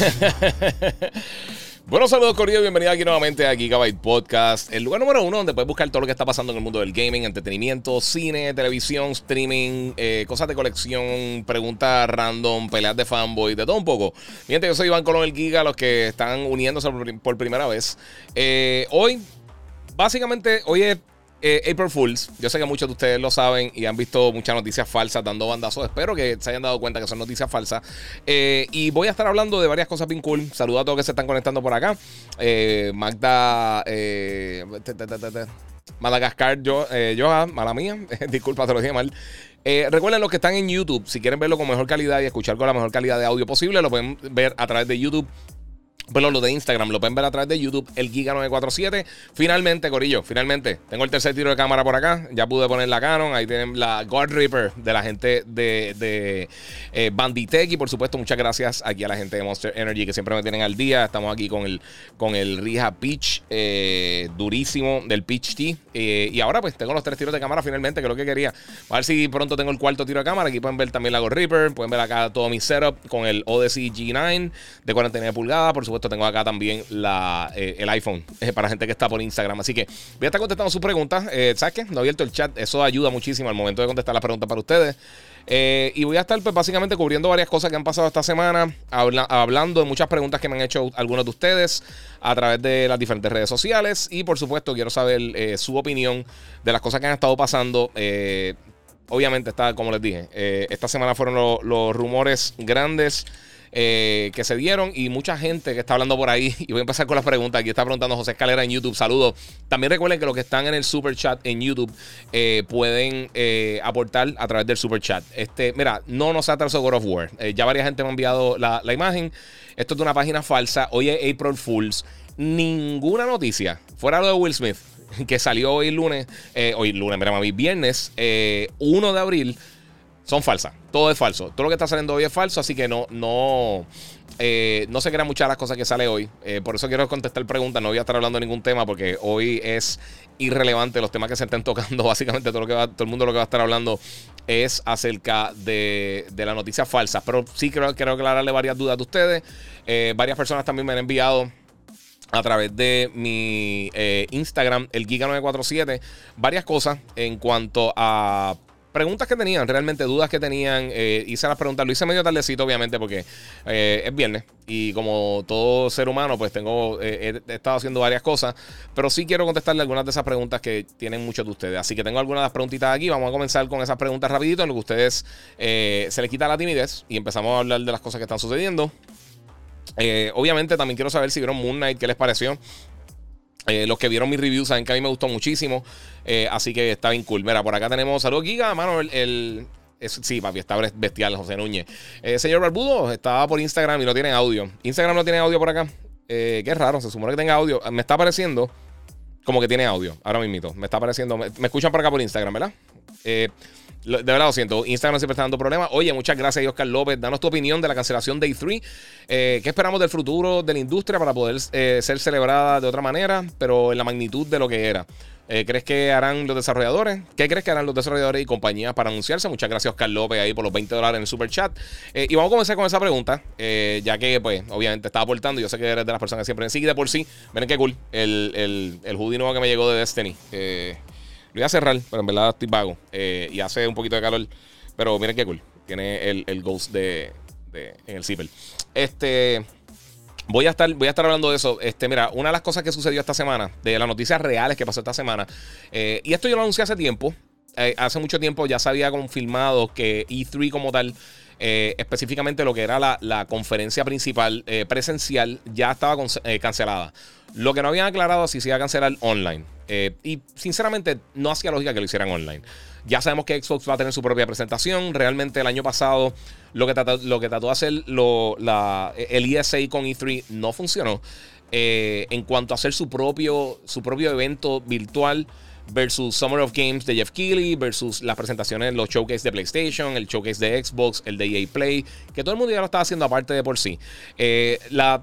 Bueno, saludos Corrido, bienvenido aquí nuevamente a Gigabyte Podcast, el lugar número uno donde puedes buscar todo lo que está pasando en el mundo del gaming, entretenimiento, cine, televisión, streaming, eh, cosas de colección, preguntas random, peleas de fanboy, de todo un poco. Miren, yo soy Iván Colón el Giga, los que están uniéndose por, primera vez. Eh, hoy, básicamente, hoy es eh, April Fools, yo sé que muchos de ustedes lo saben y han visto muchas noticias falsas dando bandazos. Espero que se hayan dado cuenta que son noticias falsas. Eh, y voy a estar hablando de varias cosas bien cool. Saludos a todos que se están conectando por acá. Eh, Magda. Madagascar, yo, mala mía. Disculpa, te lo dije mal. recuerden los que están en YouTube, si quieren verlo con mejor calidad y escuchar con la mejor calidad de audio posible, lo pueden ver a través de YouTube pero lo de Instagram lo pueden ver a través de YouTube, el Giga947. Finalmente, Corillo, finalmente. Tengo el tercer tiro de cámara por acá. Ya pude poner la Canon. Ahí tienen la God Reaper de la gente de, de eh, Banditech. Y por supuesto, muchas gracias aquí a la gente de Monster Energy que siempre me tienen al día. Estamos aquí con el, con el Rija Peach eh, durísimo del Peach T. Eh, y ahora, pues tengo los tres tiros de cámara finalmente, que es lo que quería. A ver si pronto tengo el cuarto tiro de cámara. Aquí pueden ver también la God Reaper. Pueden ver acá todo mi setup con el Odyssey G9 de 49 pulgadas. Por supuesto, tengo acá también eh, el iPhone eh, para gente que está por Instagram. Así que voy a estar contestando sus preguntas. Eh, ¿Sabes qué? No he abierto el chat. Eso ayuda muchísimo al momento de contestar las preguntas para ustedes. y voy a estar pues, básicamente cubriendo varias cosas que han pasado esta semana, hablando de muchas preguntas que me han hecho algunos de ustedes a través de las diferentes redes sociales. Y por supuesto, quiero saber su opinión de las cosas que han estado pasando. obviamente, está, como les dije, esta semana fueron los rumores grandes eh, que se dieron y mucha gente que está hablando por ahí. Y voy a empezar con las preguntas. Aquí está preguntando José Escalera en YouTube. Saludos. También recuerden que los que están en el super chat en YouTube eh, pueden eh, aportar a través del super chat. Este, mira, no nos atrasó God of War. ya varias gente me ha enviado la, imagen. Esto es de una página falsa. Hoy es April Fools. Ninguna noticia fuera lo de Will Smith que salió hoy lunes, hoy lunes, mira, mami, viernes 1 de abril son falsas. Todo es falso. Todo lo que está saliendo hoy es falso, así que no, no, eh, no se crean muchas las cosas que sale hoy. Eh, por eso quiero contestar preguntas. No voy a estar hablando de ningún tema porque hoy es irrelevante los temas que se estén tocando. Básicamente todo, lo que va, todo el mundo lo que va a estar hablando es acerca de, de las noticias falsas. Pero sí quiero, quiero aclararle varias dudas de ustedes. Eh, varias personas también me han enviado a través de mi Instagram, el Giga947, varias cosas en cuanto a preguntas que tenían, realmente dudas que tenían. Eh, hice las preguntas, lo hice medio tardecito, obviamente, porque eh, es viernes. Y como todo ser humano, pues tengo, eh, he, estado haciendo varias cosas. Pero sí quiero contestarle algunas de esas preguntas que tienen muchos de ustedes. Así que tengo algunas de las preguntitas aquí. Vamos a comenzar con esas preguntas rapidito, en lo que ustedes se les quita la timidez y empezamos a hablar de las cosas que están sucediendo. obviamente también quiero saber si vieron Moon Knight, qué les pareció. Los que vieron mi review saben que a mí me gustó muchísimo. Eh, así que está bien cool. Mira, por acá tenemos saludos Giga, mano. El, sí, papi, está bestial, José Núñez. Eh, señor Barbudo, estaba por Instagram y no tiene audio. Instagram no tiene audio por acá. qué raro, se supone que tenga audio. Me está apareciendo como que tiene audio. Ahora mismo. Me está apareciendo. Me, escuchan por acá por Instagram, ¿verdad? Eh. De verdad lo siento. Instagram siempre está dando problemas. Oye, muchas gracias, Oscar López. Danos tu opinión de la cancelación Day 3. Eh, ¿Qué esperamos del futuro de la industria para poder eh, ser celebrada de otra manera, pero en la magnitud de lo que era? Eh, ¿Crees que harán los desarrolladores? ¿Qué crees que harán los desarrolladores y compañías para anunciarse? Muchas gracias, Oscar López, ahí por los 20 dólares en el super chat. y vamos a comenzar con esa pregunta, ya que, pues, obviamente estaba aportando. Yo sé que eres de las personas que siempre me siguen de por sí. Miren qué cool. El, el, el hoodie nuevo que me llegó de Destiny. Lo iba a cerrar, pero en verdad estoy vago. Eh, y hace un poquito de calor. Pero miren qué cool. Tiene el, el Ghost de, en el zipper. Este. Voy a, estar, voy a estar hablando de eso. Este, mira, una de las cosas que sucedió esta semana, de las noticias reales que pasó esta semana, eh, y esto yo lo anuncié hace tiempo. Eh, hace mucho tiempo ya se había confirmado que E3 como tal eh, específicamente lo que era la, conferencia principal presencial, ya estaba cancelada. Lo que no habían aclarado si se iba a cancelar online. y sinceramente no hacía lógica que lo hicieran online. Ya sabemos que Xbox va a tener su propia presentación. Realmente el año pasado lo que trató, lo que de hacer el ESA con E3 no funcionó. en cuanto a hacer su propio, su propio evento virtual versus Summer of Games de Jeff Keighley, versus las presentaciones, los showcase de PlayStation, el showcase de Xbox, el de EA Play, que todo el mundo ya lo estaba haciendo aparte de por sí. Eh, la,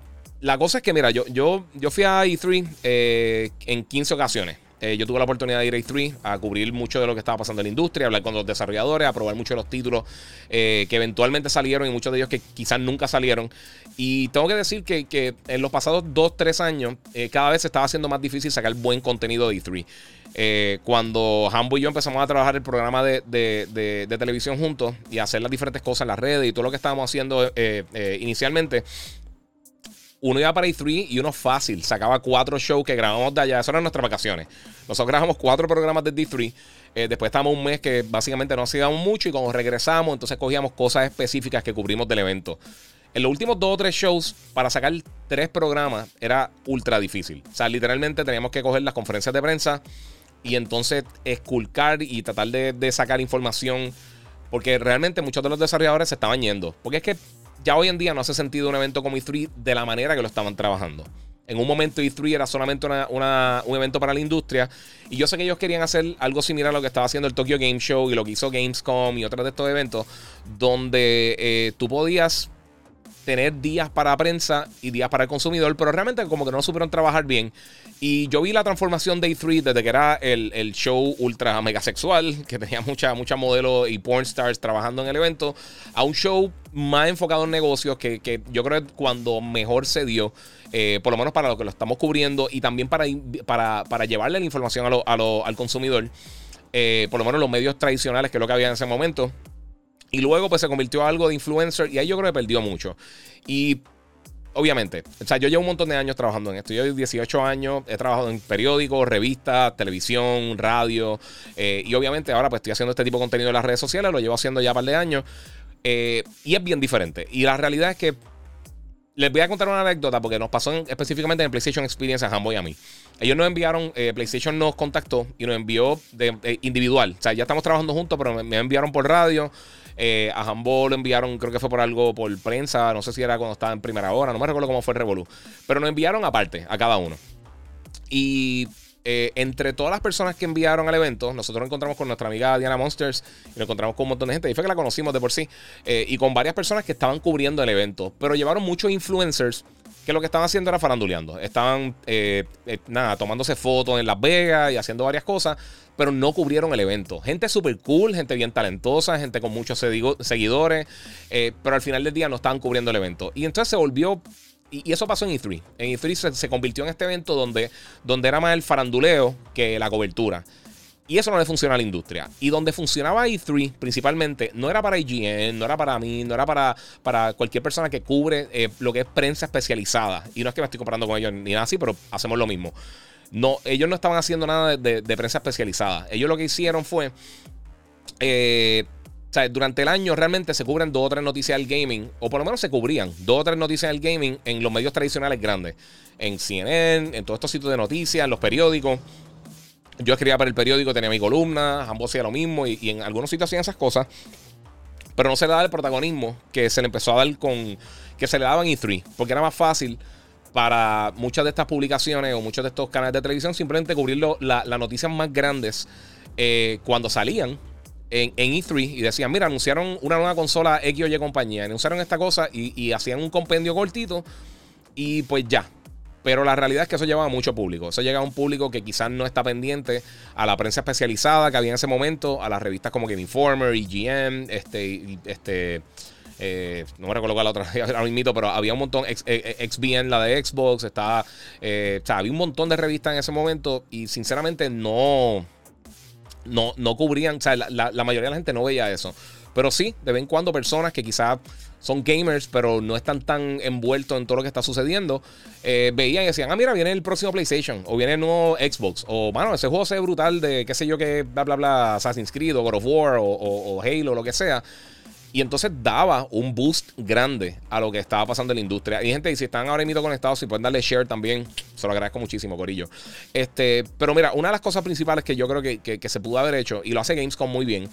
cosa es que, mira, yo, yo, yo fui a E3 eh, en 15 ocasiones. Eh, yo tuve la oportunidad de ir a E3 a cubrir mucho de lo que estaba pasando en la industria, hablar con los desarrolladores, a probar muchos de los títulos que eventualmente salieron y muchos de ellos que quizás nunca salieron. Y tengo que decir que, en los pasados 2, 3 años, cada vez se estaba haciendo más difícil sacar buen contenido de E3. Eh, cuando Hambo y yo empezamos a trabajar el programa de, televisión juntos y hacer las diferentes cosas en las redes y todo lo que estábamos haciendo eh, eh, inicialmente, uno iba para E3 y uno fácil, sacaba cuatro shows que grabamos de allá. Eso eran nuestras vacaciones. Nosotros grabamos cuatro programas de D3. después estábamos un mes que básicamente no hacíamos mucho y cuando regresamos, entonces cogíamos cosas específicas que cubrimos del evento. En los últimos dos o tres shows, para sacar tres programas, era ultra difícil. O sea, literalmente teníamos que coger las conferencias de prensa y entonces esculcar y tratar de, sacar información. Porque realmente muchos de los desarrolladores se estaban yendo. Porque es que ya hoy en día no hace sentido un evento como E3 de la manera que lo estaban trabajando. En un momento E3 era solamente un evento para la industria. Y yo sé que ellos querían hacer algo similar a lo que estaba haciendo el Tokyo Game Show y lo que hizo Gamescom y otros de estos eventos. Donde eh, tú podías tener días para prensa y días para el consumidor, pero realmente como que no supieron trabajar bien. Y yo vi la transformación de A3 desde que era el, show ultra mega sexual, que tenía mucha, mucha modelo y porn stars trabajando en el evento, a un show más enfocado en negocios que, yo creo que cuando mejor se dio, eh, por lo menos para lo que lo estamos cubriendo y también para, para, para llevarle la información al consumidor, eh, por lo menos los medios tradicionales, que es lo que había en ese momento. Y luego pues se convirtió en algo de influencer y ahí yo creo que perdió mucho. Y obviamente, o sea, yo llevo un montón de años trabajando en esto. Yo llevo 18 años, he trabajado en periódicos, revistas, televisión, radio. Eh, y obviamente ahora pues estoy haciendo este tipo de contenido en las redes sociales, lo llevo haciendo ya un par de años. Eh, y es bien diferente. Y la realidad es que les voy a contar una anécdota porque nos pasó específicamente en PlayStation Experience en Hambo y a mí. Ellos nos enviaron, eh, PlayStation nos contactó y nos envió de, individual. O sea, ya estamos trabajando juntos, pero me enviaron por radio. Eh, a Humble lo enviaron, creo que fue por algo por prensa, no sé si era cuando estaba en primera hora, no me recuerdo cómo fue el Revolu. Pero nos enviaron aparte, a cada uno. Y eh, entre todas las personas que enviaron al evento, nosotros nos encontramos con nuestra amiga Diana Monsters y nos encontramos con un montón de gente. Y fue que la conocimos de por sí. Eh, y con varias personas que estaban cubriendo el evento. Pero llevaron muchos influencers que lo que estaban haciendo era faranduleando. Estaban, nada, tomándose fotos en Las Vegas y haciendo varias cosas pero no cubrieron el evento. Gente súper cool, gente bien talentosa, gente con muchos seguidores, eh, pero al final del día no estaban cubriendo el evento. Y entonces se volvió y, eso pasó en E3. En E3 se, convirtió en este evento donde, donde era más el faranduleo que la cobertura. Y eso no le funciona a la industria. Y donde funcionaba E3 principalmente, no era para IGN, no era para mí, no era para, para cualquier persona que cubre eh, lo que es prensa especializada. Y no es que me estoy comparando con ellos ni nada así, pero hacemos lo mismo. No, ellos no estaban haciendo nada de, prensa especializada. Ellos lo que hicieron fue. Eh, durante el año realmente se cubren dos o tres noticias del gaming, o por lo menos se cubrían dos o tres noticias del gaming en los medios tradicionales grandes, en CNN, en todos estos sitios de noticias, en los periódicos. Yo escribía para el periódico, tenía mi columna, ambos hacía lo mismo, y, en algunos sitios hacían esas cosas, pero no se le daba el protagonismo que se le empezó a dar con. que se le daba en E3, porque era más fácil para muchas de estas publicaciones o muchos de estos canales de televisión simplemente cubrir las noticias más grandes eh, cuando salían en, E3 y decían, mira, anunciaron una nueva consola X Y compañía, anunciaron esta cosa y, hacían un compendio cortito y pues ya. Pero la realidad es que eso lleva a mucho público. Eso llega a un público que quizás no está pendiente a la prensa especializada que había en ese momento, a las revistas como Game Informer, EGM, este, este eh, no me recuerdo cuál la otra, ahora mismo, pero había un montón, XBN, eh, la de Xbox, estaba, eh, o sea, había un montón de revistas en ese momento y sinceramente no, no, no cubrían, o sea, la, mayoría de la gente no veía eso. Pero sí, de vez en cuando personas que quizás son gamers, pero no están tan envueltos en todo lo que está sucediendo, veían y decían, ah, mira, viene el próximo PlayStation, o viene el nuevo Xbox, o, mano, ese juego se ve brutal de, qué sé yo, que bla, bla, bla, Assassin's Creed, o God of War, o, o Halo, o lo que sea. Y entonces daba un boost grande a lo que estaba pasando en la industria. Y gente, si están ahora mismo conectados, si pueden darle share también, se lo agradezco muchísimo, Corillo. Este, pero mira, una de las cosas principales que yo creo que, se pudo haber hecho, y lo hace Gamescom muy bien,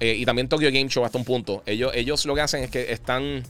eh, y también Tokyo Game Show hasta un punto, ellos, ellos lo que hacen es que están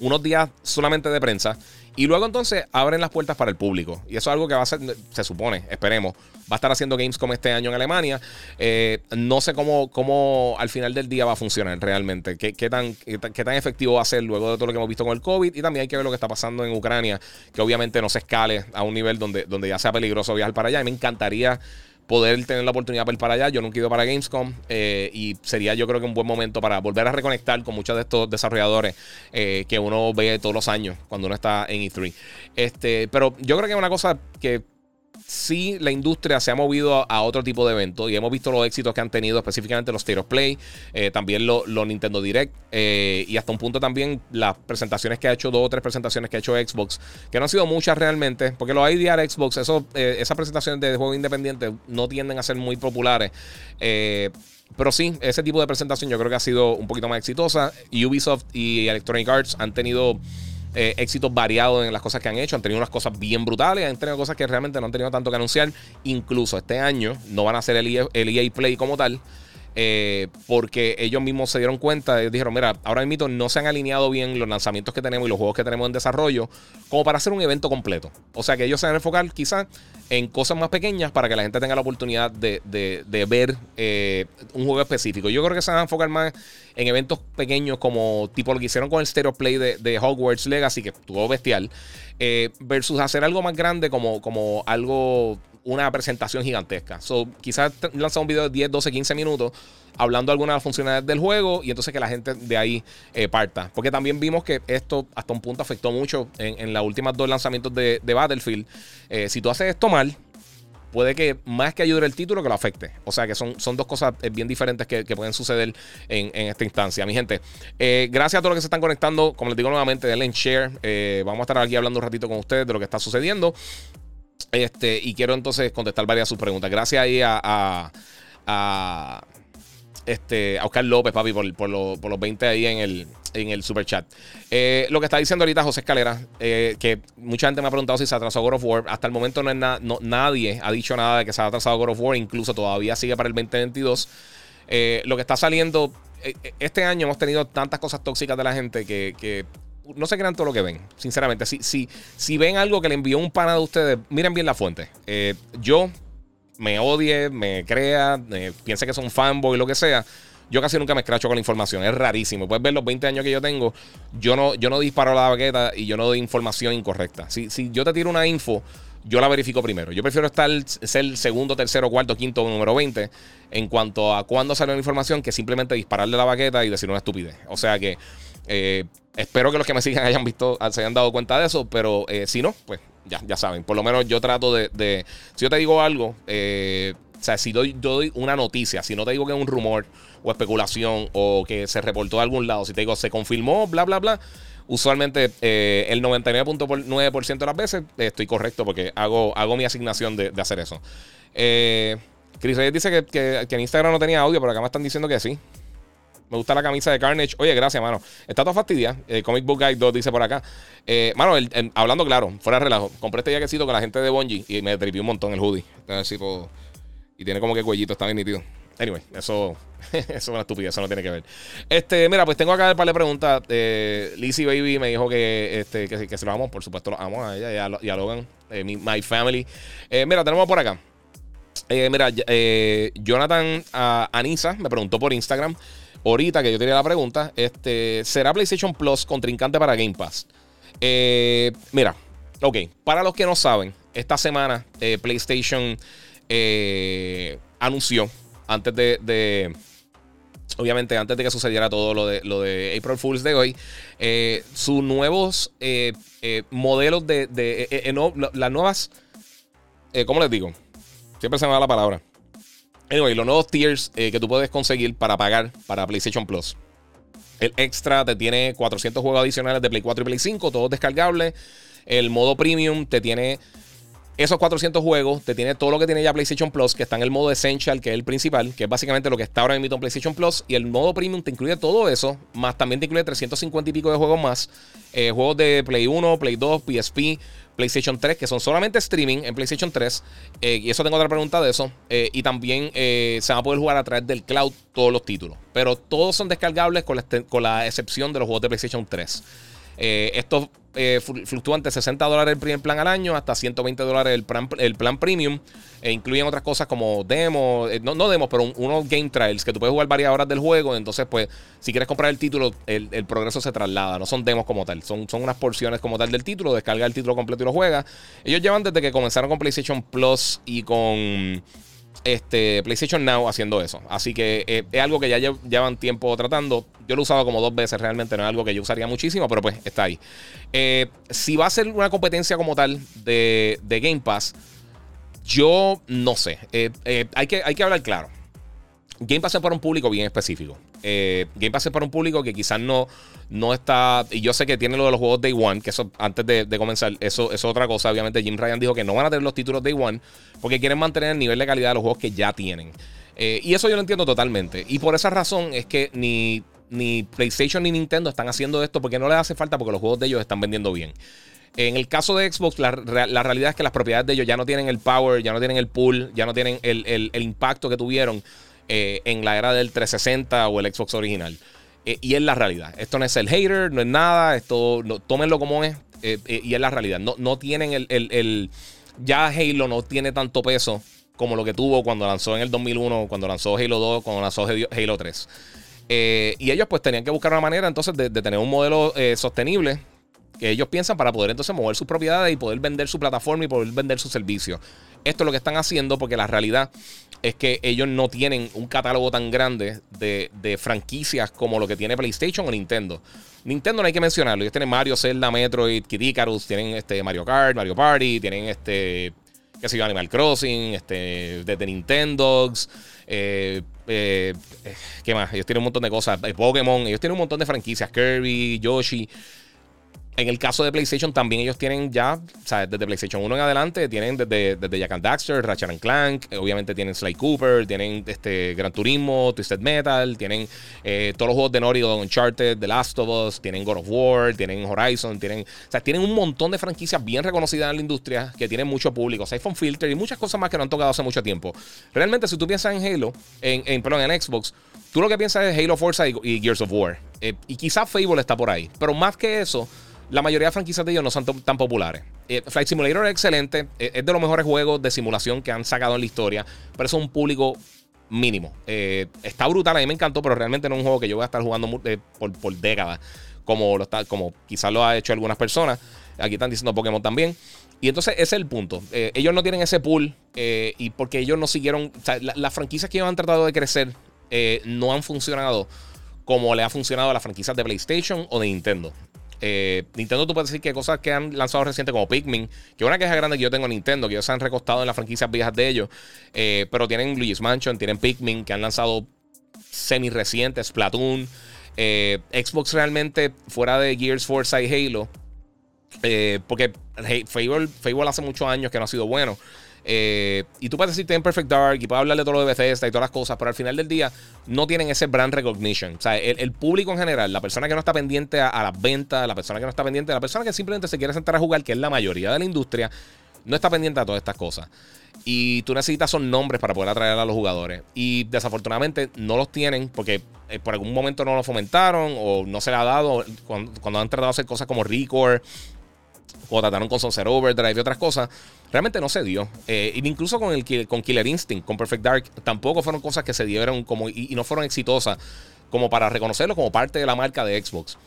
unos días solamente de prensa y luego entonces abren las puertas para el público. Y eso es algo que va a ser, se supone, esperemos, va a estar haciendo Gamescom este año en Alemania. Eh, no sé cómo, cómo al final del día va a funcionar realmente. ¿Qué, tan, qué, tan, efectivo va a ser luego de todo lo que hemos visto con el COVID. Y también hay que ver lo que está pasando en Ucrania, que obviamente no se escale a un nivel donde, donde ya sea peligroso viajar para allá. Y me encantaría poder tener la oportunidad para ir para allá. Yo nunca he ido para Gamescom eh, y sería yo creo que un buen momento para volver a reconectar con muchos de estos desarrolladores eh, que uno ve todos los años cuando uno está en E3. Este, pero yo creo que es una cosa que sí la industria se ha movido a, otro tipo de eventos y hemos visto los éxitos que han tenido específicamente los State of Play, eh, también los Nintendo Direct eh, y hasta un punto también las presentaciones que ha hecho, dos o tres presentaciones que ha hecho Xbox, que no han sido muchas realmente, porque los IDR Xbox, eso, eh, esas presentaciones de juegos independientes no tienden a ser muy populares. pero sí, ese tipo de presentación yo creo que ha sido un poquito más exitosa. Ubisoft y Electronic Arts han tenido eh, éxitos variados en las cosas que han hecho. Han tenido unas cosas bien brutales, han tenido cosas que realmente no han tenido tanto que anunciar. Incluso este año no van a hacer el EA, el EA Play como tal. Eh, porque ellos mismos se dieron cuenta, dijeron, mira, ahora mismo no se han alineado bien los lanzamientos que tenemos y los juegos que tenemos en desarrollo como para hacer un evento completo. O sea que ellos se van a enfocar quizás en cosas más pequeñas para que la gente tenga la oportunidad de, ver eh, un juego específico. Yo creo que se van a enfocar más en eventos pequeños como tipo lo que hicieron con el Stereo Play de, Hogwarts Legacy, que estuvo bestial, eh, versus hacer algo más grande como, como algo una presentación gigantesca. So, quizás lanzar un video de 10, 12, 15 minutos hablando de algunas de las funcionalidades del juego y entonces que la gente de ahí eh, parta. Porque también vimos que esto hasta un punto afectó mucho en, en las últimas dos lanzamientos de, Battlefield. Eh, si tú haces esto mal, puede que más que ayude el título que lo afecte. O sea que son, son dos cosas eh, bien diferentes que, pueden suceder en, esta instancia. Mi gente, gracias a todos los que se están conectando. Como les digo nuevamente, denle en share. vamos a estar aquí hablando un ratito con ustedes de lo que está sucediendo. Este, y quiero entonces contestar varias de sus preguntas. Gracias ahí a, este, a Oscar López, papi, por, por, los 20 ahí en el, en el super chat. Eh, lo que está diciendo ahorita José Escalera, eh, que mucha gente me ha preguntado si se atrasó God of War. Hasta el momento no es nadie ha dicho nada de que se ha atrasado God of War, incluso todavía sigue para el 2022. Eh, lo que está saliendo, este año hemos tenido tantas cosas tóxicas de la gente que no se crean todo lo que ven, sinceramente. Si, si, si ven algo que le envió un pana de ustedes, miren bien la fuente. Eh, yo me odie, me crea, eh, piense que son fanboy, lo que sea. Yo casi nunca me escracho con la información, es rarísimo. Puedes ver los 20 años que yo tengo. Yo no, yo no disparo la baqueta y yo no doy información incorrecta. Si, si yo te tiro una info, yo la verifico primero. Yo prefiero estar ser segundo, tercero, cuarto, quinto, número 20 en cuanto a cuándo sale la información que simplemente dispararle la baqueta y decir una estupidez. O sea que eh, espero que los que me sigan hayan visto, se hayan dado cuenta de eso, pero eh, si no, pues ya, ya saben. Por lo menos yo trato de. si yo te digo algo, eh, o sea, si doy, doy una noticia, si no te digo que es un rumor o especulación o que se reportó de algún lado, si te digo se confirmó, bla, bla, bla. Usualmente el 99.9% de las veces estoy correcto porque hago, hago mi asignación de, hacer eso. Chris Reyes dice que, que, que, en Instagram no tenía audio, pero acá me están diciendo que sí. Me gusta la camisa de Carnage. Oye, gracias, mano. Está toda fastidia. Eh, Comic Book Guide 2 dice por acá. Eh, mano, hablando claro, fuera de relajo. Compré este jaquecito con la gente de Bungie y me tripió un montón el hoodie. y tiene como que cuellito, está bien nítido. Anyway, eso, eso es una estupidez, eso no tiene que ver. Este, mira, pues tengo acá un par de preguntas. Eh, Lizzie Baby me dijo que, este, que, se lo amo, por supuesto, lo amo a ella y a, Logan, eh, my family. Mira, tenemos por acá. mira, Jonathan Anisa me preguntó por Instagram ahorita que yo tenía la pregunta, este, ¿será PlayStation Plus contrincante para Game Pass? Eh, mira, ok, para los que no saben, esta semana eh, PlayStation eh, anunció antes de, obviamente antes de que sucediera todo lo de, lo de April Fools de hoy, sus nuevos modelos de, no, las nuevas, ¿cómo les digo? Siempre se me da la palabra. Anyway, los nuevos tiers eh, que tú puedes conseguir para pagar para PlayStation Plus. El extra te tiene 400 juegos adicionales de Play 4 y Play 5, todos descargables. El modo premium te tiene Esos 400 juegos te tiene todo lo que tiene ya PlayStation Plus, que está en el modo Essential, que es el principal, que es básicamente lo que está ahora mismo en PlayStation Plus. Y el modo Premium te incluye todo eso, más también te incluye 350 y pico de juegos más. Eh, juegos de Play 1, Play 2, PSP, PlayStation 3, que son solamente streaming en PlayStation 3. Eh, y eso tengo otra pregunta de eso. Eh, y también se va a poder jugar a través del cloud todos los títulos. Pero todos son descargables con la, con la excepción de los juegos de PlayStation 3. Eh, estos eh, fluctúan de 60 dólares el primer plan al año hasta 120 dólares el plan, el plan premium. E incluyen otras cosas como demos, eh, no, no demos, pero unos game trials que tú puedes jugar varias horas del juego. Entonces, pues, si quieres comprar el título, el, progreso se traslada. No son demos como tal, son, son unas porciones como tal del título. Descarga el título completo y lo juega. Ellos llevan desde que comenzaron con PlayStation Plus y con este, PlayStation Now haciendo eso. Así que eh, es algo que ya llevan tiempo tratando. Yo lo he usado como dos veces, realmente no es algo que yo usaría muchísimo, pero pues está ahí. Eh, si va a ser una competencia como tal de, Game Pass, yo no sé. Eh, hay, que, hay que hablar claro. Game Pass es para un público bien específico. Eh, Game Pass es para un público que quizás no, no está. Y yo sé que tiene lo de los juegos Day One, que eso antes de, comenzar, eso es otra cosa. Obviamente, Jim Ryan dijo que no van a tener los títulos Day One porque quieren mantener el nivel de calidad de los juegos que ya tienen. Eh, y eso yo lo entiendo totalmente. Y por esa razón es que ni, ni PlayStation ni Nintendo están haciendo esto porque no les hace falta porque los juegos de ellos están vendiendo bien. En el caso de Xbox, la, realidad es que las propiedades de ellos ya no tienen el power, ya no tienen el pull, ya no tienen el impacto que tuvieron eh, en la era del 360 o el Xbox original. Eh, y es la realidad. Esto no es el hater, no es nada. Esto, no, tómenlo como es. Eh, y es la realidad. No, no tienen el, el, Ya Halo no tiene tanto peso como lo que tuvo cuando lanzó en el 2001, cuando lanzó Halo 2, cuando lanzó Halo 3. y ellos pues tenían que buscar una manera entonces de, de tener un modelo sostenible que ellos piensan para poder entonces mover sus propiedades y poder vender su plataforma y poder vender su servicio. Esto es lo que están haciendo porque la realidad es que ellos no tienen un catálogo tan grande de, franquicias como lo que tiene PlayStation o Nintendo. Nintendo no hay que mencionarlo. Ellos tienen Mario, Zelda, Metroid, Kid Icarus, tienen este Mario Kart, Mario Party, tienen este, qué sé yo, Animal Crossing, este, desde Nintendo. Eh, eh, ¿Qué más? Ellos tienen un montón de cosas. Eh, Pokémon, ellos tienen un montón de franquicias. Kirby, Yoshi. En el caso de PlayStation también ellos tienen ya, o sea, desde PlayStation 1 en adelante, tienen desde, desde Jack and Daxter, Ratchet and Clank, eh, obviamente tienen Sly Cooper, tienen este Gran Turismo, Twisted Metal, tienen eh, todos los juegos de Naughty Dog, Uncharted, The Last of Us, tienen God of War, tienen Horizon, tienen, o sea, tienen un montón de franquicias bien reconocidas en la industria que tienen mucho público, iPhone Filter y muchas cosas más que no han tocado hace mucho tiempo. Realmente, si tú piensas en Halo, en, en perdón, en Xbox, tú lo que piensas es Halo Forza y, Gears of War. Eh, y quizás Fable está por ahí, pero más que eso la mayoría de franquicias de ellos no son tan populares. Eh, Flight Simulator es excelente, eh, es de los mejores juegos de simulación que han sacado en la historia, pero es un público mínimo. Eh, está brutal, a mí me encantó, pero realmente no es un juego que yo voy a estar jugando por, décadas, como, quizás lo ha hecho algunas personas. Aquí están diciendo Pokémon también. Y entonces ese es el punto. ellos no tienen ese pool y porque ellos no siguieron, las franquicias que ellos han tratado de crecer no han funcionado como le ha funcionado a las franquicias de PlayStation o de Nintendo. Eh, Nintendo, tú puedes decir que cosas que han lanzado reciente como Pikmin, que es una queja grande que yo tengo en Nintendo, que ellos se han recostado en las franquicias viejas de ellos, eh, pero tienen Luigi's Mansion, tienen Pikmin, que han lanzado semi recientes, Splatoon. Eh, Xbox realmente, fuera de Gears, Forza y Halo, porque Fable, Fable hace muchos años que no ha sido bueno. Eh, y tú puedes decir en Perfect Dark y puedes hablarle todo lo de Bethesda y todas las cosas, pero al final del día no tienen ese brand recognition. O sea, el, público en general, la persona que no está pendiente a, las ventas, la persona que no está pendiente, la persona que simplemente se quiere sentar a jugar, que es la mayoría de la industria, no está pendiente a todas estas cosas. Y tú necesitas son nombres para poder atraer a los jugadores. Y desafortunadamente no los tienen porque eh, por algún momento no lo fomentaron o no se le ha dado cuando, han tratado de hacer cosas como Record o trataron con Sunset Overdrive y otras cosas, realmente no se dio. Eh, incluso con, el, con Killer Instinct, con Perfect Dark, tampoco fueron cosas que se dieron como, y, no fueron exitosas como para reconocerlo como parte de la marca de Xbox.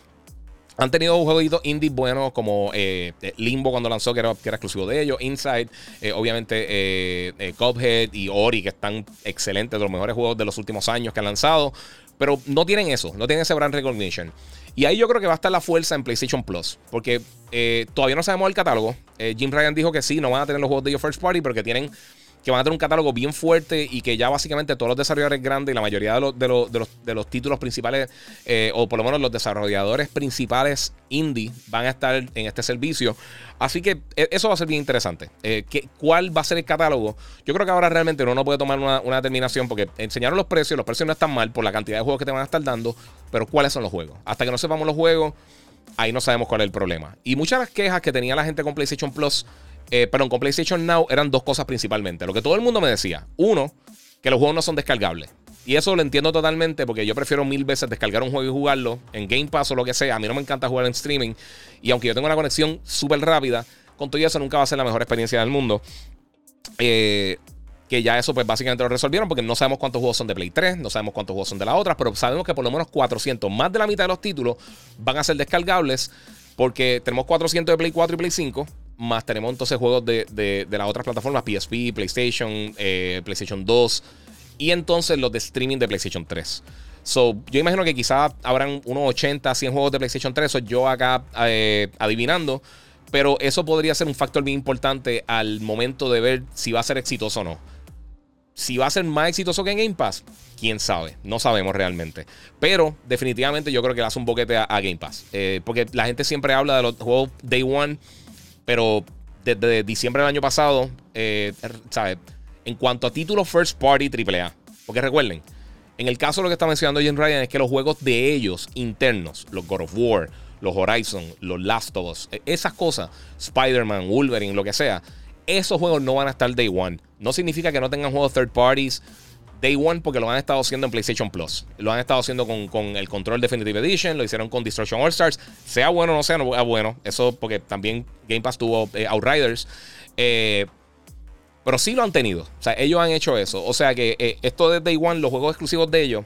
Han tenido jueguitos indie buenos como eh, Limbo cuando lanzó, que era, que era, exclusivo de ellos. Inside, eh, obviamente eh, Cuphead y Ori, que están excelentes, de los mejores juegos de los últimos años que han lanzado. Pero no tienen eso, no tienen ese brand recognition. Y ahí yo creo que va a estar la fuerza en PlayStation Plus. Porque eh, todavía no sabemos el catálogo. Eh, Jim Ryan dijo que sí, no van a tener los juegos de ellos First Party, pero que tienen que van a tener un catálogo bien fuerte y que ya básicamente todos los desarrolladores grandes y la mayoría de los, de los, de los, títulos principales, eh, o por lo menos los desarrolladores principales indie, van a estar en este servicio. Así que e, eso va a ser bien interesante. Eh, ¿Cuál va a ser el catálogo? Yo creo que ahora realmente uno no puede tomar una, una, determinación porque enseñaron los precios, los precios no están mal por la cantidad de juegos que te van a estar dando, pero ¿cuáles son los juegos? Hasta que no sepamos los juegos, ahí no sabemos cuál es el problema. Y muchas de las quejas que tenía la gente con PlayStation Plus eh, perdón, con PlayStation Now eran dos cosas principalmente. Lo que todo el mundo me decía. Uno, que los juegos no son descargables. Y eso lo entiendo totalmente porque yo prefiero mil veces descargar un juego y jugarlo en Game Pass o lo que sea. A mí no me encanta jugar en streaming. Y aunque yo tengo una conexión súper rápida, con todo eso nunca va a ser la mejor experiencia del mundo. Eh, que ya eso pues básicamente lo resolvieron porque no sabemos cuántos juegos son de Play 3, no sabemos cuántos juegos son de las otras, pero sabemos que por lo menos 400, más de la mitad de los títulos van a ser descargables porque tenemos 400 de Play 4 y Play 5 más tenemos entonces juegos de, de, las otras plataformas, PSP, PlayStation, eh, PlayStation 2 y entonces los de streaming de PlayStation 3. So, yo imagino que quizás habrán unos 80, 100 juegos de PlayStation 3, eso yo acá eh, adivinando, pero eso podría ser un factor bien importante al momento de ver si va a ser exitoso o no. Si va a ser más exitoso que en Game Pass, quién sabe, no sabemos realmente. Pero definitivamente yo creo que le hace un boquete a, Game Pass, eh, porque la gente siempre habla de los juegos Day One pero desde diciembre del año pasado, eh, ¿sabes? En cuanto a títulos first party AAA. Porque recuerden, en el caso de lo que está mencionando Jim Ryan es que los juegos de ellos internos, los God of War, los Horizon, los Last of Us, e, esas cosas, Spider-Man, Wolverine, lo que sea, esos juegos no van a estar day one. No significa que no tengan juegos third parties Day One porque lo han estado haciendo en PlayStation Plus. Lo han estado haciendo con, el Control Definitive Edition, lo hicieron con Destruction All Stars. Sea bueno o no sea bueno, eso porque también Game Pass tuvo eh, Outriders. Eh, pero sí lo han tenido. O sea, ellos han hecho eso. O sea que eh, esto de Day One, los juegos exclusivos de ellos,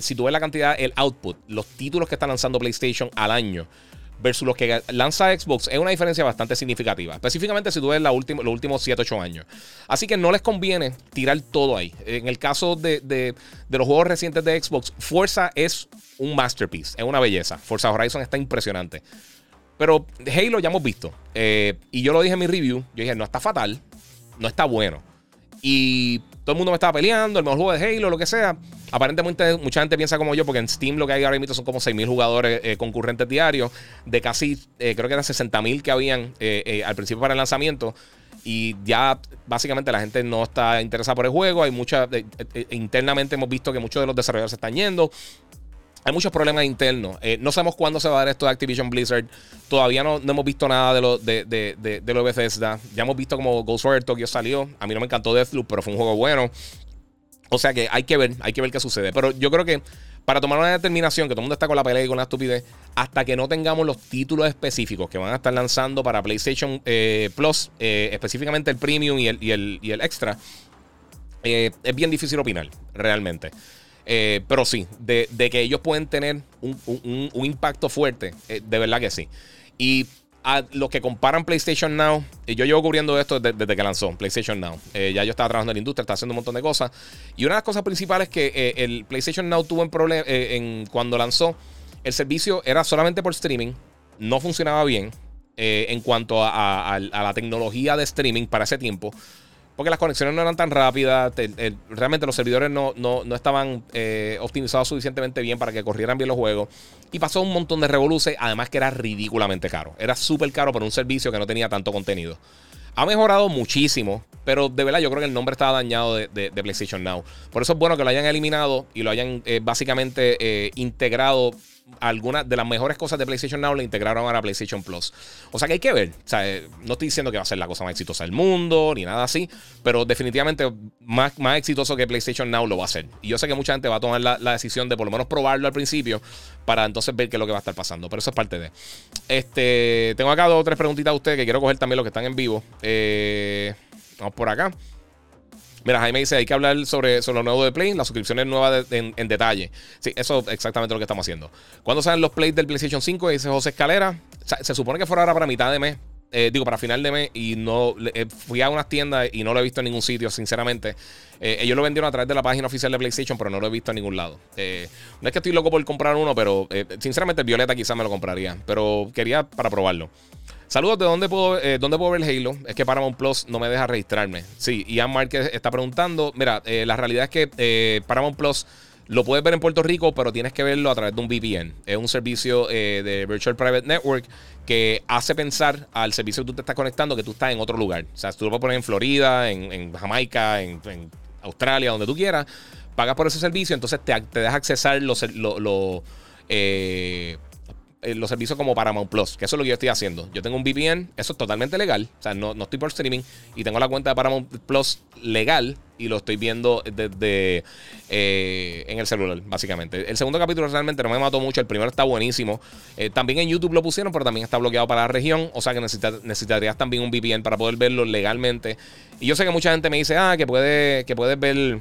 si tú ves la cantidad, el output, los títulos que está lanzando PlayStation al año, versus los que lanza Xbox es una diferencia bastante significativa. Específicamente si tú ves la los últimos 7, 8 años. Así que no les conviene tirar todo ahí. En el caso de, los juegos recientes de Xbox, Forza es un masterpiece, es una belleza. Forza Horizon está impresionante. Pero Halo ya hemos visto. Eh, y yo lo dije en mi review. Yo dije, no está fatal, no está bueno. Y todo el mundo me estaba peleando, el mejor juego de Halo, lo que sea. Aparentemente mucha gente piensa como yo, porque en Steam lo que hay ahora mismo son como 6.000 jugadores eh, concurrentes diarios, de casi, eh, creo que eran 60.000 que habían eh, al principio para el lanzamiento. Y ya básicamente la gente no está interesada por el juego. Hay mucha. internamente hemos visto que muchos de los desarrolladores se están yendo. Hay muchos problemas internos. no sabemos cuándo se va a dar esto de Activision Blizzard. Todavía no, hemos visto nada de lo de, de, de, Bethesda. Ya hemos visto como Ghostwire Tokyo salió. A mí no me encantó Deathloop, pero fue un juego bueno. O sea que hay que ver, hay que ver qué sucede. Pero yo creo que para tomar una determinación, que todo el mundo está con la pelea y con la estupidez, hasta que no tengamos los títulos específicos que van a estar lanzando para PlayStation eh, Plus, eh, específicamente el Premium y el, y el, Extra, eh, es bien difícil opinar, realmente. Pero sí, de, que ellos pueden tener un, un impacto fuerte, de verdad que sí. Y a los que comparan PlayStation Now, y yo llevo cubriendo esto desde, que lanzó PlayStation Now. Eh, ya yo estaba trabajando en la industria, estaba haciendo un montón de cosas. Y una de las cosas principales que eh, el PlayStation Now tuvo en problema eh, en, cuando lanzó, el servicio era solamente por streaming, no funcionaba bien en cuanto a, la tecnología de streaming para ese tiempo porque las conexiones no eran tan rápidas, realmente los servidores no, no, no estaban eh, optimizados suficientemente bien para que corrieran bien los juegos. Y pasó un montón de revoluciones, además que era ridículamente caro. Era súper caro por un servicio que no tenía tanto contenido. Ha mejorado muchísimo, pero de verdad yo creo que el nombre estaba dañado de, de, PlayStation Now. Por eso es bueno que lo hayan eliminado y lo hayan eh, básicamente eh, integrado algunas de las mejores cosas de PlayStation Now le integraron a PlayStation Plus. O sea que hay que ver. O sea, eh, no estoy diciendo que va a ser la cosa más exitosa del mundo ni nada así, pero definitivamente más, más exitoso que PlayStation Now lo va a hacer. Y yo sé que mucha gente va a tomar la, decisión de por lo menos probarlo al principio para entonces ver qué es lo que va a estar pasando. Pero eso es parte de. Este, tengo acá dos o tres preguntitas a ustedes que quiero coger también los que están en vivo. Eh, vamos por acá. Mira, Jaime dice, hay que hablar sobre, sobre lo nuevo de Play, las suscripciones nuevas en, detalle. Sí, eso es exactamente lo que estamos haciendo. ¿Cuándo salen los plays del PlayStation 5? Dice José Escalera. se supone que fuera ahora para mitad de mes. Eh, digo, para final de mes. Y no eh, fui a unas tiendas y no lo he visto en ningún sitio, sinceramente. Eh, ellos lo vendieron a través de la página oficial de PlayStation, pero no lo he visto en ningún lado. no es que estoy loco por comprar uno, pero sinceramente Violeta quizás me lo compraría. Pero quería para probarlo. Saludos, ¿de dónde puedo, eh, dónde puedo ver Halo? Es que Paramount Plus no me deja registrarme. Sí, Ian Márquez está preguntando. Mira, eh, la realidad es que eh, Paramount Plus lo puedes ver en Puerto Rico, pero tienes que verlo a través de un VPN. Es un servicio de Virtual Private Network que hace pensar al servicio que tú te estás conectando que tú estás en otro lugar. O sea, tú lo puedes poner en Florida, en, Jamaica, en, Australia, donde tú quieras. Pagas por ese servicio, entonces te, te deja accesar los, eh, los servicios como Paramount Plus, que eso es lo que yo estoy haciendo. Yo tengo un VPN, eso es totalmente legal, o sea, no, no estoy por streaming y tengo la cuenta de Paramount Plus legal y lo estoy viendo desde eh, en el celular, básicamente. El segundo capítulo realmente no me mató mucho, el primero está buenísimo. Eh, también en YouTube lo pusieron, pero también está bloqueado para la región, o sea que necesitarías también un VPN para poder verlo legalmente. Y yo sé que mucha gente me dice, ah, que, puede, que puedes ver,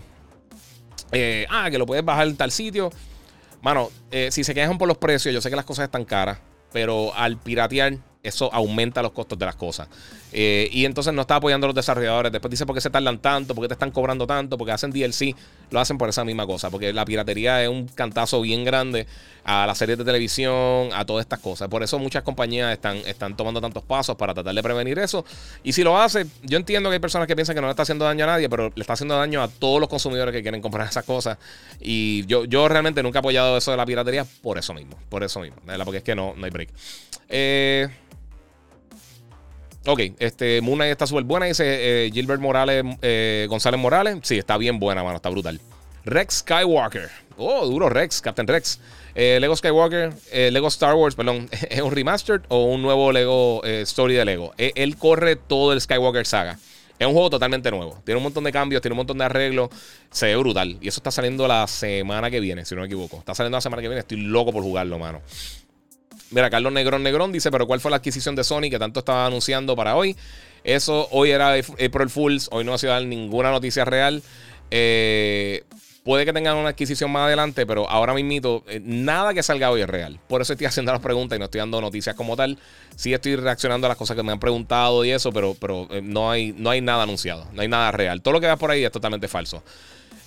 ah, que lo puedes bajar en tal sitio. Mano, eh, si se quejan por los precios, yo sé que las cosas están caras, pero al piratear eso aumenta los costos de las cosas. Eh, y entonces no está apoyando a los desarrolladores. Después dice por qué se tardan tanto, por qué te están cobrando tanto, porque hacen DLC. Lo hacen por esa misma cosa, porque la piratería es un cantazo bien grande a las series de televisión, a todas estas cosas. Por eso muchas compañías están, están tomando tantos pasos para tratar de prevenir eso. Y si lo hace, yo entiendo que hay personas que piensan que no le está haciendo daño a nadie, pero le está haciendo daño a todos los consumidores que quieren comprar esas cosas. Y yo, yo realmente nunca he apoyado eso de la piratería por eso mismo, por eso mismo, porque es que no, no hay break. Eh. Ok, este, Moon está súper buena. Dice eh, Gilbert Morales, eh, González Morales. Sí, está bien buena, mano, está brutal. Rex Skywalker. Oh, duro Rex, Captain Rex. Eh, Lego Skywalker, Lego Star Wars, perdón, ¿es un remastered o un nuevo Lego Story de Lego? él corre todo el Skywalker saga. Es un juego totalmente nuevo. Tiene un montón de cambios, tiene un montón de arreglos. Se ve brutal. Y eso está saliendo la semana que viene, si no me equivoco. Está saliendo la semana que viene. Estoy loco por jugarlo, mano. Mira, Carlos Negrón Negrón dice, pero ¿cuál fue la adquisición de Sony que tanto estaba anunciando para hoy? Eso hoy era April Fools, hoy no ha sido ninguna noticia real. Eh, puede que tengan una adquisición más adelante, pero ahora mismo eh, nada que salga hoy es real. Por eso estoy haciendo las preguntas y no estoy dando noticias como tal. Sí estoy reaccionando a las cosas que me han preguntado y eso, pero, pero eh, no, hay, no hay nada anunciado, no hay nada real. Todo lo que veas por ahí es totalmente falso.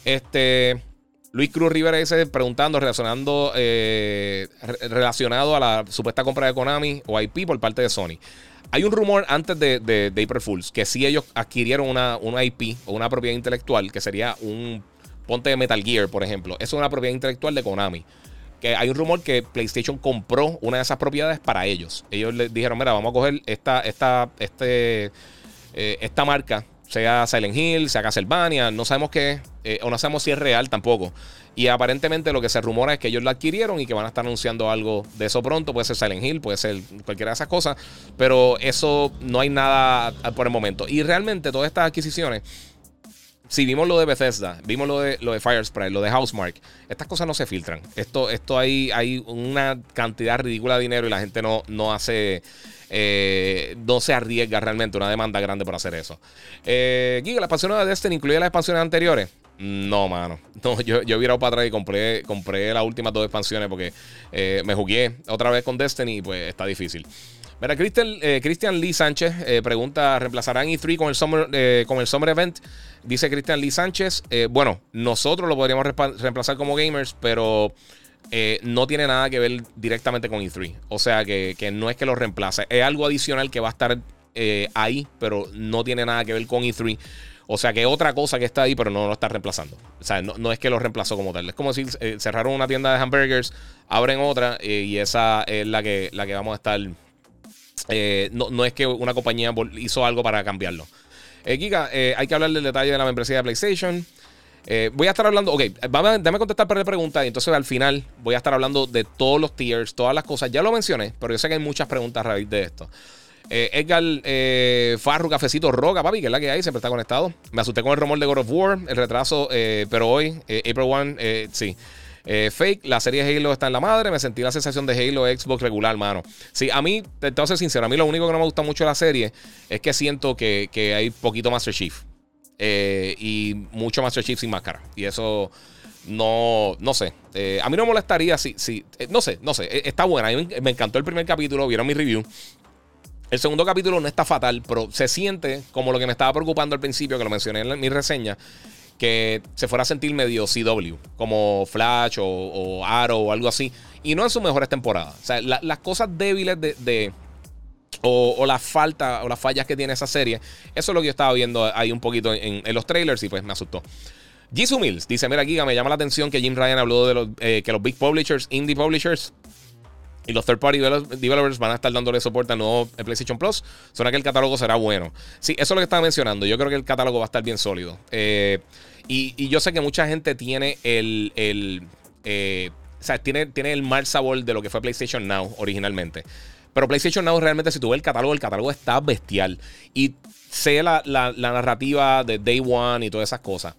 Este... Luis Cruz Rivera dice preguntando, relacionando, eh, relacionado a la supuesta compra de Konami o IP por parte de Sony. Hay un rumor antes de, de, April Fools que si ellos adquirieron una, una, IP o una propiedad intelectual, que sería un ponte de Metal Gear, por ejemplo. Eso es una propiedad intelectual de Konami. Que hay un rumor que PlayStation compró una de esas propiedades para ellos. Ellos les dijeron, mira, vamos a coger esta, esta, este, eh, esta marca sea Silent Hill, sea Castlevania, no sabemos qué, eh, o no sabemos si es real tampoco. Y aparentemente lo que se rumora es que ellos lo adquirieron y que van a estar anunciando algo de eso pronto. Puede ser Silent Hill, puede ser cualquiera de esas cosas, pero eso no hay nada por el momento. Y realmente todas estas adquisiciones si vimos lo de Bethesda, vimos lo de, lo de Firesprite, lo de Housemark, estas cosas no se filtran. Esto, esto hay, hay una cantidad ridícula de dinero y la gente no, no hace eh, no se arriesga realmente una demanda grande por hacer eso. Eh, Giga, ¿la expansión de Destiny incluye las expansiones anteriores? No, mano. No, yo, yo he para atrás y compré, compré las últimas dos expansiones porque eh, me jugué otra vez con Destiny y pues está difícil. Mira, eh, Christian Lee Sánchez pregunta: ¿reemplazarán E3 con el Summer, con el Summer Event? Dice Christian Lee Sánchez. bueno, nosotros lo podríamos reemplazar como gamers, pero eh, no tiene nada que ver directamente con E3. O sea que, no es que lo reemplace. Es algo adicional que va a estar eh, ahí, pero no tiene nada que ver con E3. O sea que otra cosa que está ahí, pero no lo está reemplazando. O sea, no, es que lo reemplazó como tal. Es como si eh, cerraron una tienda de hamburgers, abren otra y esa es la que, la que vamos a estar. no, no, es que una compañía hizo algo para cambiarlo. Kika, hay que hablar del detalle de la membresía de PlayStation. Eh, voy a estar hablando, ok, déjame contestar para la pregunta y entonces al final voy a estar hablando de todos los tiers, todas las cosas. Ya lo mencioné, pero yo sé que hay muchas preguntas a raíz de esto. Eh, Edgar eh, Farru, Cafecito Roca, papi, que es la que hay, siempre está conectado. Me asusté con el rumor de God of War, el retraso, eh, pero hoy, April 1, sí. fake, la serie Halo está en la madre. Me sentí la sensación de Halo Xbox regular, mano. Sí, a mí, entonces, sincero, a mí lo único que no me gusta mucho de la serie es que siento que hay poquito Master Chief. Eh, y mucho Master Chief sin máscara. Y eso no, no sé. Eh, a mí no me molestaría si, si eh, no sé, no sé. está buena. Me encantó el primer capítulo, vieron mi review. El segundo capítulo no está fatal, pero se siente como lo que me estaba preocupando al principio, que lo mencioné en mi reseña, que se fuera a sentir medio CW, como Flash o, Arrow o algo así. Y no en sus mejores temporadas. O sea, las cosas débiles de, o, la falta o las fallas que tiene esa serie. Eso es lo que yo estaba viendo ahí un poquito en, los trailers y pues me asustó. Jisoo Mills dice: Mira, Giga, me llama la atención que Jim Ryan habló de eh, que los big publishers, indie publishers, y los third party developers van a estar dándole soporte al nuevo PlayStation Plus. Suena que el catálogo será bueno. Sí, eso es lo que estaba mencionando. Yo creo que el catálogo va a estar bien sólido. Eh, y, yo sé que mucha gente tiene el. Eh, o tiene el mal sabor de lo que fue PlayStation Now originalmente. Pero PlayStation Now realmente, si tú ves el catálogo, el catálogo está bestial. Y sé la, la narrativa de Day One y todas esas cosas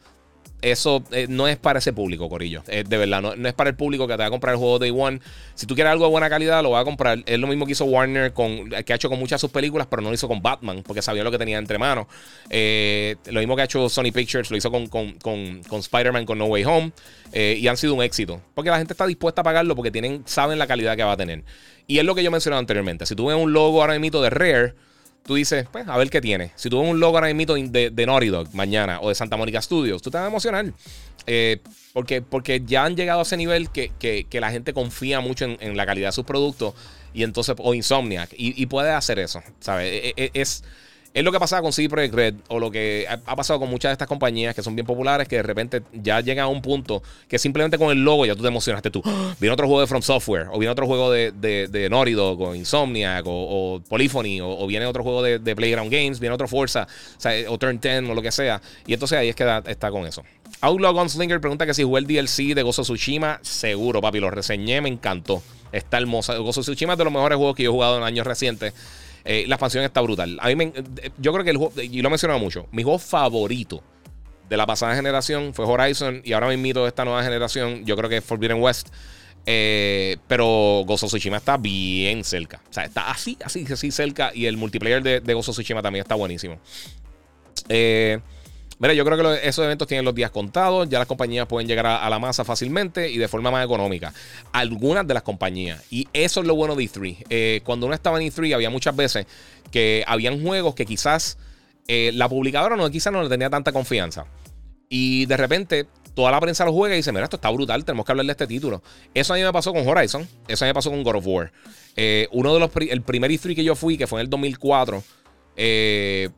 eso eh, no es para ese público, Corillo. de verdad, no, es para el público que te va a comprar el juego Day One. Si tú quieres algo de buena calidad, lo va a comprar. Es lo mismo que hizo Warner, con, que ha hecho con muchas de sus películas, pero no lo hizo con Batman, porque sabía lo que tenía entre manos. Eh, lo mismo que ha hecho Sony Pictures, lo hizo con, con, Spider-Man, con No Way Home, eh, y han sido un éxito. Porque la gente está dispuesta a pagarlo porque tienen, saben la calidad que va a tener. Y es lo que yo mencionaba anteriormente. Si tú ves un logo ahora mismo de Rare tú dices, pues, a ver qué tiene. Si tú ves un logo ahora mismo de, de Naughty Dog mañana o de Santa Mónica Studios, tú te vas a emocionar. Eh, porque, porque ya han llegado a ese nivel que, la gente confía mucho en, la calidad de sus productos y entonces, o Insomniac, y, y puede hacer eso, ¿sabes? E, e, es es lo que pasaba con CD Red o lo que ha pasado con muchas de estas compañías que son bien populares que de repente ya llegan a un punto que simplemente con el logo ya tú te emocionaste tú. Viene otro juego de From Software o viene otro juego de, de, o Insomniac o, Polyphony o, viene otro juego de, Playground Games, viene otro Forza o, Turn 10 o lo que sea. Y entonces ahí es que está con eso. Outlaw Gunslinger pregunta que si jugué el DLC de Gozo Tsushima. Seguro, papi, lo reseñé, me encantó. Está hermosa. Gozo Tsushima es de los mejores juegos que yo he jugado en años recientes. Eh, la expansión está brutal. A mí me, eh, yo creo que el juego, y lo he mencionado mucho, mi juego favorito de la pasada generación fue Horizon y ahora invito a esta nueva generación, yo creo que es Forbidden West. Eh, pero Gozo Tsushima está bien cerca. O sea, está así, así, así cerca. Y el multiplayer de, de Tsushima también está buenísimo. Eh, Mira, yo creo que esos eventos tienen los días contados, ya las compañías pueden llegar a, la masa fácilmente y de forma más económica. Algunas de las compañías, y eso es lo bueno de E3. Eh, cuando uno estaba en E3 había muchas veces que habían juegos que quizás eh, la publicadora no, quizás no le tenía tanta confianza. Y de repente toda la prensa lo juega y dice, mira, esto está brutal, tenemos que hablar de este título. Eso a mí me pasó con Horizon, eso a mí me pasó con God of War. Eh, uno de los, el primer E3 que yo fui, que fue en el 2004, eh,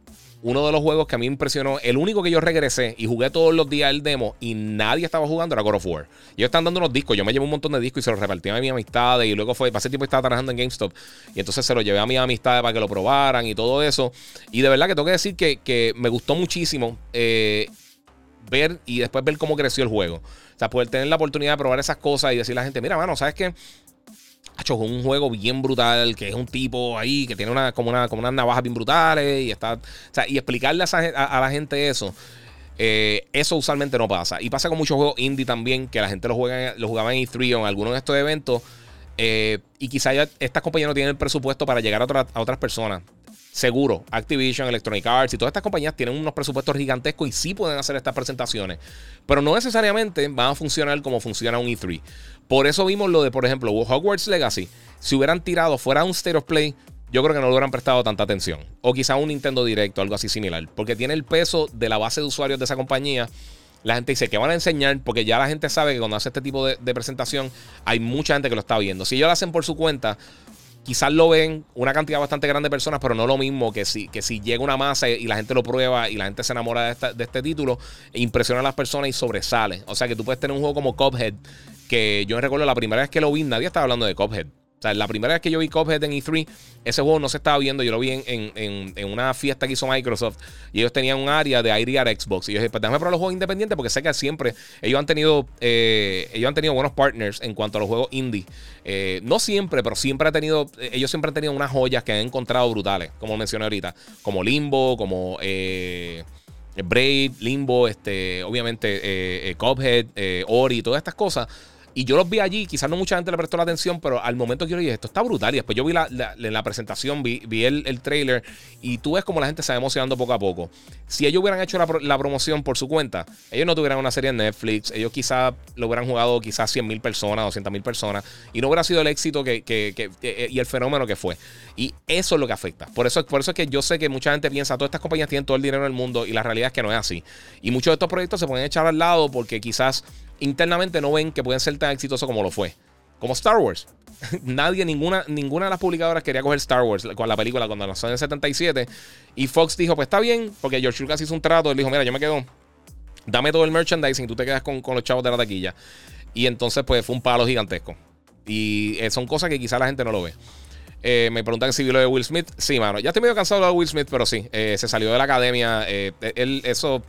uno de los juegos que a mí me impresionó, el único que yo regresé y jugué todos los días el demo y nadie estaba jugando era God of War. Ellos están dando unos discos, yo me llevé un montón de discos y se los repartí a mis amistades y luego fue, ese tiempo estaba trabajando en GameStop y entonces se los llevé a mis amistades para que lo probaran y todo eso. Y de verdad que tengo que decir que, me gustó muchísimo eh, ver y después ver cómo creció el juego. O sea, poder tener la oportunidad de probar esas cosas y decirle a la gente, mira, mano, ¿sabes qué? Hecho un juego bien brutal, que es un tipo ahí que tiene una, como, una, como unas navajas bien brutales y está. O sea, y explicarle a, la gente eso. Eh, eso usualmente no pasa. Y pasa con muchos juegos indie también, que la gente lo, juega, lo jugaba en E3 o en algunos de estos eventos. Eh, y quizá ya estas compañías no tienen el presupuesto para llegar a, a otras personas. Seguro, Activision, Electronic Arts y todas estas compañías tienen unos presupuestos gigantescos y sí pueden hacer estas presentaciones. Pero no necesariamente van a funcionar como funciona un E3. Por eso vimos lo de, por ejemplo, Hogwarts Legacy. Si hubieran tirado fuera un State of Play, yo creo que no le hubieran prestado tanta atención. O quizá un Nintendo Directo, algo así similar. Porque tiene el peso de la base de usuarios de esa compañía. La gente dice que van a enseñar, porque ya la gente sabe que cuando hace este tipo de, presentación, hay mucha gente que lo está viendo. Si ellos lo hacen por su cuenta, quizás lo ven una cantidad bastante grande de personas, pero no lo mismo que si, que si llega una masa y la gente lo prueba y la gente se enamora de, este título, impresiona a las personas y sobresale. O sea que tú puedes tener un juego como Cuphead, que yo recuerdo la primera vez que lo vi, nadie estaba hablando de Cuphead. O sea, la primera vez que yo vi Cuphead en E3, ese juego no se estaba viendo. Yo lo vi en, una fiesta que hizo Microsoft. Y ellos tenían un área de IDR Xbox. Y yo dije, pues déjame probar los juegos independientes porque sé que siempre ellos han tenido, eh, ellos han tenido buenos partners en cuanto a los juegos indie. Eh, no siempre, pero siempre ha tenido, ellos siempre han tenido unas joyas que han encontrado brutales, como mencioné ahorita. Como Limbo, como eh, Braid, Limbo, este, obviamente eh, Cuphead, Ori, todas estas cosas y yo los vi allí, quizás no mucha gente le prestó la atención, pero al momento que yo dije, esto está brutal. Y después yo vi la, la, presentación, vi, vi el, el, trailer y tú ves como la gente se va emocionando poco a poco. Si ellos hubieran hecho la, promoción por su cuenta, ellos no tuvieran una serie en Netflix, ellos quizás lo hubieran jugado quizás 100 mil personas, 200 mil personas, y no hubiera sido el éxito que, que, que, eh, y el fenómeno que fue. Y eso es lo que afecta. Por eso, por eso es que yo sé que mucha gente piensa, todas estas compañías tienen todo el dinero del mundo y la realidad es que no es así. Y muchos de estos proyectos se pueden echar al lado porque quizás internamente no ven que pueden ser tan exitosos como lo fue. como Star Wars. Nadie, ninguna, ninguna de las publicadoras quería coger Star Wars con la película cuando lanzó en el 77. Y Fox dijo, pues está bien, porque George Lucas hizo un trato. Él dijo, mira, yo me quedo, dame todo el merchandising, tú te quedas con, con los chavos de la taquilla. Y entonces, pues fue un palo gigantesco. Y eh, son cosas que quizás la gente no lo ve. Eh, me preguntan si vio lo de Will Smith. Sí, mano. Ya estoy medio cansado de Will Smith, pero sí. Eh, se salió de la academia. él, eso.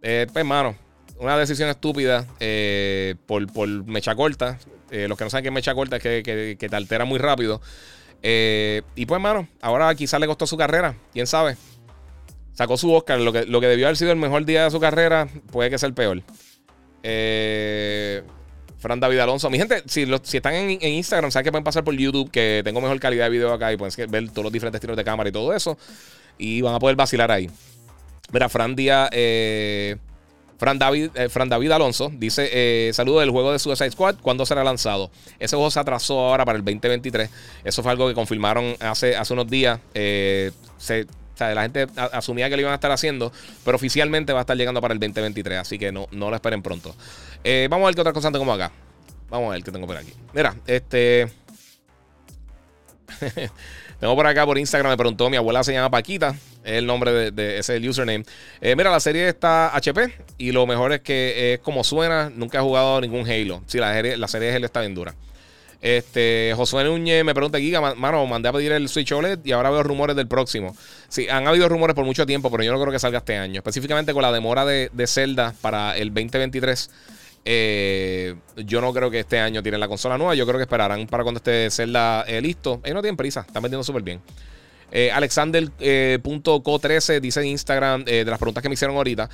pues, mano. Una decisión estúpida por, por mecha corta. los que no saben qué mecha corta es que, te altera muy rápido. y pues, mano, ahora quizás le costó su carrera. ¿Quién sabe? Sacó su Oscar. Lo que, lo que debió haber sido el mejor día de su carrera puede que sea el peor. Eh. Fran David Alonso. Mi gente, si, si están en, Instagram, saben que pueden pasar por YouTube, que tengo mejor calidad de video acá y pueden ver todos los diferentes tiros de cámara y todo eso. Y van a poder vacilar ahí. Mira, Fran Díaz. Eh, Fran David, eh, Fran David Alonso dice: eh, Saludo del juego de Suicide Squad. ¿Cuándo será lanzado? Ese juego se atrasó ahora para el 2023. Eso fue algo que confirmaron hace, hace unos días. se, la gente asumía que lo iban a estar haciendo, pero oficialmente va a estar llegando para el 2023, así que no, no lo esperen pronto. Eh, vamos a ver qué otra cosa tengo acá. Vamos a ver qué tengo por aquí. Mira, este. tengo por acá por Instagram, me preguntó, mi abuela se llama Paquita, es el nombre de, ese es el username. Eh, mira, la serie está HP y lo mejor es que es como suena, nunca he jugado ningún Halo. Sí, la serie, la serie de Halo está bien dura. Este, Josué Núñez me pregunta, Giga, mano, mandé a pedir el Switch OLED y ahora veo rumores del próximo. Sí, han habido rumores por mucho tiempo, pero yo no creo que salga este año. Específicamente con la demora de, Zelda para el 2023. Eh, yo no creo que este año tienen la consola nueva. Yo creo que esperarán para cuando esté Zelda eh, listo. Ellos no tienen prisa, están vendiendo súper bien. Eh, Alexander.co13 eh, dice en Instagram eh, de las preguntas que me hicieron ahorita: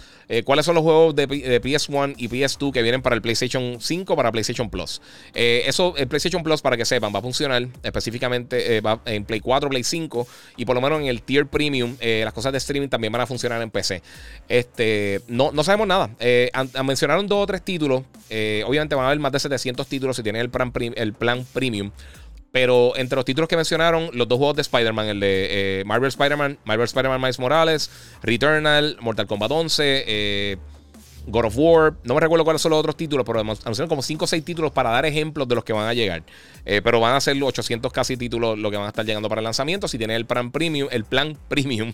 ¿Cuáles son los juegos de, PS1 y PS2 que vienen para el PlayStation 5 para PlayStation Plus? eso, el PlayStation Plus, para que sepan, va a funcionar específicamente va en Play 4, Play 5 y por lo menos en el Tier Premium. las cosas de streaming también van a funcionar en PC. Este, no, no sabemos nada. mencionaron dos o tres títulos. obviamente van a haber más de 700 títulos si tienen el plan, el plan Premium. Pero entre los títulos que mencionaron, los dos juegos de Spider-Man, el de eh, Marvel Spider-Man, Marvel Spider-Man Miles Morales, Returnal, Mortal Kombat 11, eh, God of War. No me recuerdo cuáles son los otros títulos, pero anunciaron como 5 o 6 títulos para dar ejemplos de los que van a llegar. Eh, pero van a ser 800 casi títulos lo que van a estar llegando para el lanzamiento. Si tiene el plan premium, el plan premium,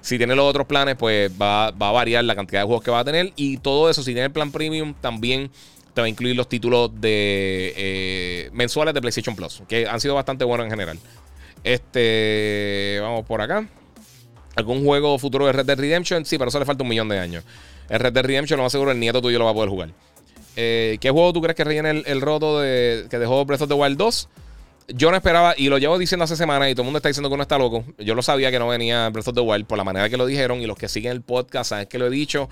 si tiene los otros planes, pues va, va a variar la cantidad de juegos que va a tener. Y todo eso, si tiene el plan premium, también va a incluir los títulos de eh, mensuales de PlayStation Plus, que han sido bastante buenos en general. Este, vamos por acá. ¿Algún juego futuro de Red Dead Redemption? Sí, pero eso le falta un millón de años. El Red Dead Redemption, lo más seguro, el nieto tuyo lo va a poder jugar. Eh, ¿Qué juego tú crees que rellene el, roto de, que dejó Breath of the Wild 2? Yo no esperaba, y lo llevo diciendo hace semanas, y todo el mundo está diciendo que uno está loco. Yo lo sabía que no venía Breath of the Wild por la manera que lo dijeron, y los que siguen el podcast saben que lo he dicho.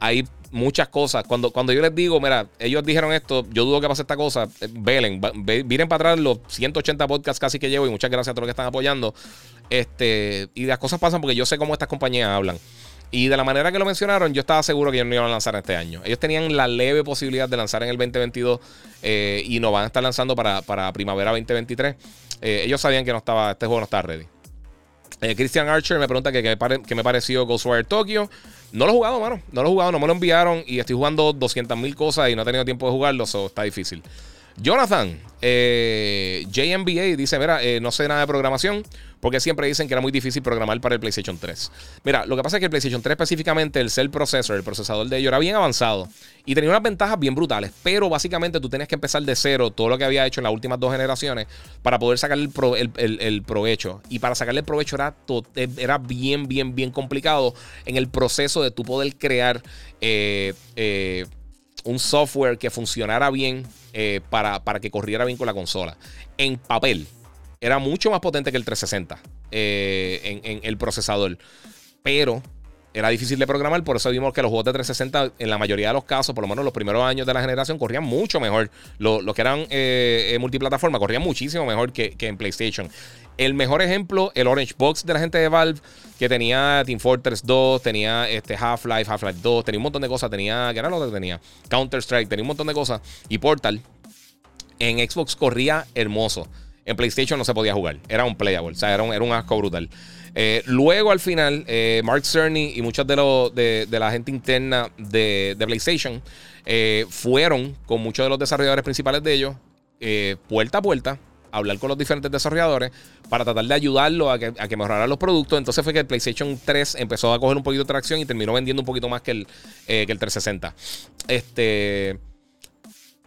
Hay muchas cosas. Cuando, cuando yo les digo, mira, ellos dijeron esto, yo dudo que pase esta cosa, eh, velen, miren para atrás los 180 podcasts casi que llevo y muchas gracias a todos los que están apoyando. Este, y las cosas pasan porque yo sé cómo estas compañías hablan. Y de la manera que lo mencionaron, yo estaba seguro que ellos no iban a lanzar este año. Ellos tenían la leve posibilidad de lanzar en el 2022 eh, y no van a estar lanzando para, primavera 2023. Eh, ellos sabían que no estaba, este juego no estaba ready. Christian Archer me pregunta que, que, me pareció Ghostwire Tokyo. No lo he jugado, mano. No lo he jugado, no me lo enviaron y estoy jugando 200 mil cosas y no he tenido tiempo de jugarlo, eso está difícil. Jonathan, eh, JMBA dice, mira, eh, no sé nada de programación porque siempre dicen que era muy difícil programar para el PlayStation 3. Mira, lo que pasa es que el PlayStation 3 específicamente, el Cell Processor, el procesador de ellos era bien avanzado y tenía unas ventajas bien brutales, pero básicamente tú tenías que empezar de cero todo lo que había hecho en las últimas dos generaciones para poder sacar el, provecho. Y para sacarle el provecho era, era bien, bien, bien complicado en el proceso de tú poder crear eh, un software que funcionara bien eh, para, para, que corriera bien con la consola. En papel, era mucho más potente que el 360 eh, en, el procesador. Pero era difícil de programar, por eso vimos que los juegos de 360, en la mayoría de los casos, por lo menos los primeros años de la generación, corrían mucho mejor. Los que eran eh, multiplataforma corrían muchísimo mejor que, que en PlayStation. El mejor ejemplo, el Orange Box de la gente de Valve, que tenía Team Fortress 2, tenía este Half-Life, Half-Life 2, tenía un montón de cosas, tenía, ¿qué era lo que tenía? Counter-Strike, tenía un montón de cosas. Y Portal, en Xbox corría hermoso. En PlayStation no se podía jugar, era un playable, o sea, era un, era un asco brutal. Eh, luego, al final, eh, Mark Cerny y muchos de, los de, la gente interna de, PlayStation eh, fueron con muchos de los desarrolladores principales de ellos puerta a puerta, hablar con los diferentes desarrolladores para tratar de ayudarlo a que, a que mejoraran los productos. Entonces fue que el PlayStation 3 empezó a coger un poquito de tracción y terminó vendiendo un poquito más que el, que el 360. Este.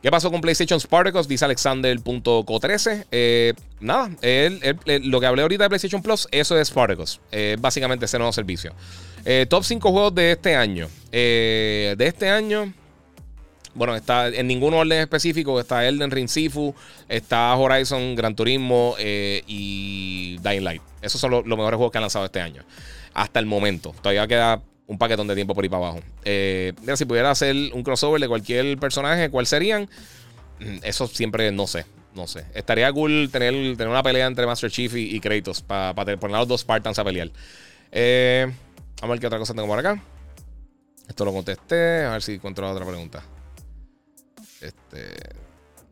¿Qué pasó con PlayStation Spartacus? Dice Alexander.co13. Eh, nada, lo que hablé ahorita de PlayStation Plus, eso es Spartacus. Eh, básicamente ese nuevo servicio. Eh, top 5 juegos de este año. de este año, bueno, está en ningún orden específico. Está Elden Ring Sifu, está Horizon, Gran Turismo y Dying Light. Esos son los mejores juegos que han lanzado este año. Hasta el momento. Todavía queda un paquetón de tiempo por ahí para abajo. Eh, mira, si pudiera hacer un crossover de cualquier personaje, ¿cuál serían? Mm, eso siempre no sé. No sé. Estaría cool tener, tener una pelea entre Master Chief y, Kratos para poner a los dos Spartans a pelear. Eh, vamos a ver qué otra cosa tengo por acá. Esto lo contesté. A ver si encuentro otra pregunta. Este.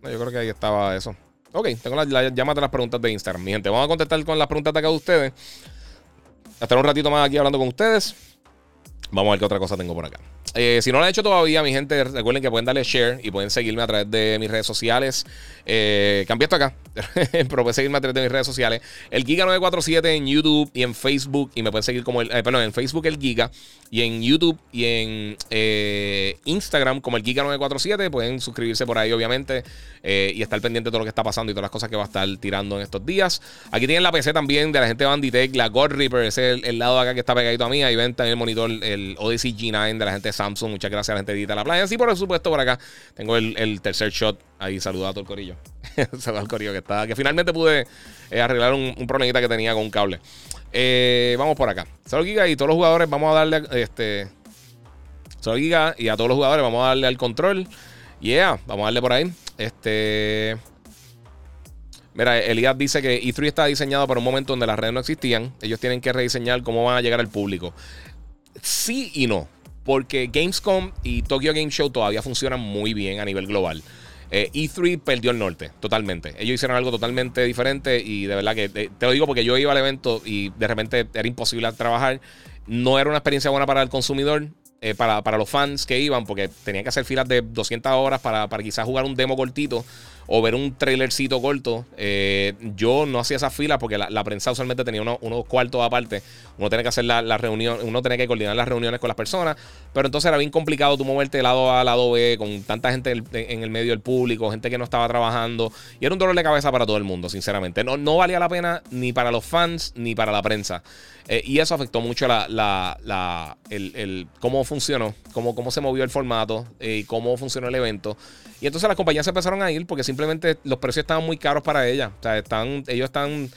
No, yo creo que ahí estaba eso. Ok, tengo las la llamas de las preguntas de Instagram. Mi gente, vamos a contestar con las preguntas de acá de ustedes. Hasta un ratito más aquí hablando con ustedes. Vamos a ver qué otra cosa tengo por acá. Eh, si no lo han hecho todavía, mi gente, recuerden que pueden darle share y pueden seguirme a través de mis redes sociales. Eh, cambié esto acá, pero pueden seguirme a través de mis redes sociales. El Giga947 en YouTube y en Facebook. Y me pueden seguir como el. Eh, perdón, en Facebook el Giga. Y en YouTube y en Instagram como el Giga947. Pueden suscribirse por ahí, obviamente. y estar pendiente de todo lo que está pasando y todas las cosas que va a estar tirando en estos días. Aquí tienen la PC también de la gente de Banditech, la God Reaper. Ese es el, lado de acá que está pegadito a mí. Ahí ven también el monitor, el Odyssey G9 de la gente de Samsung. Muchas gracias a la gente de La Playa. Sí, por supuesto, por acá tengo el, tercer shot. Ahí saludado a todo el corillo. saludado al corillo que está. Que finalmente pude eh, arreglar un, un problemita que tenía con un cable. Eh, vamos por acá. Solo Giga y todos los jugadores vamos a darle. Este. Solo Giga y a todos los jugadores vamos a darle al control. Yeah, vamos a darle por ahí. Este. Mira, Elías dice que E3 está diseñado para un momento donde las redes no existían. Ellos tienen que rediseñar cómo van a llegar al público. Sí y no. Porque Gamescom y Tokyo Game Show todavía funcionan muy bien a nivel global. E3 eh, e perdió el norte, totalmente. Ellos hicieron algo totalmente diferente y de verdad que eh, te lo digo porque yo iba al evento y de repente era imposible trabajar. No era una experiencia buena para el consumidor. Eh, para, los fans que iban, porque tenían que hacer filas de 200 horas para, para quizás jugar un demo cortito o ver un trailercito corto. Eh, yo no hacía esas filas porque la, prensa usualmente tenía unos, cuartos aparte. Uno tenía que hacer la, reunión, uno tenía que coordinar las reuniones con las personas. Pero entonces era bien complicado tú moverte de lado A lado B con tanta gente en el, medio del público, gente que no estaba trabajando. Y era un dolor de cabeza para todo el mundo, sinceramente. No, no valía la pena ni para los fans ni para la prensa. Eh, y eso afectó mucho la, la, el, cómo funcionó, cómo, cómo se movió el formato y eh, cómo funcionó el evento. Y entonces las compañías se empezaron a ir porque simplemente los precios estaban muy caros para ellas. O sea, están, ellos están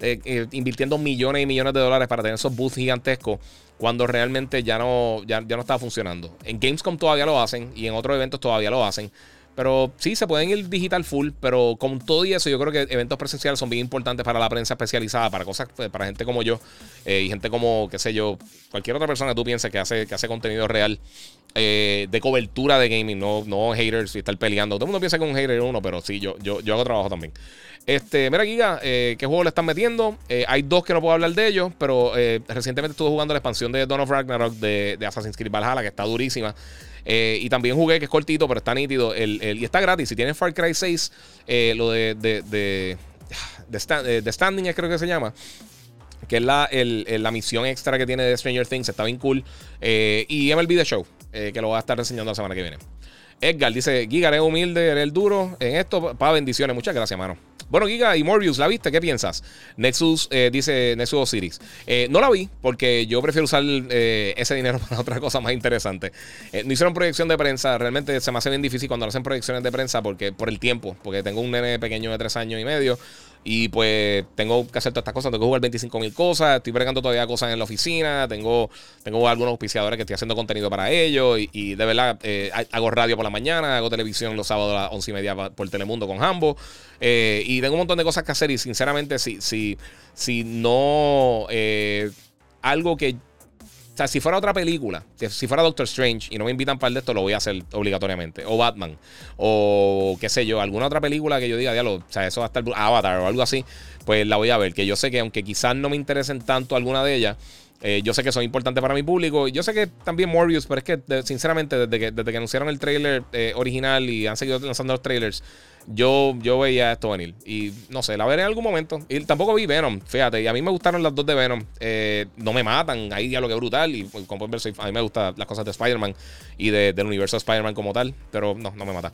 eh, invirtiendo millones y millones de dólares para tener esos booths gigantescos cuando realmente ya no, ya, ya no estaba funcionando. En Gamescom todavía lo hacen y en otros eventos todavía lo hacen. Pero sí, se pueden ir digital full, pero con todo y eso, yo creo que eventos presenciales son bien importantes para la prensa especializada, para cosas, pues, para gente como yo eh, y gente como, qué sé yo, cualquier otra persona que tú pienses que hace, que hace contenido real eh, de cobertura de gaming, no, no haters y estar peleando. Todo el mundo piensa que un hater es uno, pero sí, yo, yo, yo hago trabajo también. Este, mira, Giga, eh, ¿qué juego le están metiendo? hay dos que no puedo hablar de ellos, pero recientemente estuve jugando la expansión de Dawn Ragnarok de Assassin's Creed Valhalla, que está durísima. Eh, y también jugué, que es cortito, pero está nítido. El, y está gratis. Si tienes Far Cry 6, eh, lo de, de, de, de, Standing, creo que se llama que es la, la, misión extra que tiene de Stranger Things, está bien cool. Eh, y MLB The Show, que lo voy a estar enseñando la semana que viene. Edgar dice: Giga, eres humilde, eres el duro en esto. Para bendiciones. Muchas gracias, mano. Bueno, Giga y Morbius, ¿la viste? ¿Qué piensas? Nexus eh, dice Nexus Osiris. Eh, no la vi porque yo prefiero usar eh, ese dinero para otra cosa más interesante. no hicieron proyección de prensa. Realmente se me hace bien difícil cuando hacen proyecciones de prensa porque por el tiempo. Porque tengo un nene pequeño de tres años y medio. Y pues tengo que hacer todas estas cosas, tengo que jugar 25 mil cosas, estoy bregando todavía cosas en la oficina, tengo, tengo algunos auspiciadores que estoy haciendo contenido para ellos y, de verdad eh, hago radio por la mañana, hago televisión los sábados a las 11 y media por Telemundo con Hambo eh, y tengo un montón de cosas que hacer y sinceramente si, si, si no eh, algo que o sea, si fuera otra película, si fuera Doctor Strange y no me invitan para el de esto, lo voy a hacer obligatoriamente. O Batman. O qué sé yo, alguna otra película que yo diga, diablo, o sea, eso va a estar Avatar o algo así, pues la voy a ver. Que yo sé que aunque quizás no me interesen tanto alguna de ellas, eh, yo sé que son importantes para mi público. Yo sé que también Morbius, pero es que sinceramente desde que, desde que anunciaron el trailer eh, original y han seguido lanzando los trailers, yo, yo veía esto venir. Y no sé, la veré en algún momento. Y tampoco vi Venom, fíjate. Y a mí me gustaron las dos de Venom. Eh, no me matan, lo que brutal. Y como pueden ver, a mí me gustan las cosas de Spider-Man y del universo de Spider-Man como tal. Pero no, no me mata.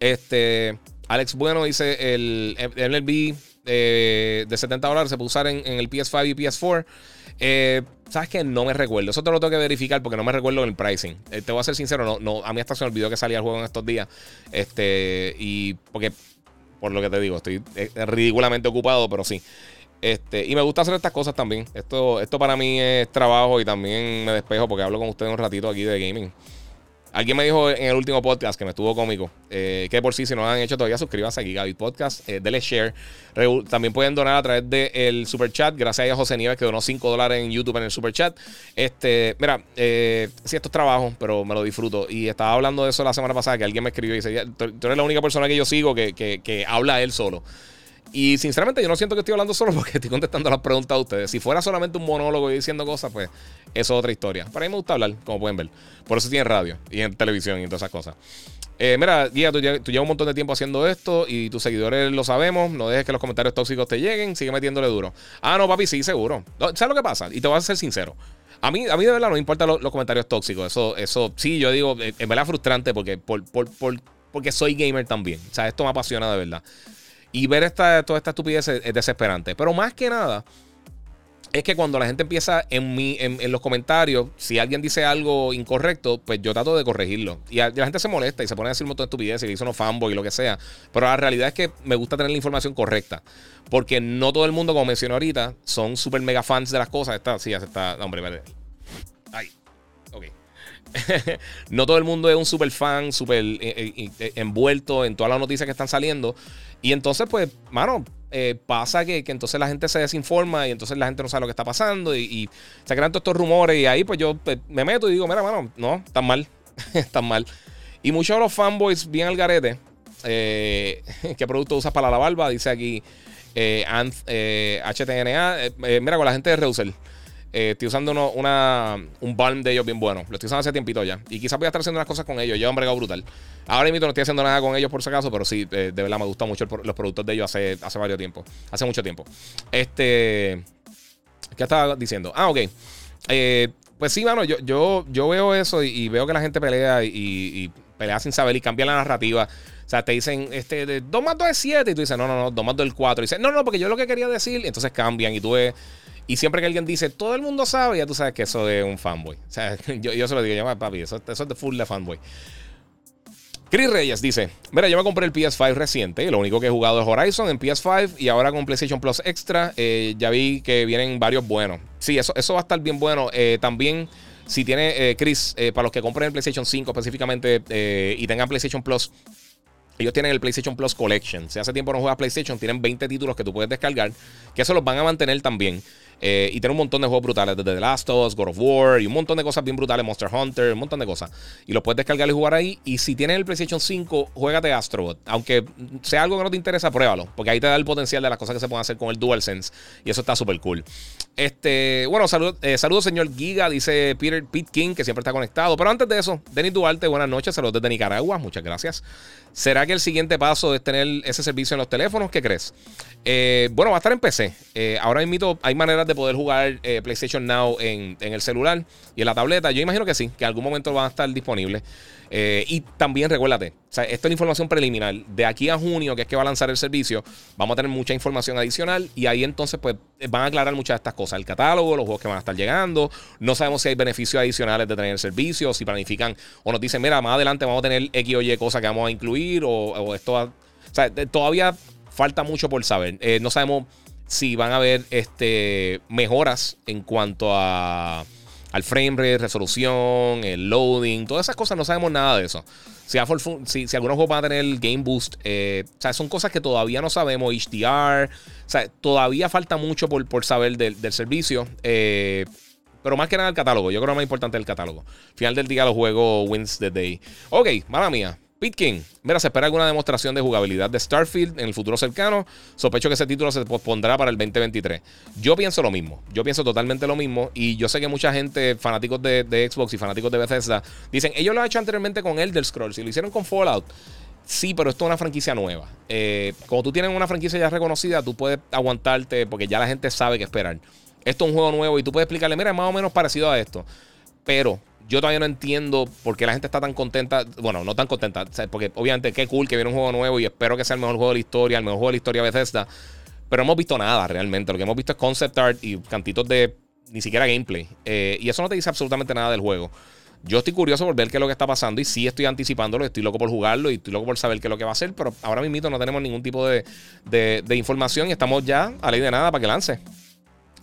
Este. Alex Bueno dice: el MLB eh, de 70 dólares se puede usar en, el PS5 y PS4. Eh, ¿Sabes que No me recuerdo. Eso te lo tengo que verificar porque no me recuerdo el pricing. Eh, te voy a ser sincero, no, no, a mí hasta se me olvidó que salía el juego en estos días. Este, y porque, por lo que te digo, estoy ridículamente ocupado, pero sí. Este, y me gusta hacer estas cosas también. Esto, esto para mí es trabajo y también me despejo porque hablo con ustedes un ratito aquí de gaming. Alguien me dijo en el último podcast que me estuvo cómico eh, que por sí, si no lo han hecho todavía, suscríbanse aquí, Gaby Podcast, eh, denle share. también pueden donar a través del super chat. Gracias a José Nieves que donó 5 dólares en YouTube en el super chat. Este, mira, eh, sí, esto es trabajo, pero me lo disfruto. Y estaba hablando de eso la semana pasada que alguien me escribió y dice: Tú eres la única persona que yo sigo que, que, que habla él solo. Y sinceramente yo no siento que estoy hablando solo porque estoy contestando las preguntas de ustedes. Si fuera solamente un monólogo y diciendo cosas, pues eso es otra historia. Para mí me gusta hablar, como pueden ver. Por eso tiene radio y en televisión y todas esas cosas. Eh, mira, Guía, tú, llevas un montón de tiempo haciendo esto y tus seguidores lo sabemos. No dejes que los comentarios tóxicos te lleguen. Sigue metiéndole duro. Ah, no, papi, sí, seguro. ¿Sabes lo que pasa? Y te voy a ser sincero. A mí, a mí de verdad no me importan los, comentarios tóxicos. Eso, eso sí, yo digo, eh, en verdad frustrante porque, por, por, porque soy gamer también. O sea, esto me apasiona de verdad. Y ver esta, toda esta estupidez es, desesperante. Pero más que nada, es que cuando la gente empieza en, mi, en, los comentarios, si alguien dice algo incorrecto, pues yo trato de corregirlo. Y, la gente se molesta y se pone a decir un montón de estupidez y dice unos fanboy y lo que sea. Pero la realidad es que me gusta tener la información correcta. Porque no todo el mundo, como mencioné ahorita, son super mega fans de las cosas. Está, sí, ya está. hombre. Ay, ok. no todo el mundo es un super fan, super eh, eh, eh, envuelto en todas las noticias que están saliendo. Y entonces, pues, mano, pasa que, entonces la gente se desinforma y entonces la gente no sabe lo que está pasando y, se crean todos estos rumores y ahí pues yo me meto y digo, mira, mano, no, están mal, están mal. Y muchos de los fanboys bien al garete, ¿qué producto usas para la barba? Dice aquí HTNA, mira, con la gente de Reusel. Eh, estoy usando una, un balm de ellos bien bueno. Lo estoy usando hace tiempito ya. Y quizás voy a estar haciendo unas cosas con ellos. Yo, hombre, brutal. Ahora mismo no estoy haciendo nada con ellos por si acaso, pero sí, eh, de verdad me gustan mucho los productos de ellos hace, hace varios tiempos. Hace mucho tiempo. Este. ¿Qué estaba diciendo? Ah, ok. Eh, pues sí, mano, yo, yo, yo veo eso y, veo que la gente pelea y, pelea sin saber y cambia la narrativa. O sea, te dicen, este, 2 más 2 es 7. Y tú dices, no, no, no, 2 más 2 es 4. Y dices, no, no, porque yo lo que quería decir. entonces cambian y tú ves. Y siempre que alguien dice, todo el mundo sabe, ya tú sabes que eso es un fanboy. O sea, yo, yo se lo digo, yo, papi, eso, eso es de full de fanboy. Chris Reyes dice: Mira, yo me compré el PS5 reciente. Lo único que he jugado es Horizon en PS5. Y ahora con PlayStation Plus Extra, eh, ya vi que vienen varios buenos. Sí, eso, eso va a estar bien bueno. Eh, también, si tiene, eh, Chris, para los que compren el PlayStation 5 específicamente y tengan PlayStation Plus, ellos tienen el PlayStation Plus Collection. Si hace tiempo no juegas PlayStation, tienen 20 títulos que tú puedes descargar, que eso los van a mantener también. Eh, y tiene un montón de juegos brutales, desde The Last of Us, God of War, y un montón de cosas bien brutales, Monster Hunter, un montón de cosas. Y lo puedes descargar y jugar ahí. Y si tienes el PlayStation 5, juégate Astrobot. Aunque sea algo que no te interesa, pruébalo. Porque ahí te da el potencial de las cosas que se pueden hacer con el DualSense. Y eso está súper cool. Este, bueno, eh, saludos, señor Giga, dice Peter Pete King, que siempre está conectado. Pero antes de eso, Denis Duarte, buenas noches, saludos desde Nicaragua, muchas gracias. ¿Será que el siguiente paso es tener ese servicio en los teléfonos? ¿Qué crees? Eh, bueno, va a estar en PC. Ahora mismo hay maneras de poder jugar eh, PlayStation Now en, el celular y en la tableta. Yo imagino que sí, que en algún momento van a estar disponibles. y también recuérdate, o esto es información preliminar. De aquí a junio, que es que va a lanzar el servicio, vamos a tener mucha información adicional y ahí entonces pues van a aclarar muchas de estas cosas. El catálogo, los juegos que van a estar llegando. No sabemos si hay beneficios adicionales de tener el servicio, si planifican o nos dicen, mira, más adelante vamos a tener X o Y cosas que vamos a incluir o, esto. O sea, todavía falta mucho por saber. Eh, no sabemos si van a haber este, mejoras en cuanto a, al frame rate, resolución, el loading, todas esas cosas, no sabemos nada de eso. Si, algunos juegos van a tener Game Boost, eh, o sea, son cosas que todavía no sabemos. HDR, o sea, todavía falta mucho por, por saber del, servicio. Eh, pero más que nada el catálogo. Yo creo que lo más importante es el catálogo. Al final del día los juegos wins the day. Ok, mala mía. Pitkin, mira, se espera alguna demostración de jugabilidad de Starfield en el futuro cercano. Sospecho que ese título se pospondrá para el 2023. Yo pienso lo mismo. Yo pienso totalmente lo mismo. Y yo sé que mucha gente, fanáticos de, Xbox y fanáticos de Bethesda, dicen, ellos lo han hecho anteriormente con Elder Scrolls y lo hicieron con Fallout. Sí, pero esto es una franquicia nueva. Eh, como tú tienes una franquicia ya reconocida, tú puedes aguantarte porque ya la gente sabe qué esperar. Esto es un juego nuevo y tú puedes explicarle, mira, es más o menos parecido a esto. Pero yo todavía no entiendo por qué la gente está tan contenta. Bueno, no tan contenta. Porque obviamente qué cool que viene un juego nuevo y espero que sea el mejor juego de la historia, el mejor juego de la historia de Bethesda. Pero no hemos visto nada realmente. Lo que hemos visto es concept art y cantitos de ni siquiera gameplay. Eh, y eso no te dice absolutamente nada del juego. Yo estoy curioso por ver qué es lo que está pasando y sí estoy anticipándolo, estoy loco por jugarlo y estoy loco por saber qué es lo que va a hacer, pero ahora mismo no tenemos ningún tipo de, información y estamos ya a ley de nada para que lance.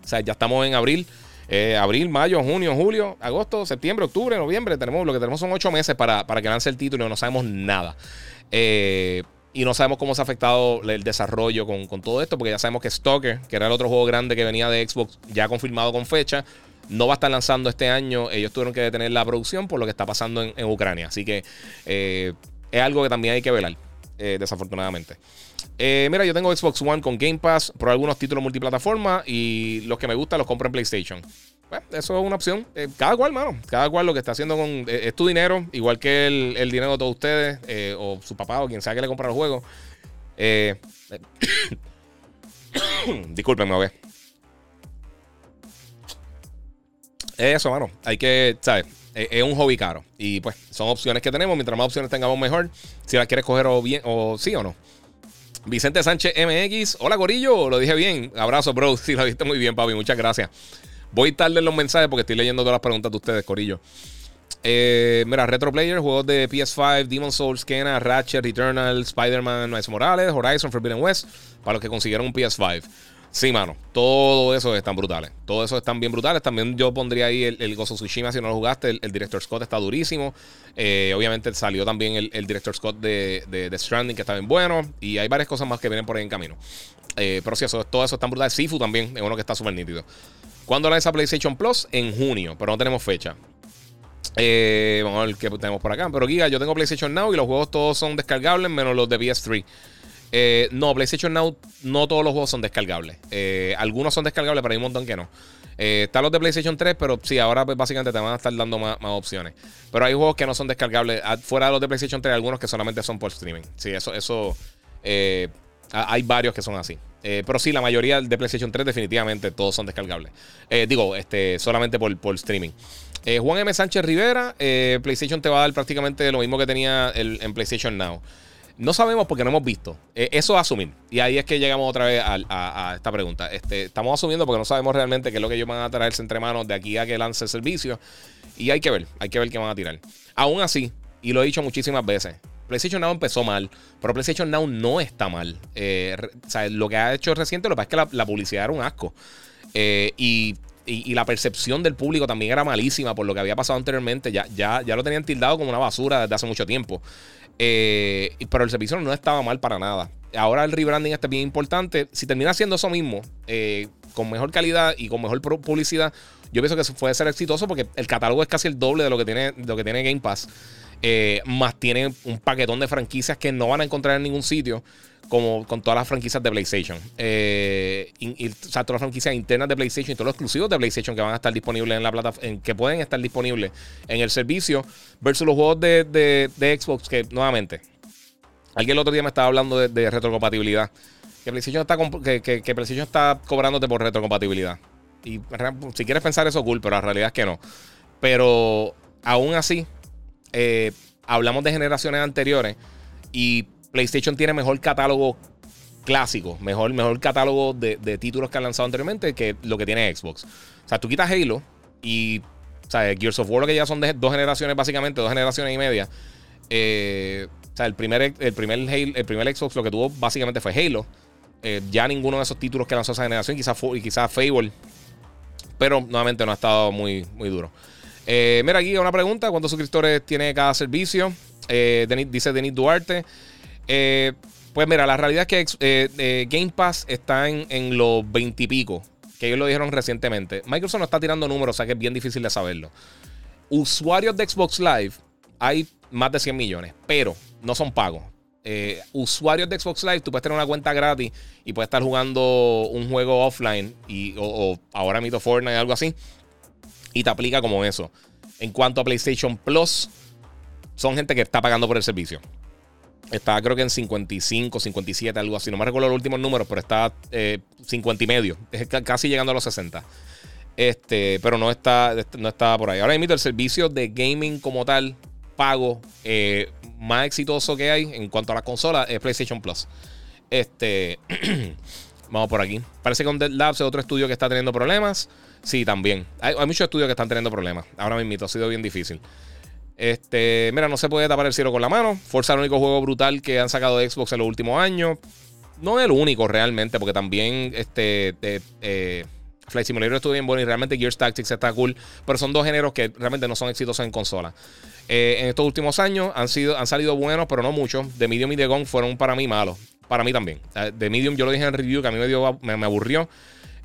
O sea, ya estamos en abril. Eh, abril, mayo, junio, julio, agosto, septiembre, octubre, noviembre. Tenemos, lo que tenemos son ocho meses para, para que lance el título y no sabemos nada. Eh, y no sabemos cómo se ha afectado el desarrollo con, con, todo esto, porque ya sabemos que Stalker, que era el otro juego grande que venía de Xbox, ya confirmado con fecha, no va a estar lanzando este año. Ellos tuvieron que detener la producción por lo que está pasando en, Ucrania. Así que eh, es algo que también hay que velar, desafortunadamente. Eh, mira, yo tengo Xbox One con Game Pass, por algunos títulos multiplataforma y los que me gustan los compro en PlayStation. Bueno, eso es una opción. cada cual, mano. Cada cual lo que está haciendo con. es tu dinero, igual que el, dinero de todos ustedes, o su papá, o quien sea que le compra los juegos. Disculpenme, ver. Eso, mano. Hay que, ¿sabes? Es un hobby caro. Y pues son opciones que tenemos. Mientras más opciones tengamos, mejor. Si las quieres coger o bien, o sí o no. Vicente Sánchez MX. Hola, Gorillo. Lo dije bien. Abrazo, bro. Sí, lo diste muy bien, papi. Muchas gracias. Voy tarde en los mensajes porque estoy leyendo todas las preguntas de ustedes, Corillo. Eh, mira, Retro Player, juegos de PS5, Demon Souls, Kena, Ratchet, Eternal, Spider-Man, Miles Morales, Horizon, Forbidden West, para los que consiguieron un PS5. Sí, mano. Todo eso están brutales. Todo eso están bien brutales. También yo pondría ahí el, el Gozo Tsushima si no lo jugaste. El, Director Scott está durísimo. Eh, obviamente salió también el, Director Scott de, de, Stranding que está bien bueno. Y hay varias cosas más que vienen por ahí en camino. Eh, pero sí, eso, todo eso está brutal. Sifu también es uno que está súper nítido. ¿Cuándo lanza PlayStation Plus? En junio, pero no tenemos fecha. Eh, vamos a ver qué tenemos por acá. Pero Giga, yo tengo PlayStation Now y los juegos todos son descargables menos los de PS3. Eh, no, PlayStation Now, no todos los juegos son descargables. Eh, algunos son descargables, pero hay un montón que no. Eh, están los de PlayStation 3, pero sí, ahora pues, básicamente te van a estar dando más, opciones. Pero hay juegos que no son descargables. Ah, fuera de los de PlayStation 3, algunos que solamente son por streaming. Sí, eso, eso hay varios que son así. pero sí, la mayoría de PlayStation 3 definitivamente todos son descargables. digo, este, solamente por, por streaming. Juan M. Sánchez Rivera, PlayStation te va a dar prácticamente lo mismo que tenía en PlayStation Now. No sabemos porque no hemos visto. Eh, eso es asumir. Y ahí es que llegamos otra vez a, esta pregunta. Este, estamos asumiendo porque no sabemos realmente qué es lo que ellos van a traerse entre manos de aquí a que lance el servicio. Y hay que ver, hay que ver qué van a tirar. Aún así, y lo he dicho muchísimas veces, PlayStation Now empezó mal, pero PlayStation Now no está mal. Eh, lo que ha hecho reciente, lo que pasa es que la, publicidad era un asco. Eh, y y, la percepción del público también era malísima por lo que había pasado anteriormente. Ya, ya, ya lo tenían tildado como una basura desde hace mucho tiempo. Eh, pero el servicio no estaba mal para nada. Ahora el rebranding está bien importante. Si termina siendo eso mismo, eh, con mejor calidad y con mejor publicidad, yo pienso que eso puede ser exitoso porque el catálogo es casi el doble de lo que tiene, lo que tiene Game Pass. Eh, más tiene un paquetón de franquicias que no van a encontrar en ningún sitio como con todas las franquicias de PlayStation. Eh, y, o sea, todas las franquicias internas de PlayStation y todos los exclusivos de PlayStation que van a estar disponibles en la plataforma, que pueden estar disponibles en el servicio, versus los juegos de, Xbox, que nuevamente, alguien el otro día me estaba hablando de, retrocompatibilidad. Que PlayStation, está que, PlayStation está cobrándote por retrocompatibilidad. Y si quieres pensar eso, cool, pero la realidad es que no. Pero aún así, eh, hablamos de generaciones anteriores y PlayStation tiene mejor catálogo clásico, mejor, mejor catálogo de, títulos que han lanzado anteriormente que lo que tiene Xbox. O sea, tú quitas Halo y o sea, Gears of War, lo que ya son de dos generaciones, básicamente, dos generaciones y media. Eh, o sea, el primer, el, primer el primer Xbox lo que tuvo básicamente fue Halo. Eh, ya ninguno de esos títulos que lanzó esa generación, quizás quizás Fable. Pero nuevamente no ha estado muy, muy duro. Eh, mira aquí una pregunta: ¿cuántos suscriptores tiene cada servicio? dice Denis Duarte. Eh, pues mira, la realidad es que eh, eh, Game Pass está en, los 20 y pico, que ellos lo dijeron recientemente. Microsoft no está tirando números, o sea que es bien difícil de saberlo. Usuarios de Xbox Live hay más de 100 millones, pero no son pagos. usuarios de Xbox Live, tú puedes tener una cuenta gratis y puedes estar jugando un juego offline y, o, ahora mito Fortnite, algo así, y te aplica como eso. En cuanto a PlayStation Plus, son gente que está pagando por el servicio. Está creo que en 55, 57, algo así. No me recuerdo los últimos números, pero está 50 y medio. Es casi llegando a los 60. Este, pero no está, no está por ahí. Ahora mismo el servicio de gaming como tal, pago, más exitoso que hay en cuanto a la consola es PlayStation Plus. Este, vamos por aquí. Parece que Dead Labs es otro estudio que está teniendo problemas. Sí, también. Hay, muchos estudios que están teniendo problemas. Ahora mismo ha sido bien difícil. Este, mira, no se puede tapar el cielo con la mano. Forza es el único juego brutal que han sacado Xbox en los últimos años. No es el único realmente, porque también este, eh, Flight Simulator estuvo bien bueno y realmente Gears Tactics está cool. Pero son dos géneros que realmente no son exitosos en consola. Eh, en estos últimos años han, sido, han salido buenos, pero no muchos. The Medium y The Gone fueron para mí malos. Para mí también. The Medium yo lo dije en review que a mí me, dio, me, aburrió.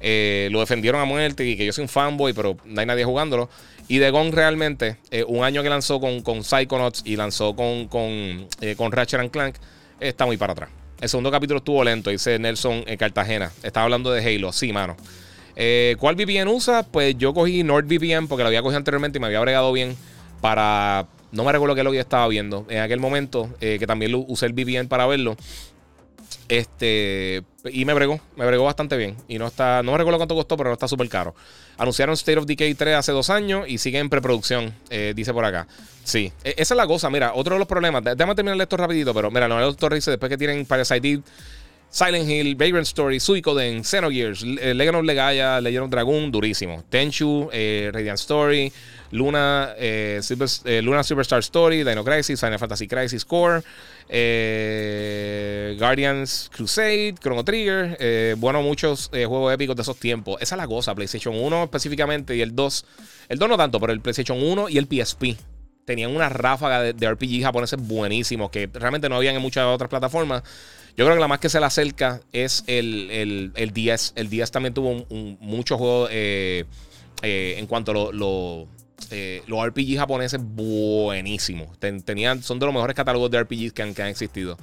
Eh, lo defendieron a muerte y que yo soy un fanboy, pero no hay nadie jugándolo. Y The Gone realmente, eh, un año que lanzó con, con Psychonauts y lanzó con, con, con Ratchet and Clank, está muy para atrás. El segundo capítulo estuvo lento, dice Nelson Cartagena. Estaba hablando de Halo. Sí, mano. ¿Cuál VPN usa? Pues yo cogí NordVPN porque lo había cogido anteriormente y me había bregado bien para. No me recuerdo qué es lo que estaba viendo en aquel momento, eh, que también usé el VPN para verlo. Este. Y me bregó, me bregó bastante bien. Y no está. No me recuerdo cuánto costó, pero no está súper caro. Anunciaron State of Decay 3 hace dos años y sigue en preproducción, eh, dice por acá. Sí, e, esa es la cosa. Mira, otro de los problemas. Déjame terminar esto rapidito, pero mira, los doctor dice después que tienen Parasite Silent Hill, Vagrant Story, Suicoden, Xenogears, eh, Legend of Legaia, Legend of Dragon, durísimo. Tenchu, Radiant Story, Luna, eh, eh, Luna Superstar Story, Dino Crisis, Final Fantasy Crisis Core, eh, Guardians Crusade, Chrono Trigger. bueno, muchos juegos épicos de esos tiempos. Esa es la cosa. PlayStation 1 específicamente y el 2. El 2 no tanto, pero el PlayStation 1 y el PSP. Tenían una ráfaga de, RPG japoneses buenísimos que realmente no habían en muchas otras plataformas. Yo creo que la más que se le acerca es el, el, el 10. El 10 también tuvo un, muchos juegos en cuanto a lo eh, los RPG japoneses buenísimos. tenían, son de los mejores catálogos de RPGs que han, que han existido.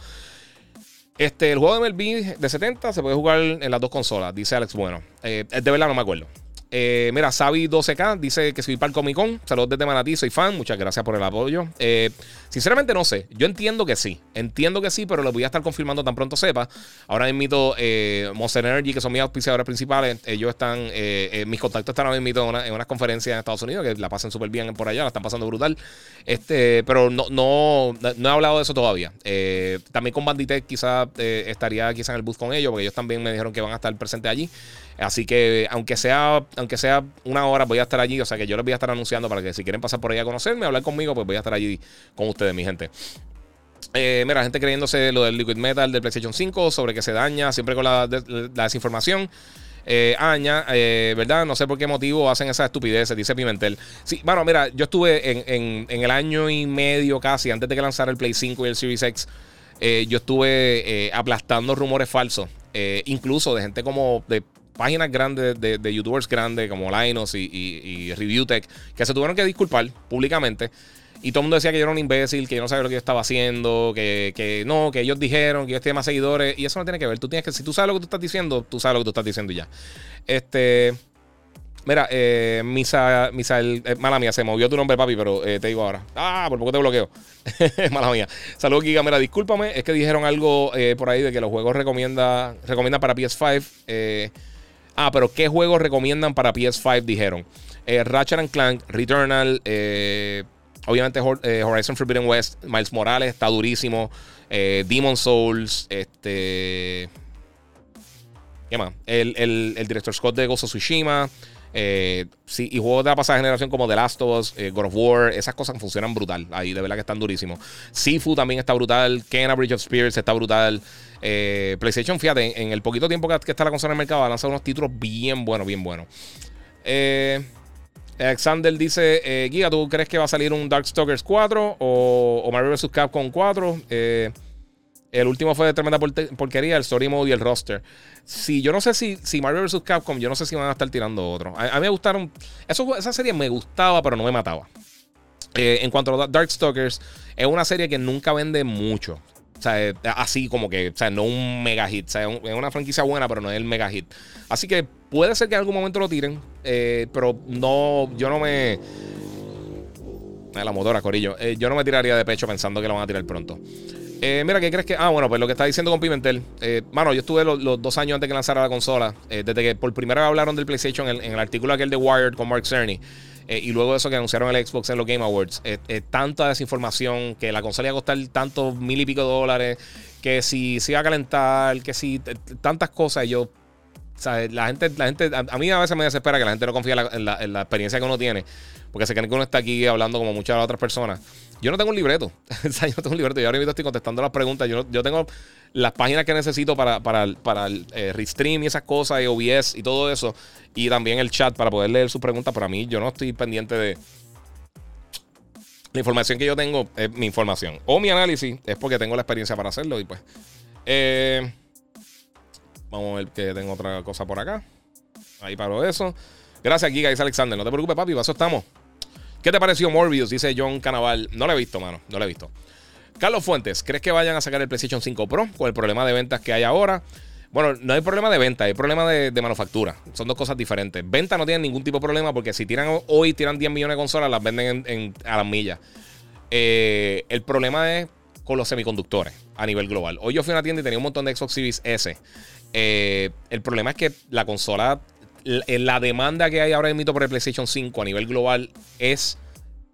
Este, el juego de MLB de 70 se puede jugar en las dos consolas, dice Alex Bueno. Eh, de verdad no me acuerdo. Eh, mira, Sabi12K dice que soy para el Comic Con. Saludos desde Manatí, soy fan. Muchas gracias por el apoyo. Eh, sinceramente no sé. Yo entiendo que sí. Entiendo que sí, pero lo voy a estar confirmando tan pronto sepa. Ahora invito eh, Monster Energy, que son mis auspiciadores principales. Ellos están, eh, mis contactos están ahora mismo en, unas conferencias en Estados Unidos, que la pasan súper bien por allá, la están pasando brutal. Este, pero no, no, no he hablado de eso todavía. también con Banditech quizás estaría quizás en el booth con ellos, porque ellos también me dijeron que van a estar presentes allí. Así que, aunque sea, aunque sea una hora, voy a estar allí. O sea que yo les voy a estar anunciando para que si quieren pasar por ahí a conocerme, hablar conmigo, pues voy a estar allí con ustedes, mi gente. Eh, mira, gente creyéndose lo del Liquid Metal del PlayStation 5 sobre que se daña siempre con la, desinformación. Eh, aña, eh, ¿verdad? No sé por qué motivo hacen esa estupidez, dice Pimentel. Sí, bueno, mira, yo estuve en, en, el año y medio casi, antes de que lanzara el Play 5 y el Series X, yo estuve aplastando rumores falsos, incluso de gente como de páginas grandes de, youtubers grandes como Linus y, y, ReviewTech que se tuvieron que disculpar públicamente. Y todo el mundo decía que yo era un imbécil, que yo no sabía lo que yo estaba haciendo, que, que no, que ellos dijeron que yo tenía más seguidores. Y eso no tiene que ver. Tú tienes que, si tú sabes lo que tú estás diciendo, tú sabes lo que tú estás diciendo y ya. Este. Mira, eh, Misa, Misael, eh, mala mía, se movió tu nombre, papi, pero eh, te digo ahora. Ah, por poco te bloqueo. mala mía. Saludos, Giga. Mira, discúlpame, es que dijeron algo eh, por ahí de que los juegos recomienda, recomienda para PS5. Ah, pero ¿qué juegos recomiendan para PS5? Dijeron. Eh, Ratchet and Clank, Returnal, eh, obviamente eh, Horizon Forbidden West, Miles Morales está durísimo. Demon Souls, este. ¿Qué más? El, el, director Scott de Ghost of Tsushima. sí, y juegos de la pasada generación como The Last of Us, God of War, esas cosas funcionan brutal. Ahí de verdad que están durísimos. Sifu también está brutal. Kena Bridge of Spirits está brutal. Eh, PlayStation, fíjate, en el poquito tiempo que, está la consola en el mercado, ha lanzado unos títulos bien buenos, bien buenos. Eh, Alexander dice: eh, Giga, ¿tú crees que va a salir un Darkstalkers 4 o, Marvel vs. Capcom 4? el último fue de tremenda porquería, el story mode y el roster. Si yo no sé si, si Marvel vs. Capcom, yo no sé si van a estar tirando otro. A, mí me gustaron. Esa serie me gustaba, pero no me mataba. en cuanto a Darkstalkers, es una serie que nunca vende mucho. O sea, así como que, o sea, no un mega hit. O sea, es una franquicia buena, pero no es el mega hit. Así que puede ser que en algún momento lo tiren, eh, pero no, yo no me... La motora, Corillo. Eh, yo no me tiraría de pecho pensando que lo van a tirar pronto. Eh, mira, ¿qué crees que.? Ah, bueno, pues lo que está diciendo con Pimentel. Eh, mano, yo estuve los, dos años antes que lanzara la consola. Eh, desde que por primera vez hablaron del PlayStation en, el artículo aquel de Wired con Mark Cerny. Y luego de eso que anunciaron el Xbox en los Game Awards. tanta desinformación, que la consola iba a costar tantos mil y pico de dólares, que si se iba a calentar, que si. tantas cosas. Yo. La gente, la gente, a, mí a veces me desespera que la gente no confía la, en la experiencia que uno tiene, porque se creen que uno está aquí hablando como muchas otras personas. Yo no tengo un libreto. yo no tengo un libreto. Yo ahora mismo estoy contestando las preguntas. Yo, yo tengo las páginas que necesito para, para, para el eh, Restream y esas cosas, y OBS y todo eso. Y también el chat para poder leer sus preguntas. Para mí, yo no estoy pendiente de. La información que yo tengo es mi información. O mi análisis es porque tengo la experiencia para hacerlo. Y pues. Eh, vamos a ver que tengo otra cosa por acá. Ahí paro eso. Gracias, Giga, dice Alexander. No te preocupes, papi, para eso estamos. ¿Qué te pareció Morbius? Dice John Canaval. No lo he visto, mano. No lo he visto. Carlos Fuentes, ¿crees que vayan a sacar el PlayStation 5 Pro con el problema de ventas que hay ahora? Bueno, no hay problema de venta, hay problema de, manufactura. Son dos cosas diferentes. Venta no tienen ningún tipo de problema porque si tiran hoy, tiran 10 millones de consolas, las venden en, a las millas. Eh, el problema es con los semiconductores a nivel global. Hoy yo fui a una tienda y tenía un montón de Xbox Series S. Eh, el problema es que la consola la demanda que hay ahora mismo por el PlayStation 5 a nivel global es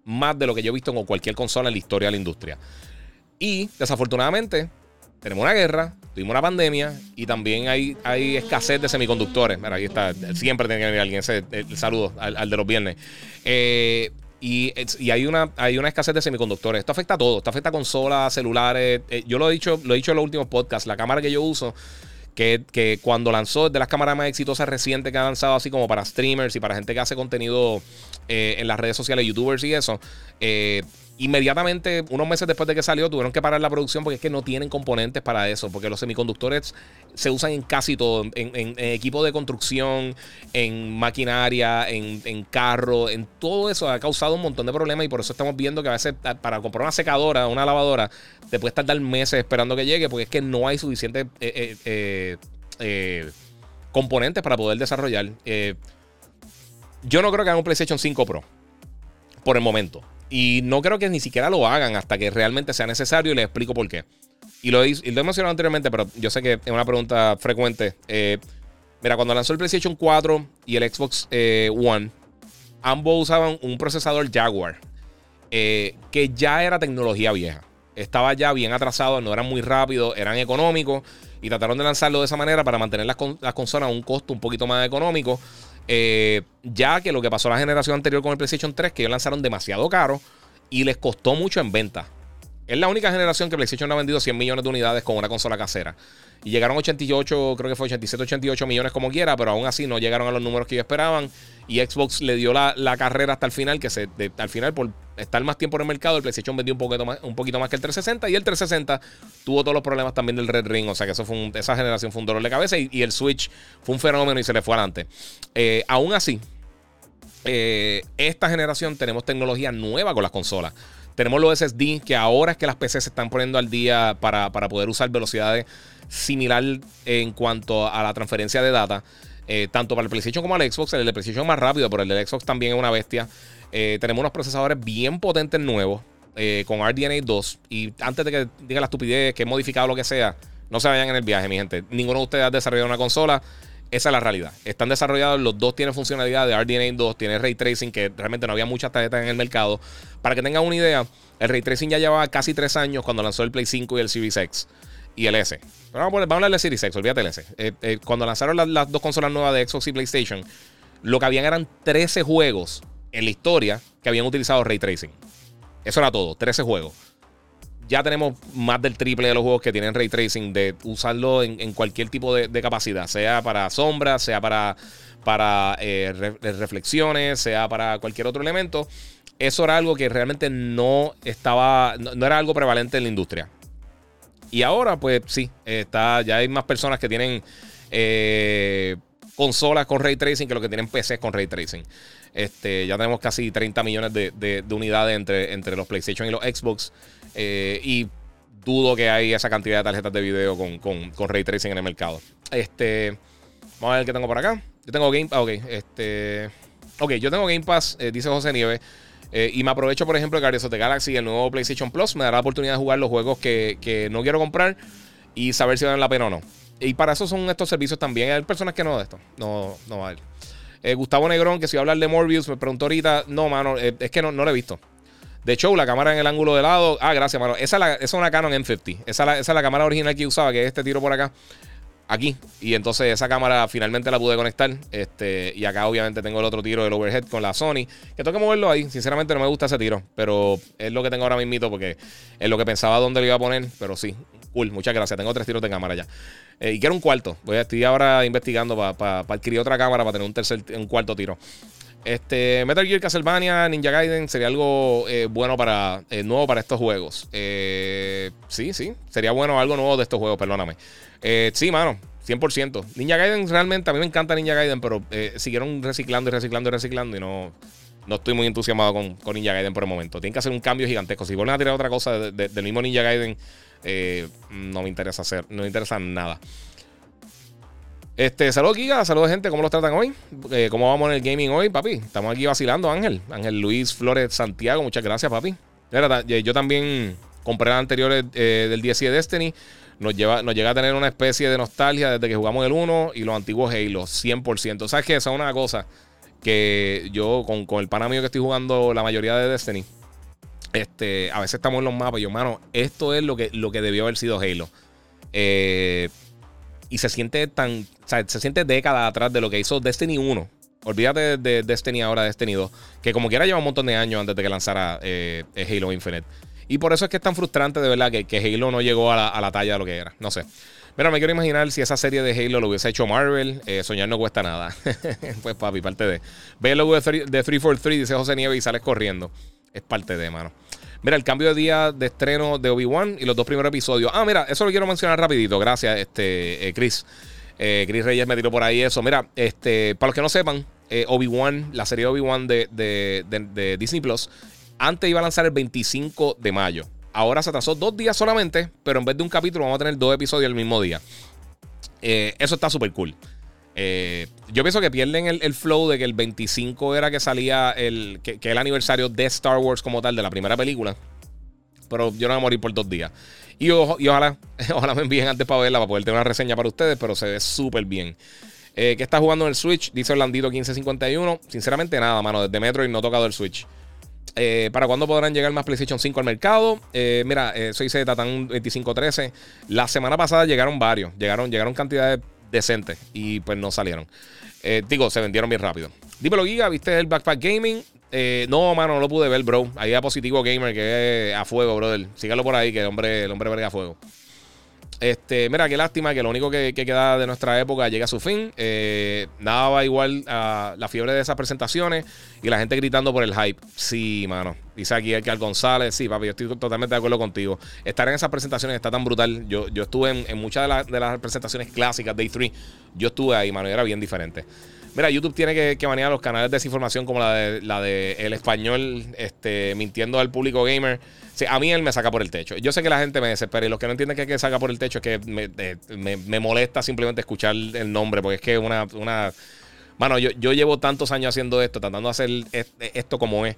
más de lo que yo he visto con cualquier consola en la historia de la industria. Y desafortunadamente, tenemos una guerra, tuvimos una pandemia y también hay, hay escasez de semiconductores. Ahí está, siempre tiene que venir alguien. Ese, el, saludo al, de los viernes. Eh, y, hay, una, hay una escasez de semiconductores. Esto afecta a todo. Esto afecta a consolas, celulares. Eh, yo lo he dicho, lo he dicho en los últimos podcasts. La cámara que yo uso que, cuando lanzó de las cámaras más exitosas recientes que ha lanzado, así como para streamers y para gente que hace contenido eh, en las redes sociales, youtubers y eso, eh, inmediatamente, unos meses después de que salió, tuvieron que parar la producción porque es que no tienen componentes para eso, porque los semiconductores se usan en casi todo, en, equipo de construcción, en maquinaria, en, en carro, en todo eso ha causado un montón de problemas y por eso estamos viendo que a veces para comprar una secadora, una lavadora, te puedes tardar meses esperando que llegue porque es que no hay suficientes eh, eh, componentes para poder desarrollar. Eh, yo no creo que hagan un PlayStation 5 Pro por el momento. Y no creo que ni siquiera lo hagan hasta que realmente sea necesario y les explico por qué. Y lo, he, mencionado anteriormente, pero yo sé que es una pregunta frecuente. Eh, mira, cuando lanzó el PlayStation 4 y el Xbox eh, One, ambos usaban un procesador Jaguar, eh, que ya era tecnología vieja. Estaba ya bien atrasado, no eran muy rápidos, eran económicos y trataron de lanzarlo de esa manera para mantener las, las consolas a un costo un poquito más económico. Eh, ya que lo que pasó la generación anterior con el PlayStation 3, que ellos lanzaron demasiado caro y les costó mucho en venta. Es la única generación que PlayStation ha vendido 100 millones de unidades con una consola casera. Y llegaron 88, creo que fue 87, 88 millones como quiera, pero aún así no llegaron a los números que ellos esperaban. Y Xbox le dio la, carrera hasta el final, que se, al final por estar más tiempo en el mercado, el PlayStation vendió un poquito, más, un poquito más que el 360 y el 360 tuvo todos los problemas también del Red Ring. O sea que eso fue esa generación fue un dolor de cabeza y, el Switch fue un fenómeno y se le fue adelante. Eh, aún así, eh, esta generación tenemos tecnología nueva con las consolas. Tenemos los SSD, que ahora es que las PC se están poniendo al día para, para poder usar velocidades similar en cuanto a la transferencia de data. Eh, tanto para el PlayStation como el Xbox. El de PlayStation es más rápido, pero el de Xbox también es una bestia. Eh, tenemos unos procesadores bien potentes nuevos eh, con RDNA 2. Y antes de que diga la estupidez que he modificado lo que sea, no se vayan en el viaje, mi gente. Ninguno de ustedes ha desarrollado una consola. Esa es la realidad. Están desarrollados, los dos tienen funcionalidad de RDNA 2, tiene ray tracing, que realmente no había muchas tarjetas en el mercado. Para que tengan una idea, el ray tracing ya llevaba casi tres años cuando lanzó el Play 5 y el Series X y el S. Vamos, a hablar de Series X, olvídate el S. Eh, eh, cuando lanzaron las, dos consolas nuevas de Xbox y PlayStation, lo que habían eran 13 juegos en la historia que habían utilizado ray tracing. Eso era todo, 13 juegos. Ya tenemos más del triple de los juegos que tienen ray tracing, de usarlo en, cualquier tipo de, capacidad, sea para sombras, sea para, para eh, reflexiones, sea para cualquier otro elemento. Eso era algo que realmente no estaba, no era algo prevalente en la industria. Y ahora, pues sí, está, ya hay más personas que tienen eh, consolas con ray tracing que lo que tienen PCs con ray tracing. Este, ya tenemos casi 30 millones de, unidades entre, entre los PlayStation y los Xbox. Eh, y dudo que hay esa cantidad de tarjetas de video con, ray tracing en el mercado. Este, vamos a ver qué tengo por acá. Yo tengo Game Pass. Ok, este. Ok, yo tengo Game Pass, eh, dice José Nieves. Eh, y me aprovecho, por ejemplo, de Guardians of the Galaxy, el nuevo PlayStation Plus, me dará la oportunidad de jugar los juegos que, que no quiero comprar y saber si valen la pena o no. Y para eso son estos servicios también. Hay personas que no de esto. No, no. Eh, Gustavo Negrón, que si iba a hablar de Morbius, me preguntó ahorita. No, mano, es que no, no lo he visto. De hecho, la cámara en el ángulo de lado. Ah, gracias, mano. Esa es, una Canon M50. Esa es, la, cámara original que usaba, que es este tiro por acá. Aquí. Y entonces esa cámara finalmente la pude conectar. Este, y acá obviamente tengo el otro tiro del overhead con la Sony. Que tengo que moverlo ahí. Sinceramente no me gusta ese tiro. Pero es lo que tengo ahora mismo porque es lo que pensaba dónde lo iba a poner. Pero sí. Cool. Muchas gracias. Tengo tres tiros de cámara ya. Eh, y quiero un cuarto. Voy a estoy ahora investigando para adquirir otra cámara para tener un tercer, un cuarto tiro. Este, Metal Gear Castlevania, Ninja Gaiden sería algo eh, bueno para eh, nuevo para estos juegos. Eh, sí, sí, sería bueno algo nuevo de estos juegos, perdóname. sí, mano, 100%. Ninja Gaiden realmente, a mí me encanta Ninja Gaiden, pero siguieron reciclando y reciclando y reciclando y no, no estoy muy entusiasmado con, Ninja Gaiden por el momento. Tienen que hacer un cambio gigantesco. Si vuelven a tirar otra cosa del mismo Ninja Gaiden, no me interesa hacer, no me interesa nada. Este, saludos, Giga. Saludos, gente. ¿Cómo los tratan hoy? Eh, ¿Cómo vamos en el gaming hoy, papi? Estamos aquí vacilando, Ángel. Ángel Luis Flores Santiago. Muchas gracias, papi. Yo también compré la anterior eh, del 10 de Destiny. Nos, lleva, nos llega a tener una especie de nostalgia desde que jugamos el 1 y los antiguos Halo, 100%. ¿Sabes qué? Esa es una cosa que yo, con, con el pana mío que estoy jugando la mayoría de Destiny, este, a veces estamos en los mapas y yo, mano, esto es lo que, lo que debió haber sido Halo. Eh, y se siente tan. O sea, se siente décadas atrás de lo que hizo Destiny 1. Olvídate de, Destiny ahora, Destiny 2. Que como quiera lleva un montón de años antes de que lanzara eh, Halo Infinite. Y por eso es que es tan frustrante de verdad que, Halo no llegó a la, talla de lo que era. No sé. Pero me quiero imaginar si esa serie de Halo lo hubiese hecho Marvel. Eh, soñar no cuesta nada. pues papi, parte de. Ve el logo de, 343, dice José Nieves y sales corriendo. Es parte de, mano. Mira, el cambio de día de estreno de Obi-Wan y los dos primeros episodios. Ah, mira, eso lo quiero mencionar rapidito. Gracias, este, eh, Chris. Eh, Chris Reyes me tiró por ahí eso. Mira, este, para los que no sepan, eh, Obi-Wan, la serie Obi-Wan de, Disney Plus, antes iba a lanzar el 25 de mayo. Ahora se atrasó dos días solamente, pero en vez de un capítulo vamos a tener dos episodios el mismo día. eso está súper cool. Eh, yo pienso que pierden el, flow de que el 25 era que salía el, que, el aniversario de Star Wars como tal, de la primera película. Pero yo no voy a morir por dos días. Y, ojalá, ojalá me envíen antes para verla, para poder tener una reseña para ustedes, pero se ve súper bien. Eh, ¿Qué está jugando en el Switch? Dice Orlandito 1551. Sinceramente, nada, mano. Desde Metroid no he tocado el Switch. Eh, ¿Para cuándo podrán llegar más PlayStation 5 al mercado? mira, soy Z Tatán 2513. La semana pasada llegaron varios. Llegaron, llegaron cantidades decentes y pues no salieron. Eh, digo, se vendieron bien rápido. Dímelo, Giga, ¿viste el Backpack Gaming? Eh, no, mano, no lo pude ver, bro. Ahí a Positivo Gamer, que es a fuego, brother. Sígalo por ahí, que el hombre, el hombre verga a fuego. Este, mira, qué lástima que lo único que, queda de nuestra época llega a su fin. Eh, nada va igual a la fiebre de esas presentaciones y la gente gritando por el hype. Sí, mano. Dice aquí Edgar González. Sí, papi, yo estoy totalmente de acuerdo contigo. Estar en esas presentaciones está tan brutal. Yo, yo estuve en, muchas de, las presentaciones clásicas de E3. Yo estuve ahí, mano, y era bien diferente. Mira, YouTube tiene que, que manejar los canales de desinformación como la de, la de El Español este, mintiendo al público gamer. Sí, a mí él me saca por el techo. Yo sé que la gente me desespera y los que no entienden que, que saca por el techo es que me, molesta simplemente escuchar el nombre porque es que una... una Mano, yo, yo llevo tantos años haciendo esto, tratando de hacer esto como es.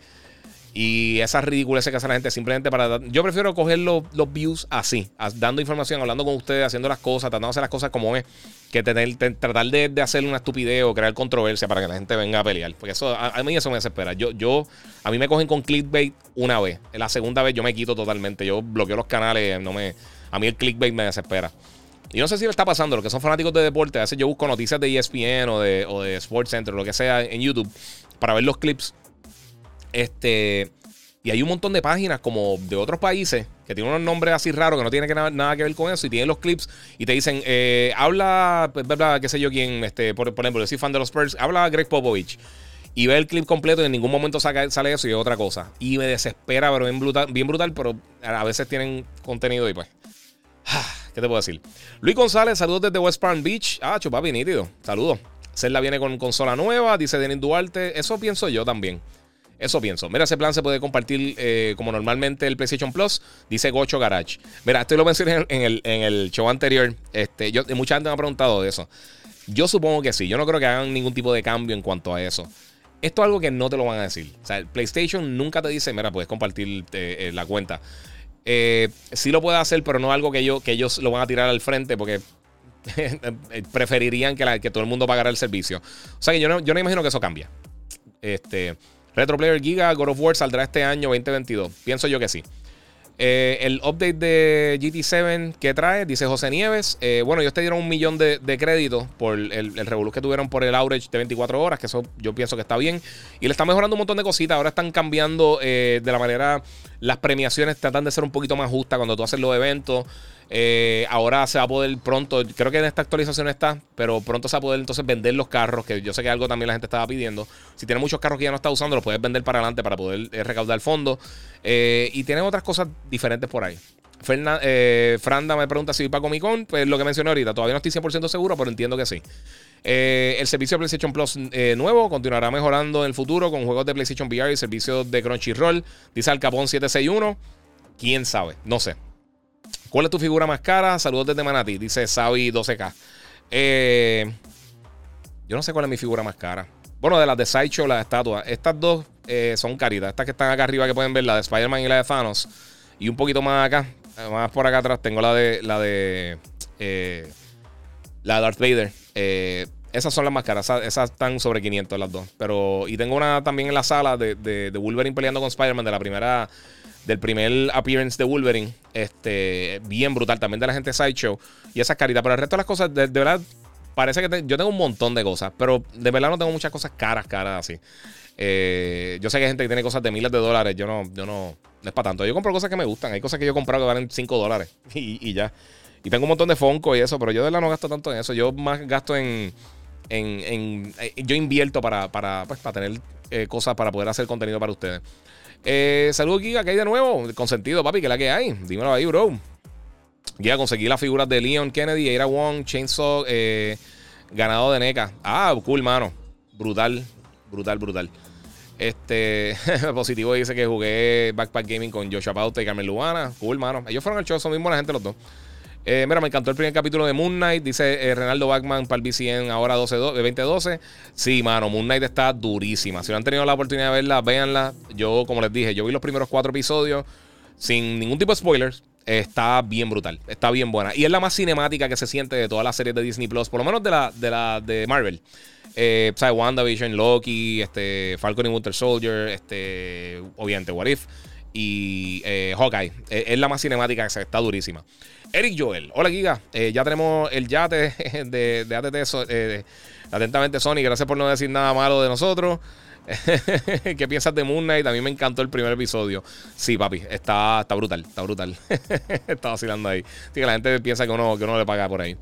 Y esas ridiculeces que hace la gente simplemente para... Yo prefiero coger los, views así, dando información, hablando con ustedes, haciendo las cosas, tratando de hacer las cosas como es, que tener, tratar de, de, hacer una estupidez o crear controversia para que la gente venga a pelear. Porque eso, a, mí eso me desespera. Yo, yo, a mí me cogen con clickbait una vez. La segunda vez yo me quito totalmente. Yo bloqueo los canales, no me... A mí el clickbait me desespera. Y no sé si lo está pasando, los que son fanáticos de deporte, a veces yo busco noticias de ESPN o de, o de Sports Center o lo que sea en YouTube para ver los clips este. Y hay un montón de páginas como de otros países que tienen unos nombres así raros que no tienen nada, que ver con eso y tienen los clips y te dicen, eh, habla, pues, qué sé yo quién, este, por, ejemplo, yo soy fan de los Spurs, habla Greg Popovich y ve el clip completo y en ningún momento sale eso y es otra cosa. Y me desespera, pero bien brutal, bien brutal, pero a veces tienen contenido y pues. ¿Qué te puedo decir? Luis González, saludos desde West Palm Beach. Ah, chupapi, nítido. Saludos. Zelda viene con consola nueva, dice Denis Duarte. Eso pienso yo también. Eso pienso. Mira, ese plan se puede compartir eh, como normalmente el PlayStation Plus. Dice Gocho Garage. Mira, esto lo mencioné en el, en el show anterior. Este, yo, mucha gente me ha preguntado de eso. Yo supongo que sí. Yo no creo que hagan ningún tipo de cambio en cuanto a eso. Esto es algo que no te lo van a decir. O sea, PlayStation nunca te dice, mira, puedes compartir eh, la cuenta. Eh, sí lo puede hacer, pero no algo que, yo, que ellos lo van a tirar al frente porque preferirían que, que, todo el mundo pagara el servicio. O sea que yo no, yo no imagino que eso cambie. Este, Retro Player Giga God of War saldrá este año 2022. Pienso yo que sí. Eh, el update de GT7 que trae, dice José Nieves. Eh, bueno, ellos te dieron un millón de, créditos por el, el que tuvieron por el outage de 24 horas, que eso yo pienso que está bien. Y le están mejorando un montón de cositas. Ahora están cambiando eh, de la manera. Las premiaciones tratan de ser un poquito más justas cuando tú haces los eventos. Eh, ahora se va a poder pronto, creo que en esta actualización está, pero pronto se va a poder entonces vender los carros, que yo sé que algo también la gente estaba pidiendo. Si tiene muchos carros que ya no está usando, los puedes vender para adelante para poder eh, recaudar fondos. Eh, y tienen otras cosas diferentes por ahí. Franda me pregunta si va para Comic Con. Pues lo que mencioné ahorita, todavía no estoy 100% seguro, pero entiendo que sí. el servicio de PlayStation Plus nuevo continuará mejorando en el futuro con juegos de PlayStation VR y servicios de Crunchyroll. Dice Al Capón 761. ¿Quién sabe? No sé. ¿Cuál es tu figura más cara? Saludos desde Manati, dice Sabi 12K. Eh, yo no sé cuál es mi figura más cara. Bueno, de las de Sideshow, las estatuas. Estas dos eh, son caritas. Estas que están acá arriba que pueden ver, la de Spider-Man y la de Thanos. Y un poquito más acá, más por acá atrás, tengo la de la de eh, la de Darth Vader. esas son las más caras. Esas, están sobre 500 las dos. Pero, y tengo una también en la sala de, de, de Wolverine peleando con Spider-Man de la primera del primer appearance de Wolverine. Este, bien brutal. También de la gente de Sideshow. Y esas caritas. Pero el resto de las cosas, de, verdad, parece que yo tengo un montón de cosas. Pero de verdad no tengo muchas cosas caras, caras así. Eh, yo sé que hay gente que tiene cosas de miles de dólares. Yo no, yo no, no es para tanto. Yo compro cosas que me gustan. Hay cosas que yo he comprado que valen 5 dólares. Y, ya. Y tengo un montón de Fonco y eso. Pero yo de verdad no gasto tanto en eso. Yo más gasto en. en, eh, yo invierto para, para, pues, para tener eh, cosas para poder hacer contenido para ustedes. Eh, saludos, Giga, que hay de nuevo. Con sentido, papi, que la que hay. Dímelo ahí, bro. Giga, conseguí las figuras de Leon Kennedy, Era Wong, Chainsaw, eh, ganado de NECA. Ah, cool, mano. Brutal, brutal, brutal. Este positivo dice que jugué Backpack Gaming con Joshua Pauta y Carmen Luana. Cool, mano. Ellos fueron al show, son mismos la gente los dos. Eh, mira, me encantó el primer capítulo de Moon Knight. Dice eh, Renaldo Backman para BCN ahora 12, 2012. Sí, mano, Moon Knight está durísima. Si no han tenido la oportunidad de verla, véanla. Yo, como les dije, yo vi los primeros cuatro episodios sin ningún tipo de spoilers. Está bien brutal, está bien buena. Y es la más cinemática que se siente de todas las series de Disney Plus, por lo menos de la de, Marvel. Eh, WandaVision, Loki, este, Falcon y Winter Soldier, este, obviamente, What If y eh, Hawkeye. es la más cinemática que se está durísima. Eric Joel. Hola, Giga. Eh, ya tenemos el yate de, de ATT. Eh, atentamente, Sony. Gracias por no decir nada malo de nosotros. ¿Qué piensas de Moon Knight? A mí me encantó el primer episodio. Sí, papi, está, está brutal, está brutal. está vacilando ahí. La gente piensa que uno, que uno le paga por ahí.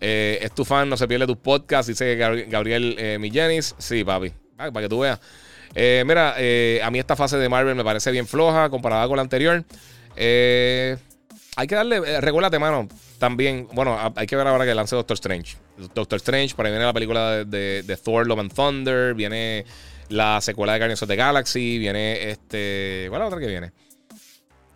Eh, es tu fan, no se pierde tus podcasts, dice Gabriel eh, Millenis. Sí, papi, ah, para que tú veas. Mira, a mí esta fase de Marvel me parece bien floja comparada con la anterior. Eh, hay que darle, eh, recuérdate, mano, también, bueno, hay que ver ahora que lance Doctor Strange. Doctor Strange, por ahí viene la película de, Thor, Love and Thunder, viene la secuela de Guardians of the Galaxy, viene este, ¿cuál es la otra que viene?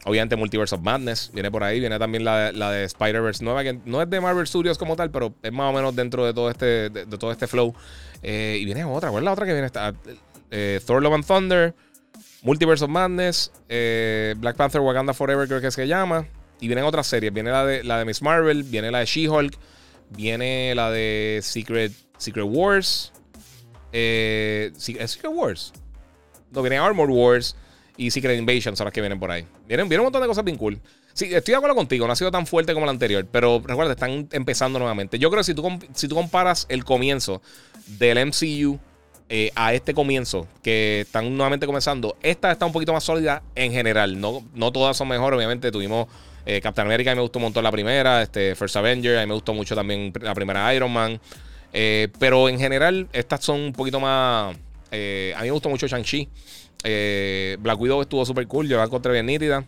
Obviamente Multiverse of Madness viene por ahí, viene también la, de Spider-Verse nueva, que no es de Marvel Studios como tal, pero es más o menos dentro de todo este, de, todo este flow. Eh, y viene otra, ¿cuál es la otra que viene? Eh, Thor, Love and Thunder, Multiverse of Madness, Black Panther Wakanda Forever creo que es que se llama. Y vienen otras series. Viene la de, la de Miss Marvel, viene la de She-Hulk, viene la de Secret, Secret Wars. Eh, Secret Wars? No, viene Armor Wars y Secret Invasion son las que vienen por ahí. Vienen, vienen un montón de cosas bien cool. Sí, estoy de acuerdo contigo, no ha sido tan fuerte como la anterior, pero recuerda, están empezando nuevamente. Yo creo que si tú, si tú comparas el comienzo del MCU eh, a este comienzo, que están nuevamente comenzando, esta está un poquito más sólida en general. No, no todas son mejores, obviamente tuvimos eh, Captain America, a mí me gustó un montón la primera. Este, First Avenger, a mí me gustó mucho también la primera Iron Man. Eh, pero en general, estas son un poquito más. A mí me gustó mucho Shang-Chi. Black Widow estuvo súper cool, yo la encontré bien nítida.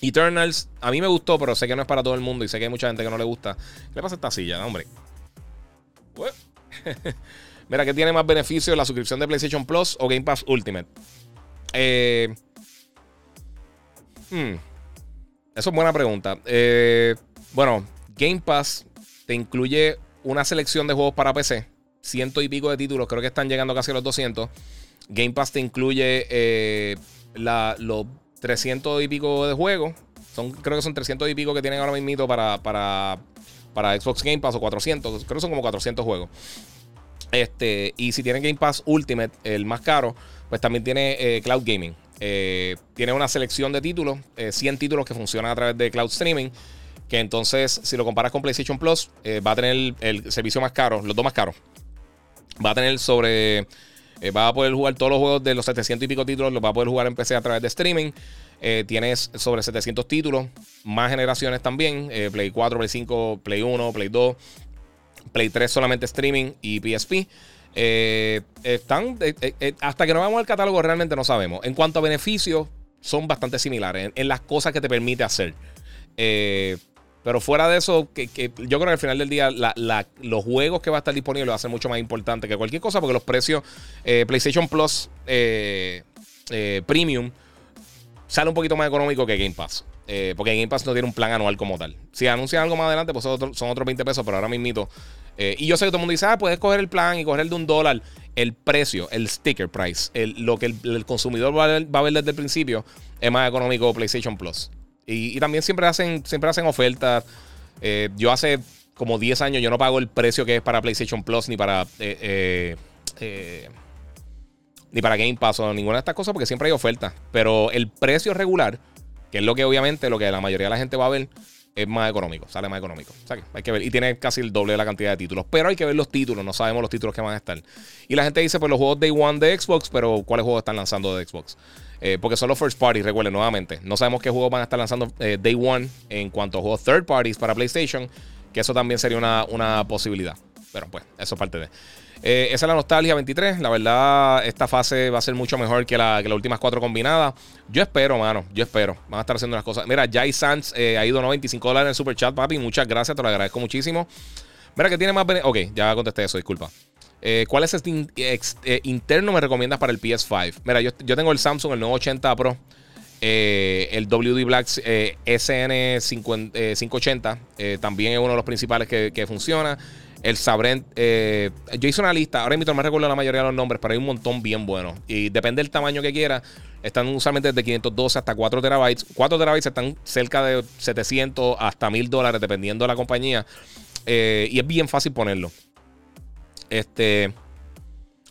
Eternals, a mí me gustó, pero sé que no es para todo el mundo y sé que hay mucha gente que no le gusta. ¿Qué le pasa a esta silla, hombre? Mira, ¿qué tiene más beneficios la suscripción de PlayStation Plus o Game Pass Ultimate? Eh. Hmm. Eso es buena pregunta. Eh, bueno, Game Pass te incluye una selección de juegos para PC. Ciento y pico de títulos, creo que están llegando casi a los 200. Game Pass te incluye eh, los 300 y pico de juegos. Son, creo que son 300 y pico que tienen ahora mismo para, para, para Xbox Game Pass o 400. Creo que son como 400 juegos. Este, y si tienen Game Pass Ultimate, el más caro, pues también tiene eh, Cloud Gaming. Eh, tiene una selección de títulos, 100 títulos que funcionan a través de Cloud Streaming. Que entonces, si lo comparas con PlayStation Plus, va a tener el, servicio más caro, los dos más caros. Va a tener sobre eh, va a poder jugar todos los juegos de los 700 y pico títulos, los va a poder jugar en PC a través de streaming. Eh, tienes sobre 700 títulos, más generaciones también: eh, Play 4, Play 5, Play 1, Play 2, Play 3 solamente streaming y PSP. están hasta que no vamos al catálogo, realmente no sabemos. En cuanto a beneficios, son bastante similares en, las cosas que te permite hacer. Pero fuera de eso, que, yo creo que al final del día los juegos que va a estar disponible va a ser mucho más importante que cualquier cosa porque los precios eh, PlayStation Plus eh, eh, Premium sale un poquito más económico que Game Pass. porque Game Pass no tiene un plan anual como tal. Si anuncian algo más adelante, pues son, otros 20 pesos, pero ahora mismo. y yo sé que todo el mundo dice, ah, puedes coger el plan y coger el de un dólar. El precio, el sticker price, lo que el, consumidor va a, ver desde el principio, es más económico PlayStation Plus. Y, también siempre hacen, siempre hacen ofertas. Eh, yo hace como 10 años yo no pago el precio que es para PlayStation Plus ni para eh, eh, ni para Game Pass o ninguna de estas cosas porque siempre hay ofertas. Pero el precio regular, que es lo que obviamente lo que la mayoría de la gente va a ver, es más económico, sale más económico. O sea que hay que ver. Y tiene casi el doble de la cantidad de títulos. Pero hay que ver los títulos, no sabemos los títulos que van a estar. Y la gente dice, pues los juegos Day One de Xbox, pero ¿cuáles juegos están lanzando de Xbox? Eh, porque son los first parties, recuerden nuevamente. No sabemos qué juegos van a estar lanzando eh, Day One en cuanto a juegos third parties para PlayStation. Que eso también sería una, una posibilidad. Pero pues, eso es parte de. Eh, esa es la nostalgia 23. La verdad, esta fase va a ser mucho mejor que, la, que las últimas cuatro combinadas. Yo espero, mano. Yo espero. Van a estar haciendo las cosas. Mira, Jai Sands ha ido 95 dólares en el super chat, papi. Muchas gracias. Te lo agradezco muchísimo. Mira que tiene más. Ok, ya contesté eso, disculpa. Eh, ¿Cuál es este eh, interno me recomiendas para el PS5? Mira, yo, tengo el Samsung, el nuevo 80 Pro, eh, el WD Black SN580, también es uno de los principales que, funciona. El Sabrent, yo hice una lista, ahora mismo no me recuerdo la mayoría de los nombres, pero hay un montón bien buenos. Y depende del tamaño que quiera. Están usualmente desde 512 hasta 4 terabytes. 4 terabytes están cerca de 700 hasta 1000 dólares, dependiendo de la compañía. y es bien fácil ponerlo. Este.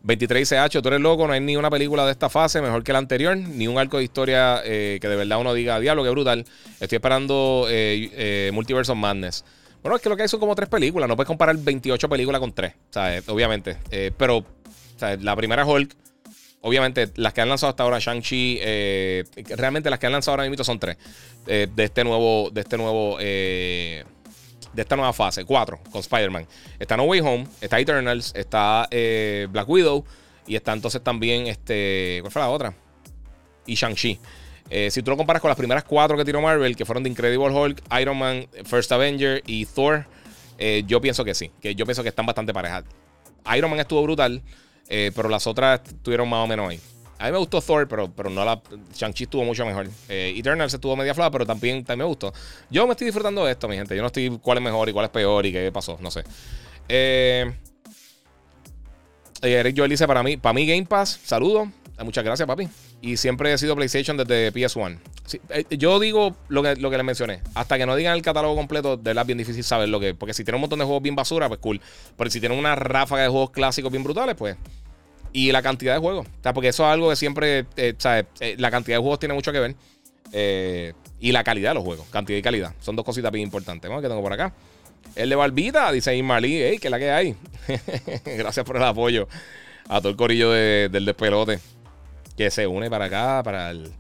23 CH, tú eres loco, no hay ni una película de esta fase mejor que la anterior, ni un arco de historia eh, que de verdad uno diga, diablo, qué brutal. Estoy esperando eh, eh, Multiverse of Madness. Bueno, es que lo que hay son como tres películas, no puedes comparar 28 películas con tres, ¿sabes? Obviamente. pero, La primera Hulk, obviamente, las que han lanzado hasta ahora, Shang-Chi, realmente las que han lanzado ahora mismo son tres. de este nuevo, de este nuevo de esta nueva fase, 4, con Spider-Man. Está No Way Home, está Eternals, está eh, Black Widow y está entonces también, este, ¿cuál fue la otra? Y Shang-Chi. Eh, si tú lo comparas con las primeras cuatro que tiró Marvel, que fueron de Incredible Hulk, Iron Man, First Avenger y Thor, eh, yo pienso que sí, que yo pienso que están bastante parejas. Iron Man estuvo brutal, pero las otras estuvieron más o menos ahí. A mí me gustó Thor, pero, pero no la. Shang-Chi estuvo mucho mejor. Eh, Eternal se estuvo media flada, pero también, me gustó. Yo me estoy disfrutando de esto, mi gente. Yo no estoy cuál es mejor y cuál es peor y qué pasó. No sé. Eh, eh Eric Joel dice: para mí, para mí, Game Pass, saludo. Eh, muchas gracias, papi. Y siempre he sido PlayStation desde PS1. yo digo lo que, lo que les mencioné. Hasta que no digan el catálogo completo, de verdad es bien difícil saber lo que. Porque si tienen un montón de juegos bien basura, pues cool. Pero si tienen una ráfaga de juegos clásicos bien brutales, pues y la cantidad de juegos. O sea, porque eso es algo que siempre, eh, eh, la cantidad de juegos tiene mucho que ver. Eh, y la calidad de los juegos, cantidad y calidad. Son dos cositas bien importantes. Vamos, que tengo por acá. El de Barbita, dice Ismarlí, hey, que la que hay. Gracias por el apoyo a todo el corillo del despelote que se une para acá, para el,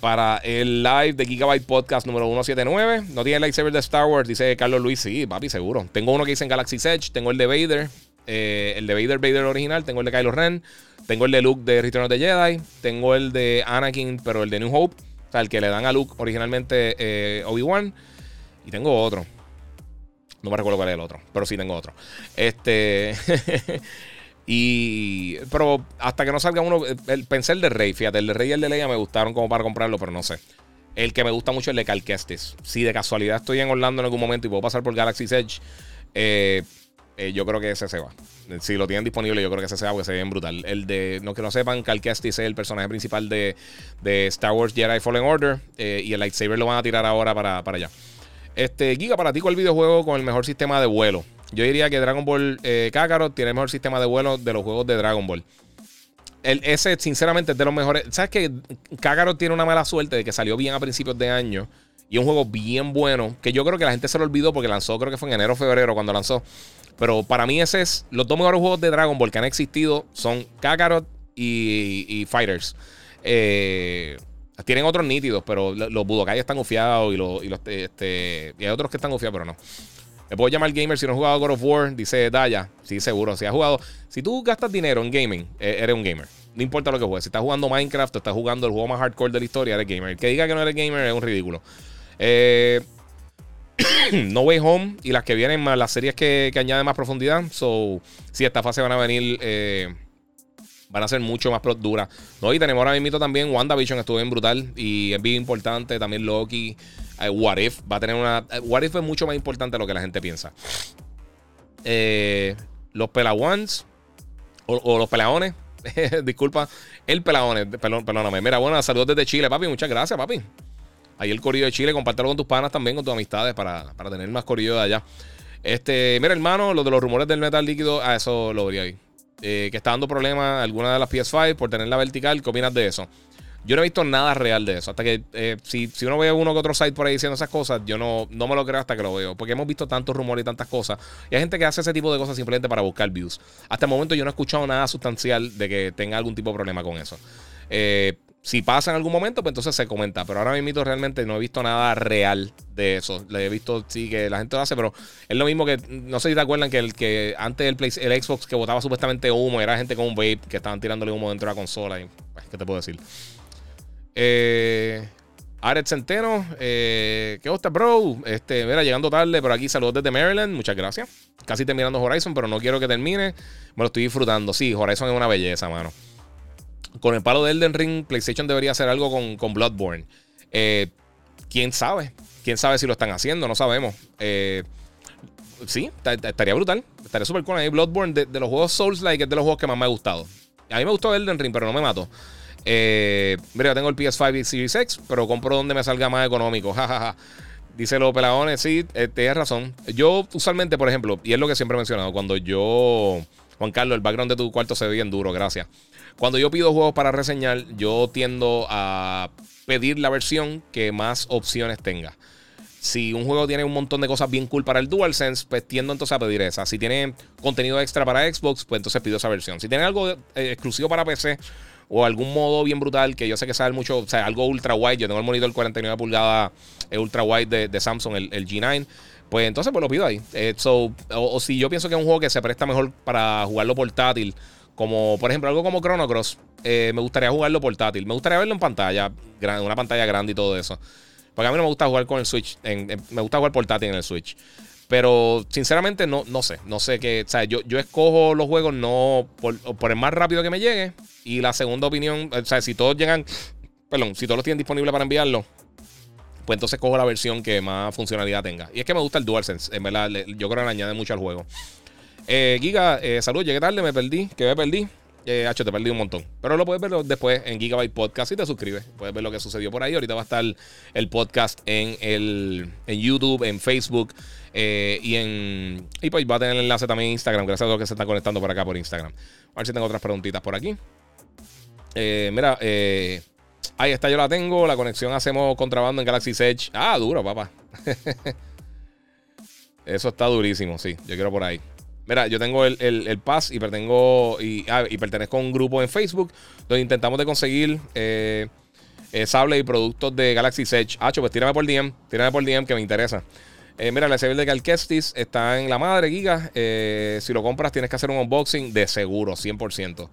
para el live de Gigabyte Podcast número 179. No tiene el lightsaber de Star Wars, dice Carlos Luis. Sí, papi, seguro. Tengo uno que dice en Galaxy Edge, tengo el de Vader. Eh, el de Vader, Vader original, tengo el de Kylo Ren, tengo el de Luke de Return of the Jedi, tengo el de Anakin, pero el de New Hope, o sea, el que le dan a Luke originalmente eh, Obi-Wan, y tengo otro. No me recuerdo cuál es el otro, pero sí tengo otro. Este. y. Pero hasta que no salga uno. El, pensé el de Rey, fíjate, el de Rey y el de Leia me gustaron como para comprarlo, pero no sé. El que me gusta mucho es el de Cal Si de casualidad estoy en Orlando en algún momento y puedo pasar por Galaxy's Edge, eh, eh, yo creo que ese se va. Si lo tienen disponible, yo creo que ese se va porque se ve bien brutal. El de, no que no sepan, Cal Kestis es el personaje principal de, Star Wars Jedi Fallen Order eh, y el lightsaber lo van a tirar ahora para, para allá. Este, Giga, para ti, ¿cuál videojuego con el mejor sistema de vuelo? Yo diría que Dragon Ball eh, Kakarot tiene el mejor sistema de vuelo de los juegos de Dragon Ball. Ese, sinceramente, es de los mejores. ¿Sabes que Kakarot tiene una mala suerte de que salió bien a principios de año? Y un juego bien bueno, que yo creo que la gente se lo olvidó porque lanzó, creo que fue en enero o febrero cuando lanzó. Pero para mí ese es, los dos mejores juegos de Dragon Ball que han existido son Kakarot y, Fighters. Eh, tienen otros nítidos, pero los Budokai están ufiados y, los, y, este, y hay otros que están ufiados, pero no. Me puedo llamar gamer si no he jugado God of War, dice Daya. Sí, seguro. Si has jugado. Si tú gastas dinero en gaming, eh, eres un gamer. No importa lo que juegues. Si estás jugando Minecraft o estás jugando el juego más hardcore de la historia, eres gamer. El que diga que no eres gamer es un ridículo. Eh, no Way Home y las que vienen más, las series que, añaden más profundidad. So, si esta fase van a venir, eh, van a ser mucho más duras. No, y tenemos ahora mismo también WandaVision, estuvo bien brutal y es bien importante. También Loki. Eh, What If va a tener una. What If es mucho más importante de lo que la gente piensa. los Pelawans o, o los Pelaones. Disculpa, el Pelaones. perdóname. Mira, bueno, saludos desde Chile, papi. Muchas gracias, papi. Ahí el corillo de Chile, compártelo con tus panas también, con tus amistades, para, tener más corillo de allá. Este, mira, hermano, lo de los rumores del metal líquido, a eso lo vería ahí. Eh, que está dando problemas alguna de las PS5 por tener la vertical. ¿Qué opinas de eso? Yo no he visto nada real de eso. Hasta que eh, si, si, uno ve uno que otro site por ahí diciendo esas cosas, yo no, no me lo creo hasta que lo veo. Porque hemos visto tantos rumores y tantas cosas. Y hay gente que hace ese tipo de cosas simplemente para buscar views. Hasta el momento yo no he escuchado nada sustancial de que tenga algún tipo de problema con eso. Eh, si pasa en algún momento, pues entonces se comenta. Pero ahora mismo realmente no he visto nada real de eso. Le he visto, sí, que la gente lo hace, pero es lo mismo que, no sé si te acuerdan que el que antes el, Play, el Xbox que botaba supuestamente humo, era gente con un vape que estaban tirándole humo dentro de la consola. Y, pues, ¿Qué te puedo decir? Eh, Aret Centeno, eh, ¿qué gusta, bro? Este, mira, llegando tarde, pero aquí saludos desde Maryland, muchas gracias. Casi terminando Horizon, pero no quiero que termine. Me lo estoy disfrutando. Sí, Horizon es una belleza, mano con el palo de Elden Ring, PlayStation debería hacer algo con, Bloodborne. Eh, ¿Quién sabe? ¿Quién sabe si lo están haciendo? No sabemos. Eh, sí, estaría brutal. Estaría súper cool. Bloodborne, de, los juegos Souls-like, es de los juegos que más me ha gustado. A mí me gustó Elden Ring, pero no me mató. Eh, mira, tengo el PS5 y Series X, pero compro donde me salga más económico. Dice los peladones, sí, eh, tienes razón. Yo usualmente, por ejemplo, y es lo que siempre he mencionado, cuando yo, Juan Carlos, el background de tu cuarto se ve bien duro, gracias. Cuando yo pido juegos para reseñar, yo tiendo a pedir la versión que más opciones tenga. Si un juego tiene un montón de cosas bien cool para el DualSense, pues tiendo entonces a pedir esa. Si tiene contenido extra para Xbox, pues entonces pido esa versión. Si tiene algo eh, exclusivo para PC o algún modo bien brutal que yo sé que sabe mucho, o sea, algo ultra wide, yo tengo el monitor 49 pulgadas eh, ultra wide de, Samsung, el, G9, pues entonces pues lo pido ahí. Eh, o, si yo pienso que es un juego que se presta mejor para jugarlo portátil como, por ejemplo, algo como Chrono Cross, eh, me gustaría jugarlo portátil. Me gustaría verlo en pantalla, una pantalla grande y todo eso. Porque a mí no me gusta jugar con el Switch. me gusta jugar portátil en el Switch. Pero sinceramente no, no sé. No sé qué. O sea, yo, yo escojo los juegos no por, el más rápido que me llegue. Y la segunda opinión, o sea, si todos llegan. Perdón, si todos los tienen disponible para enviarlo. Pues entonces cojo la versión que más funcionalidad tenga. Y es que me gusta el DualSense. En verdad, yo creo que le añade mucho al juego. Eh, Giga, eh, salud, llegué tarde, me perdí. Que me perdí. Eh, Hacho, te perdí un montón. Pero lo puedes ver después en Gigabyte Podcast y te suscribes. Puedes ver lo que sucedió por ahí. Ahorita va a estar el podcast en, el, en YouTube, en Facebook eh, y en. Y pues va a tener el enlace también en Instagram. Gracias a todos los que se están conectando por acá por Instagram. A ver si tengo otras preguntitas por aquí. Eh, mira, eh, ahí está, yo la tengo. La conexión hacemos contrabando en Galaxy Edge. Ah, duro, papá. Eso está durísimo, sí. Yo quiero por ahí. Mira, yo tengo el, el, pass y, pertengo, y, ah, y, pertenezco a un grupo en Facebook donde intentamos de conseguir eh, sable y productos de Galaxy Edge. Hacho, pues tírame por DM, tírame por DM que me interesa. Eh, mira, la serie de Calquestis está en la madre, Giga. Eh, si lo compras, tienes que hacer un unboxing de seguro, 100%.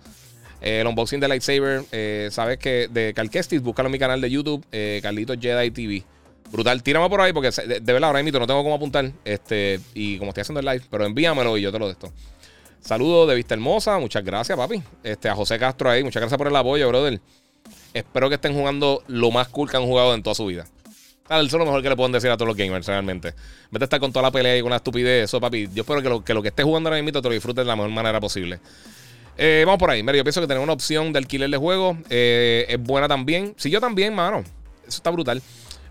el unboxing de Lightsaber, sabes que de Calquestis, búscalo en mi canal de YouTube, Carlitos Jedi TV. Brutal, tírame por ahí porque de, verdad ahora mismo no tengo cómo apuntar. Este, y como estoy haciendo el live, pero envíamelo y yo te lo de esto. Saludos de Vista Hermosa, muchas gracias, papi. Este, a José Castro ahí, muchas gracias por el apoyo, brother. Espero que estén jugando lo más cool que han jugado en toda su vida. Eso es lo mejor que le pueden decir a todos los gamers, realmente. En vez de estar con toda la pelea y con la estupidez, eso, papi. Yo espero que lo que, lo estés jugando ahora mismo te lo disfrutes de la mejor manera posible. Eh, vamos por ahí. Mira, yo pienso que tener una opción de alquiler de juego eh, es buena también. Sí, yo también, mano. Eso está brutal.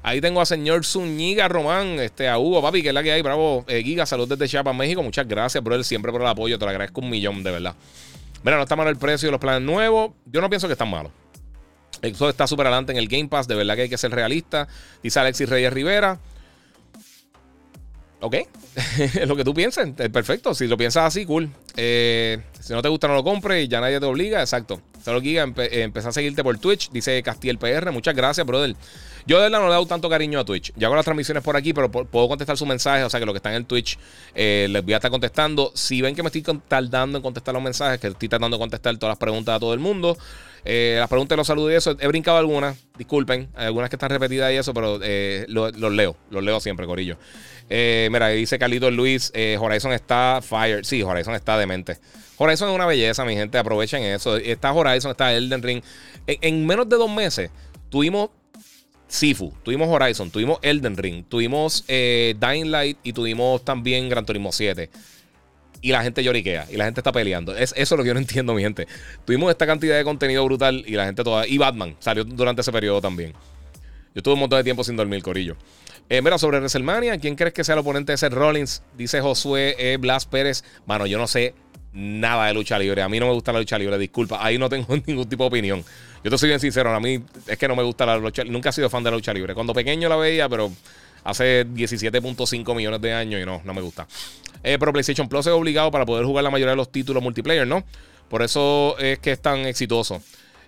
Ahí tengo a señor Zúñiga Román, este, a Hugo, papi, que es la que hay. Bravo, eh, Giga, salud desde Chiapas, México. Muchas gracias, bro, siempre por el apoyo. Te lo agradezco un millón, de verdad. Mira, no está malo el precio de los planes nuevos. Yo no pienso que están malos. Eso está súper adelante en el Game Pass. De verdad que hay que ser realista. Dice Alexis Reyes Rivera. Ok, lo que tú pienses. Perfecto. Si lo piensas así, cool. Eh, si no te gusta, no lo compres y ya nadie te obliga. Exacto. Solo Giga, empe a seguirte por Twitch. Dice Castiel PR. Muchas gracias, brother. Yo de verdad no le dado tanto cariño a Twitch. Yo hago las transmisiones por aquí, pero puedo contestar su mensaje. O sea que lo que están en el Twitch eh, les voy a estar contestando. Si ven que me estoy tardando en contestar los mensajes, que estoy tratando de contestar todas las preguntas a todo el mundo. Eh, las preguntas, los saludos y eso. He brincado algunas, disculpen. Hay algunas que están repetidas y eso, pero eh, los leo. Los leo siempre, Corillo. mira, dice Carlito Luis: Horizon está fire. Sí, Horizon está demente. Horizon es una belleza, mi gente. Aprovechen eso. Está Horizon, está Elden Ring. en menos de dos meses tuvimos Sifu, tuvimos Horizon, tuvimos Elden Ring, tuvimos eh, Dying Light y tuvimos también Gran Turismo 7. Y la gente lloriquea y la gente está peleando. Es, eso es lo que yo no entiendo, mi gente. Tuvimos esta cantidad de contenido brutal y la gente toda. Y Batman salió durante ese periodo también. Yo estuve un montón de tiempo sin dormir, Corillo. Eh, mira, sobre WrestleMania, ¿quién crees que sea el oponente de Seth Rollins? Dice Josué eh, Blas Pérez. Mano, yo no sé nada de lucha libre. A mí no me gusta la lucha libre, disculpa. Ahí no tengo ningún tipo de opinión. Yo te soy bien sincero, a mí es que no me gusta la lucha Nunca he sido fan de la lucha libre. Cuando pequeño la veía, pero hace 17.5 millones de años y no, no me gusta. Eh, pero PlayStation Plus es obligado para poder jugar la mayoría de los títulos multiplayer, ¿no? Por eso es que es tan exitoso.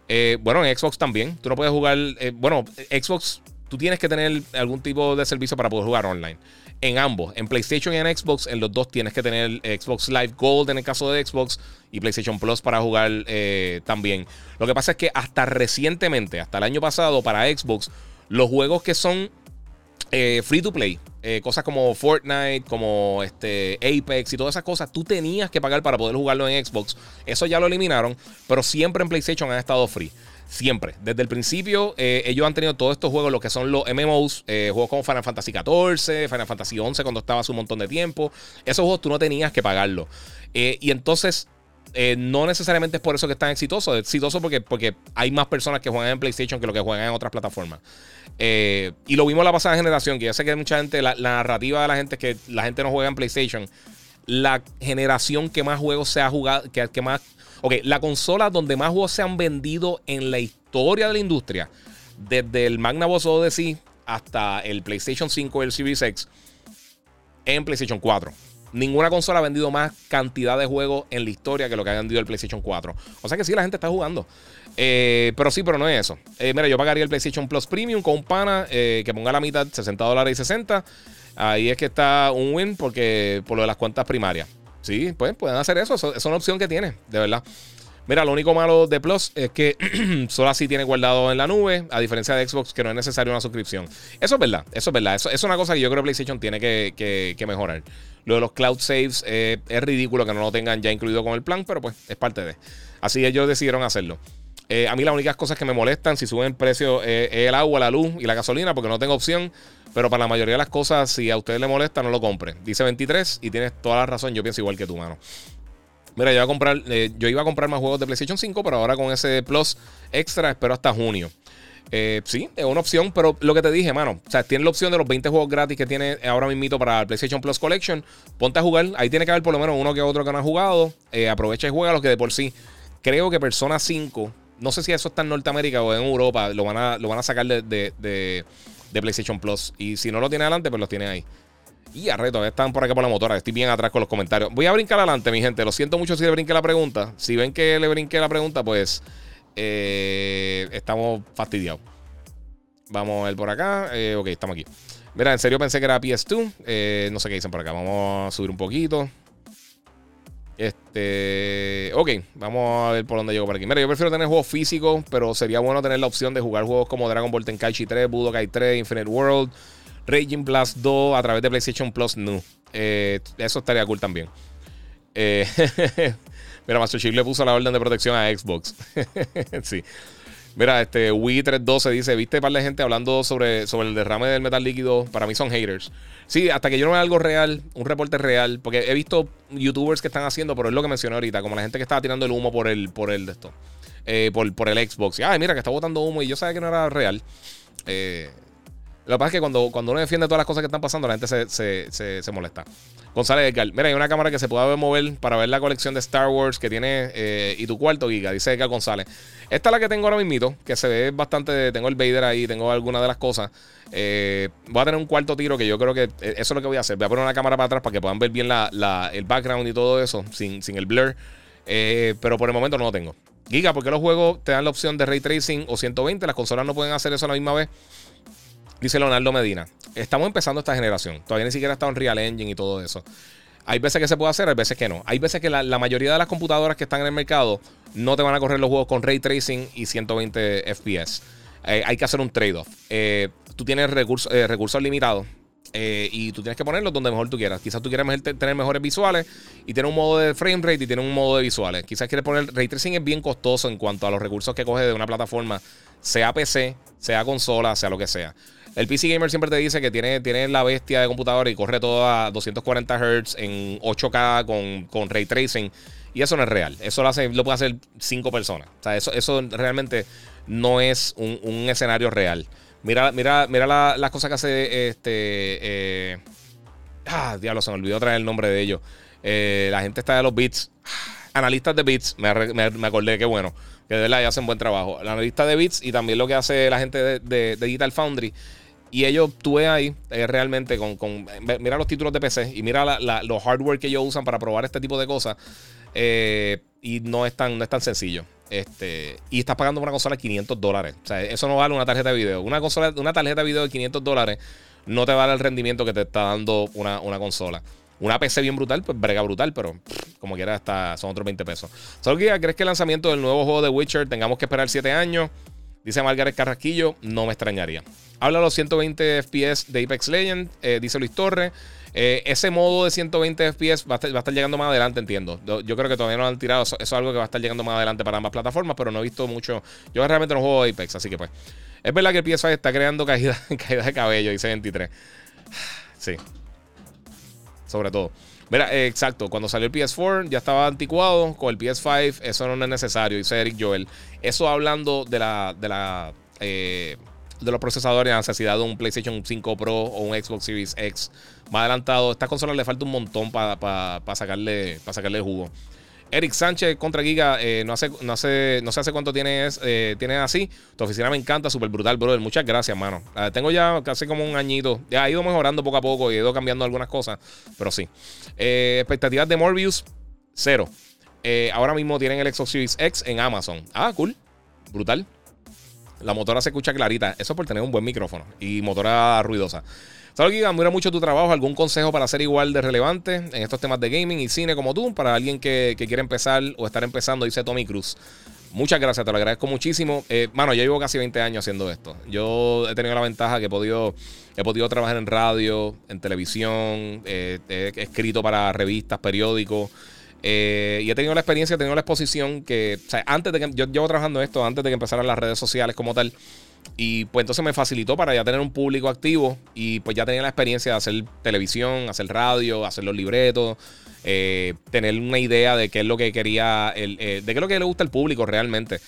Eh, bueno, en Xbox también. Tú no puedes jugar. Eh, bueno, Xbox, tú tienes que tener algún tipo de servicio para poder jugar online en ambos, en PlayStation y en Xbox, en los dos tienes que tener Xbox Live Gold en el caso de Xbox y PlayStation Plus para jugar eh, también. Lo que pasa es que hasta recientemente, hasta el año pasado, para Xbox, los juegos que son eh, free to play, eh, cosas como Fortnite, como este Apex y todas esas cosas, tú tenías que pagar para poder jugarlo en Xbox. Eso ya lo eliminaron, pero siempre en PlayStation han estado free. Siempre. Desde el principio, eh, ellos han tenido todos estos juegos, lo que son los MMOs, eh, juegos como Final Fantasy XIV, Final Fantasy XI, cuando estaba hace un montón de tiempo. Esos juegos tú no tenías que pagarlo. Y entonces, no necesariamente es por eso que están exitosos. Es exitoso porque, porque hay más personas que juegan en PlayStation que lo que juegan en otras plataformas. y lo vimos la pasada generación, que ya sé que mucha gente, la, narrativa de la gente es que la gente no juega en PlayStation. La generación que más juegos se ha jugado, que más Ok, la consola donde más juegos se han vendido en la historia de la industria, desde el Magnavox Odyssey hasta el PlayStation 5 y el Series X, en PlayStation 4. Ninguna consola ha vendido más cantidad de juegos en la historia que lo que ha vendido el PlayStation 4. O sea que sí, la gente está jugando. Eh, pero sí, pero no es eso. Eh, mira, yo pagaría el PlayStation Plus Premium con un pana eh, que ponga la mitad, 60 dólares y 60. Ahí es que está un win porque por lo de las cuentas primarias. Sí, pues pueden hacer eso. Es una opción que tiene, de verdad. Mira, lo único malo de Plus es que solo así tiene guardado en la nube, a diferencia de Xbox, que no es necesario una suscripción. Eso es verdad, eso es verdad. Eso, es una cosa que yo creo que PlayStation tiene que, mejorar. Lo de los cloud saves eh, es ridículo que no lo tengan ya incluido con el plan, pero pues es parte de. Así ellos decidieron hacerlo. Eh, a mí las únicas cosas que me molestan si suben el precio eh, es el agua, la luz y la gasolina, porque no tengo opción. Pero para la mayoría de las cosas, si a usted le molesta, no lo compre. Dice 23 y tienes toda la razón. Yo pienso igual que tú, mano. Mira, yo iba a comprar más juegos de PlayStation 5, pero ahora con ese Plus extra espero hasta junio. Sí, es una opción, pero lo que te dije, mano, o sea, tiene la opción de los 20 juegos gratis que tiene ahora mismo para el PlayStation Plus Collection. Ponte a jugar, ahí tiene que haber por lo menos uno que otro que no ha jugado. aprovecha y juega los que de por sí. Creo que Persona 5 no sé si eso está en Norteamérica o en Europa. Lo van a, lo van a sacar de, de, PlayStation Plus. Y si no lo tiene adelante, pues lo tiene ahí. Y arre, todavía están por aquí por la motora. Estoy bien atrás con los comentarios. Voy a brincar adelante, mi gente. Lo siento mucho si le brinqué la pregunta. Si ven que le brinqué la pregunta, pues eh, estamos fastidiados. Vamos a ver por acá. Eh, ok, estamos aquí. Mira, en serio pensé que era PS2. Eh, no sé qué dicen por acá. Vamos a subir un poquito. Este. Ok, vamos a ver por dónde llego por aquí. Mira, yo prefiero tener juegos físicos, pero sería bueno tener la opción de jugar juegos como Dragon Ball Tenkaichi 3, Budokai 3, Infinite World, Raging Blast 2 a través de PlayStation Plus No. Eh, eso estaría cool también. Eh, mira, Master Chief le puso la orden de protección a Xbox. sí. Mira, este Wii312 dice, ¿viste par de gente hablando sobre, sobre el derrame del metal líquido? Para mí son haters. Sí, hasta que yo no vea algo real, un reporte real, porque he visto youtubers que están haciendo, pero es lo que mencioné ahorita, como la gente que estaba tirando el humo por el, por el de esto, eh, por, por, el Xbox. Y, ay, mira, que está botando humo y yo sabía que no era real. Eh, lo que pasa es que cuando, cuando uno defiende todas las cosas que están pasando, la gente se, se, se, molesta. González Edgar, mira, hay una cámara que se puede mover para ver la colección de Star Wars que tiene eh, y tu cuarto giga, dice Edgar González. Esta es la que tengo ahora mismo, que se ve bastante, tengo el Vader ahí, tengo algunas de las cosas. Eh, voy a tener un cuarto tiro que yo creo que eh, eso es lo que voy a hacer. Voy a poner una cámara para atrás para que puedan ver bien la, el background y todo eso, sin, sin el blur. pero por el momento no lo tengo. Giga, porque los juegos te dan la opción de ray tracing o 120? Las consolas no pueden hacer eso a la misma vez. Dice Leonardo Medina. Estamos empezando esta generación. Todavía ni siquiera está en Real Engine y todo eso. Hay veces que se puede hacer, hay veces que no. Hay veces que la, mayoría de las computadoras que están en el mercado no te van a correr los juegos con ray tracing y 120 FPS. Eh, hay que hacer un trade-off. Eh, tú tienes recursos, eh, limitados. y tú tienes que ponerlos donde mejor tú quieras. Quizás tú quieras tener mejores visuales y tener un modo de frame rate y tener un modo de visuales. Quizás quieres poner. Ray tracing es bien costoso en cuanto a los recursos que coge de una plataforma, sea PC, sea consola, sea lo que sea. El PC Gamer siempre te dice que tiene, tiene la bestia de computadora y corre todo a 240 Hz en 8K con, con ray tracing. Y eso no es real. Eso lo, puede hacer 5 personas. O sea, eso, eso realmente no es un, escenario real. Mira, mira, mira las cosas que hace este. Eh, ah, diablo, se me olvidó traer el nombre de ellos. Eh, la gente está de los bits. Analistas de bits. Me, me, acordé, qué bueno. Que de verdad ya hacen buen trabajo. La analista de bits y también lo que hace la gente de, de Digital Foundry y ellos, tú ahí eh, realmente con, con, Mira los títulos de PC y mira los hardware que ellos usan para probar este tipo de cosas. Eh, y no es, tan, no es tan sencillo. Este, y estás pagando una consola de 500 dólares. O sea, eso no vale una tarjeta de video. Una, consola, una tarjeta de video de 500 dólares no te vale el rendimiento que te está dando una, una consola. Una PC bien brutal, pues brega brutal, pero como quiera, hasta son otros 20 pesos. Solo ¿crees que el lanzamiento del nuevo juego de Witcher tengamos que esperar 7 años? Dice Margaret Carrasquillo, no me extrañaría. Habla los 120 FPS de Apex Legends, eh, dice Luis Torres. Eh, ese modo de 120 FPS va a, estar, llegando más adelante, entiendo. Yo, creo que todavía no han tirado. Eso, es algo que va a estar llegando más adelante para ambas plataformas, pero no he visto mucho. Yo realmente no juego Apex, así que pues. Es verdad que el PS5 está creando caídas caída de cabello, dice 23. Sí. Sobre todo. Mira, eh, exacto. Cuando salió el PS4 ya estaba anticuado. Con el PS5 eso no es necesario, dice Eric Joel. Eso hablando de la. De la de los procesadores, la necesidad de un PlayStation 5 Pro o un Xbox Series X más adelantado. Esta consola le falta un montón para sacarle, sacarle jugo. Eric Sánchez contra Giga, eh, no, hace, no, hace, no sé hace cuánto tienes, eh, tienes así. Tu oficina me encanta, súper brutal, brother. Muchas gracias, mano. tengo ya casi como un añito. Ya ha ido mejorando poco a poco y he ido cambiando algunas cosas, pero sí. Eh, expectativas de Morbius, cero. ahora mismo tienen el Series X en Amazon. Ah, cool. Brutal. La motora se escucha clarita. Eso por tener un buen micrófono y motora ruidosa. Salud, Giga, admira mucho tu trabajo. ¿Algún consejo para ser igual de relevante en estos temas de gaming y cine como tú? Para alguien que, quiere empezar o estar empezando, dice Tommy Cruz. Muchas gracias, te lo agradezco muchísimo. Eh, mano, yo llevo casi 20 años haciendo esto. Yo he tenido la ventaja que he podido, he podido trabajar en radio, en televisión, eh, he escrito para revistas, periódicos. Eh, y he tenido la experiencia, he tenido la exposición que, o sea, antes de que yo llevo trabajando esto, antes de que empezaran las redes sociales como tal. Y pues entonces me facilitó para ya tener un público activo y pues ya tenía la experiencia de hacer televisión, hacer radio, hacer los libretos, eh, tener una idea de qué es lo que quería, eh, de qué es lo que le gusta al público realmente.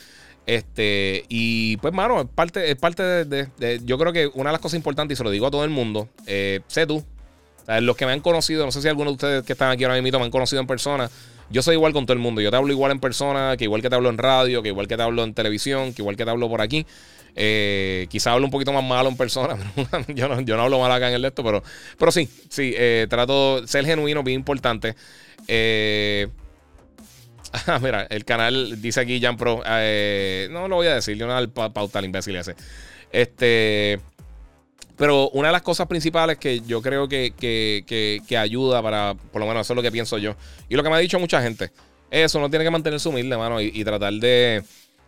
Este, y pues, mano, es parte, es parte de, Yo creo que una de las cosas importantes, y se lo digo a todo el mundo, sé tú, los que me han conocido, no sé si algunos de ustedes que están aquí ahora mismo me han conocido en persona. Yo soy igual con todo el mundo. Yo te hablo igual en persona, que igual que te hablo en radio, que igual que te hablo en televisión, que igual que te hablo por aquí. Eh, quizá hablo un poquito más malo en persona. yo, no, hablo mal acá en el esto, pero, pero sí, sí, eh, trato ser genuino, bien importante. Eh, ah, mira, el canal dice aquí Jan Pro. no lo voy a decir, yo no pauta pautar imbécil ese. Este. Pero una de las cosas principales que yo creo que, ayuda para, por lo menos eso es lo que pienso yo, y lo que me ha dicho mucha gente, eso, no tiene que mantenerse humilde, mano, y, tratar de...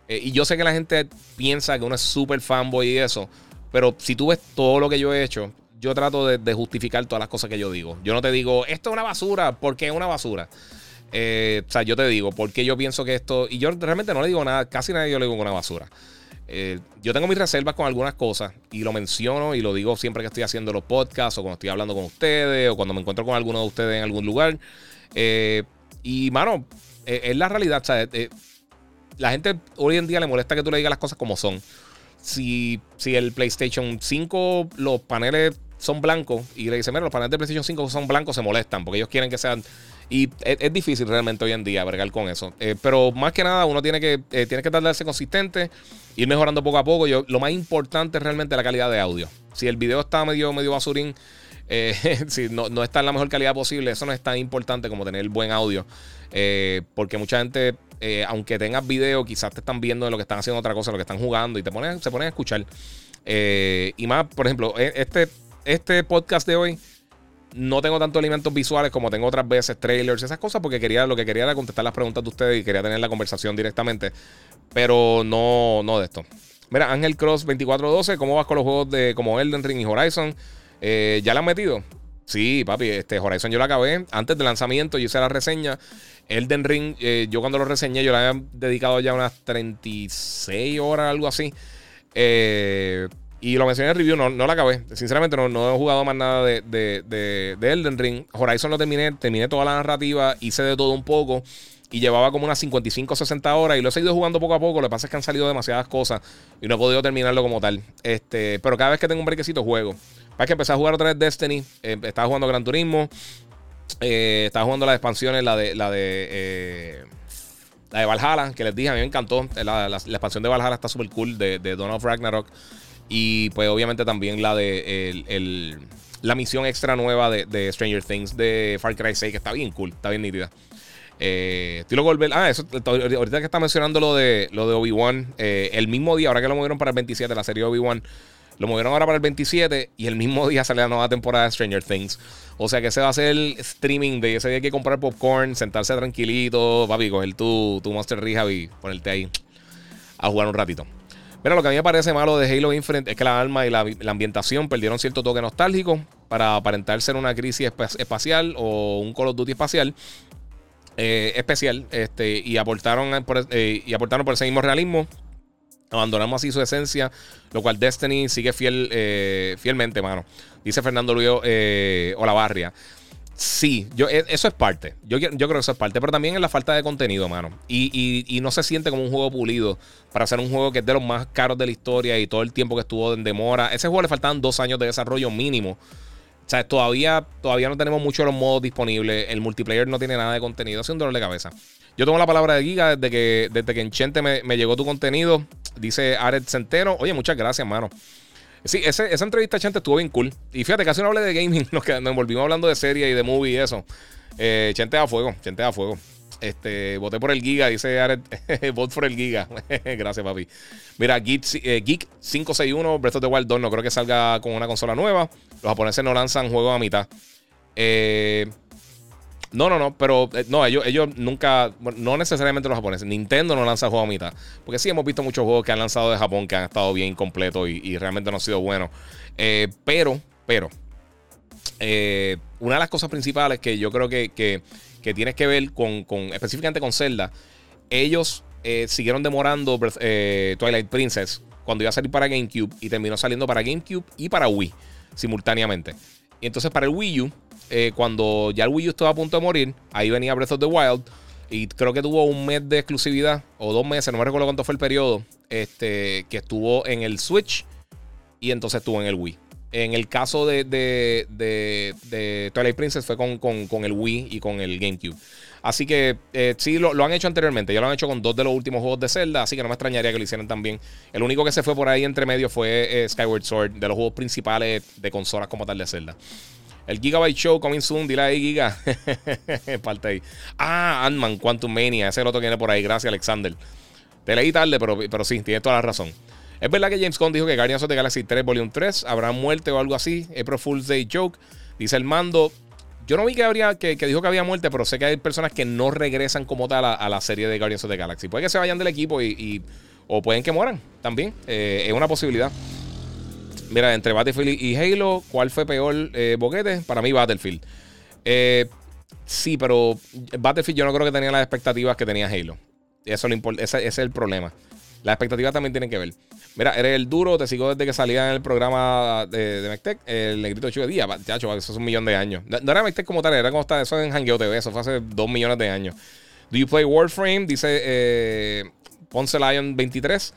Eh, y yo sé que la gente piensa que uno es súper fanboy y eso, pero si tú ves todo lo que yo he hecho, yo trato de, justificar todas las cosas que yo digo. Yo no te digo, esto es una basura, porque es una basura. Eh, o sea, yo te digo, porque yo pienso que esto. Y yo realmente no le digo nada, casi nadie yo le digo una basura. eh, yo tengo mis reservas con algunas cosas y lo menciono y lo digo siempre que estoy haciendo los podcasts o cuando estoy hablando con ustedes o cuando me encuentro con alguno de ustedes en algún lugar. Y, mano, es la realidad. La gente hoy en día le molesta que tú le digas las cosas como son. Si, si el PlayStation 5, los paneles son blancos y le dicen, mira, los paneles de PlayStation 5 son blancos, se molestan porque ellos quieren que sean y es, difícil realmente hoy en día bregar con eso. Eh, pero más que nada, uno tiene que, eh, tiene que tratar de ser consistente, ir mejorando poco a poco. Yo, lo más importante es realmente la calidad de audio. Si el video está medio, medio basurín, eh, si no, no, está en la mejor calidad posible, eso no es tan importante como tener buen audio. Porque mucha gente, aunque tengas video, quizás te están viendo de lo que están haciendo otra cosa, lo que están jugando, y te ponen, se ponen a escuchar. y más, por ejemplo, e, este, este podcast de hoy no tengo tantos elementos visuales como tengo otras veces, trailers, esas cosas, porque quería, lo que quería era contestar las preguntas de ustedes y quería tener la conversación directamente. Pero no, no de esto. Mira, Ángel Cross 2412, ¿cómo vas con los juegos de como Elden Ring y Horizon? Eh, ¿Ya la han metido? Sí, papi, este Horizon yo lo acabé antes del lanzamiento, yo hice la reseña. Elden Ring, eh, yo cuando lo reseñé, yo le había dedicado ya unas 36 horas, algo así. Eh, y lo mencioné en el review, no, no la acabé. Sinceramente, no, no he jugado más nada de, de, de, Elden Ring. Horizon lo terminé, terminé toda la narrativa, hice de todo un poco. Y llevaba como unas 55 60 horas. Y lo he seguido jugando poco a poco. Lo que pasa es que han salido demasiadas cosas. Y no he podido terminarlo como tal. Este, pero cada vez que tengo un brequecito, juego. Para que empecé a jugar otra vez Destiny. Eh, estaba jugando Gran Turismo. Eh, estaba jugando las expansiones, la de. La de eh, la de Valhalla, que les dije, a mí me encantó. La, la, expansión de Valhalla está súper cool, de, de of Ragnarok. Y pues obviamente también la de el, la misión extra nueva de, Stranger Things de Far Cry 6, que está bien cool, está bien nítida. Eh, lo volver. Ah, eso, ahorita que está mencionando lo de, lo de Obi-Wan, eh, el mismo día, ahora que lo movieron para el 27, la serie Obi-Wan, lo movieron ahora para el 27 y el mismo día sale la nueva temporada de Stranger Things. O sea que se va a hacer el streaming de ese día hay que comprar popcorn, sentarse tranquilito, papi, coger tu, tu Monster Rehab y ponerte ahí a jugar un ratito. Mira, lo que a mí me parece malo de Halo Infinite es que la alma y la, ambientación perdieron cierto toque nostálgico para aparentar ser una crisis espacial o un Call of Duty espacial. Eh, especial este, y, aportaron por, eh, y aportaron por ese mismo realismo. Abandonamos así su esencia, lo cual Destiny sigue fiel, eh, fielmente, mano. Dice Fernando Luis Olavarria. Sí, yo, e, eso es parte. Yo, yo creo que eso es parte, pero también es la falta de contenido, mano. Y, y, no se siente como un juego pulido para hacer un juego que es de los más caros de la historia y todo el tiempo que estuvo en demora. Ese juego le faltaban dos años de desarrollo mínimo. O sea, todavía, todavía no tenemos muchos de los modos disponibles. El multiplayer no tiene nada de contenido. Es un dolor de cabeza. Yo tengo la palabra de Giga desde que, desde que en Chente me, me llegó tu contenido. Dice Ared Centeno. Oye, muchas gracias, mano. Sí, ese, esa entrevista, Chente, estuvo bien cool. Y fíjate, casi no hablé de gaming, nos, nos volvimos hablando de serie y de movie y eso. Eh, Chente a fuego, Chente a fuego. Este, voté por el Giga, dice Aret, vote por el Giga. Gracias, papi. Mira, Geek, eh, Geek 561, Breath of the Wild 2, no creo que salga con una consola nueva. Los japoneses no lanzan juegos a mitad. Eh, no, no, no, pero eh, no, ellos, ellos nunca, no necesariamente los japoneses, Nintendo no lanza juegos a mitad. Porque sí hemos visto muchos juegos que han lanzado de Japón que han estado bien completos y, realmente no han sido buenos. Eh, pero, pero, eh, una de las cosas principales que yo creo que, que, tienes que ver con, con, específicamente con Zelda, ellos siguieron demorando Twilight Princess cuando iba a salir para GameCube y terminó saliendo para GameCube y para Wii simultáneamente. Y entonces para el Wii U eh, cuando ya el Wii U estaba a punto de morir, ahí venía Breath of the Wild. Y creo que tuvo un mes de exclusividad, o dos meses, no me recuerdo cuánto fue el periodo, este, que estuvo en el Switch y entonces estuvo en el Wii. En el caso de, de, Twilight Princess fue con, con, el Wii y con el GameCube. Así que eh, sí, lo, han hecho anteriormente. Ya lo han hecho con dos de los últimos juegos de Zelda. Así que no me extrañaría que lo hicieran también. El único que se fue por ahí entre medio fue eh, Skyward Sword, de los juegos principales de consolas como tal de Zelda. El Gigabyte Show coming soon, dile ahí, Giga. Parte ahí. Ah, Ant-Man, Quantum Mania. Ese es el otro que viene por ahí. Gracias, Alexander. Te leí tarde, pero, pero sí, tienes toda la razón. Es verdad que James Gunn dijo que Guardians of the Galaxy 3 Volume 3 habrá muerte o algo así. April Fool's Day Joke. Dice el mando. Yo no vi que habría que, dijo que había muerte, pero sé que hay personas que no regresan como tal a, la serie de Guardians of the Galaxy. Puede que se vayan del equipo y, o pueden que mueran también. Eh, es una posibilidad. Mira, entre Battlefield y Halo, ¿cuál fue peor eh, boquete? Para mí, Battlefield. Eh, sí, pero Battlefield yo no creo que tenía las expectativas que tenía Halo. Eso ese, es el problema. Las expectativas también tienen que ver. Mira, eres el duro, te sigo desde que salía en el programa de, de el negrito de día. Chacho, eso es un millón de años. No, era Mectec como tal, era como está, eso en Hangueo TV, eso fue hace dos millones de años. Do you play Warframe? Dice eh, Ponce Lion 23.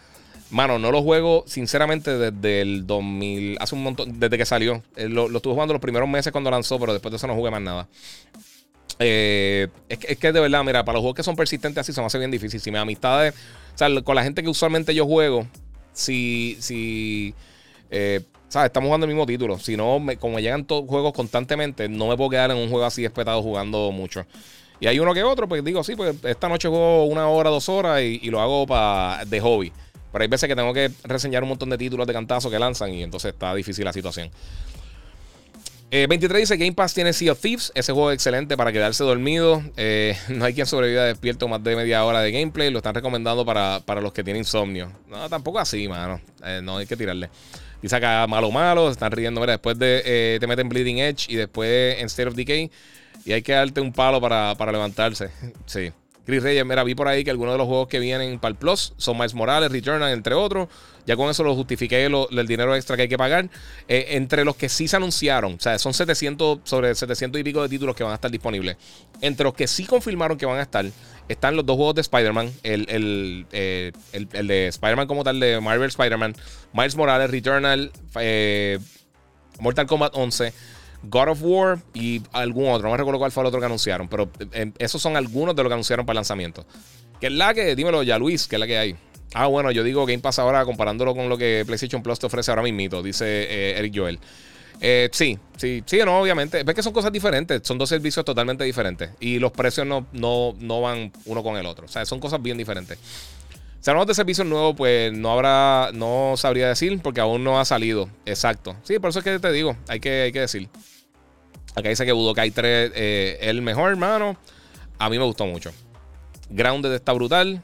Mano, no lo juego sinceramente desde el 2000, hace un montón, desde que salió. Eh, lo, estuve jugando los primeros meses cuando lanzó, pero después de eso no jugué más nada. Eh, es, que, es, que, de verdad, mira, para los juegos que son persistentes así se me hace bien difícil. Si mis amistades, o sea, con la gente que usualmente yo juego, si, si, eh, ¿sabes? Estamos jugando el mismo título. Si no, como llegan todos juegos constantemente, no me puedo quedar en un juego así espetado jugando mucho. Y hay uno que otro, pues digo, sí, pues esta noche juego una hora, dos horas y, y lo hago de hobby. Pero hay veces que tengo que reseñar un montón de títulos de cantazo que lanzan y entonces está difícil la situación. 23 eh, dice Game Pass tiene Sea of Thieves. Ese juego es excelente para quedarse dormido. Eh, no hay quien sobreviva despierto más de media hora de gameplay. Lo están recomendando para, los que tienen insomnio. No, tampoco así, mano. Eh, no hay que tirarle. Dice acá malo malo. Se están riendo. Mira, después de te meten Bleeding Edge y después en State of Decay. Y hay que darte un palo para, para levantarse. sí. Chris Reyes, mira, vi por ahí que algunos de los juegos que vienen para el Plus son Miles Morales, Returnal, entre otros. Ya con eso lo justifiqué el dinero extra que hay que pagar. Eh, entre los que sí se anunciaron, o sea, son 700, sobre 700 y pico de títulos que van a estar disponibles. Entre los que sí confirmaron que van a estar, están los dos juegos de Spider-Man. El, eh, de Spider-Man como tal, de Marvel Spider-Man. Miles Morales, Returnal, eh, Mortal Kombat 11. God of War y algún otro. No me recuerdo cuál fue el otro que anunciaron, pero eh, esos son algunos de los que anunciaron para el lanzamiento. Que es la que, dímelo ya, Luis, que es la que hay. Ah, bueno, yo digo Game Pass ahora comparándolo con lo que PlayStation Plus te ofrece ahora mismo, dice eh, Eric Joel. Eh, sí, sí, sí, no, obviamente. Ves que son cosas diferentes, son dos servicios totalmente diferentes y los precios no, no, no van uno con el otro. O sea, son cosas bien diferentes. Si hablamos de servicios nuevos, pues no habrá, no sabría decir porque aún no ha salido. Exacto. Sí, por eso es que te digo, hay que, hay que decir. Acá dice que Budokai 3 eh, es el mejor, hermano. A mí me gustó mucho. Grounded está brutal.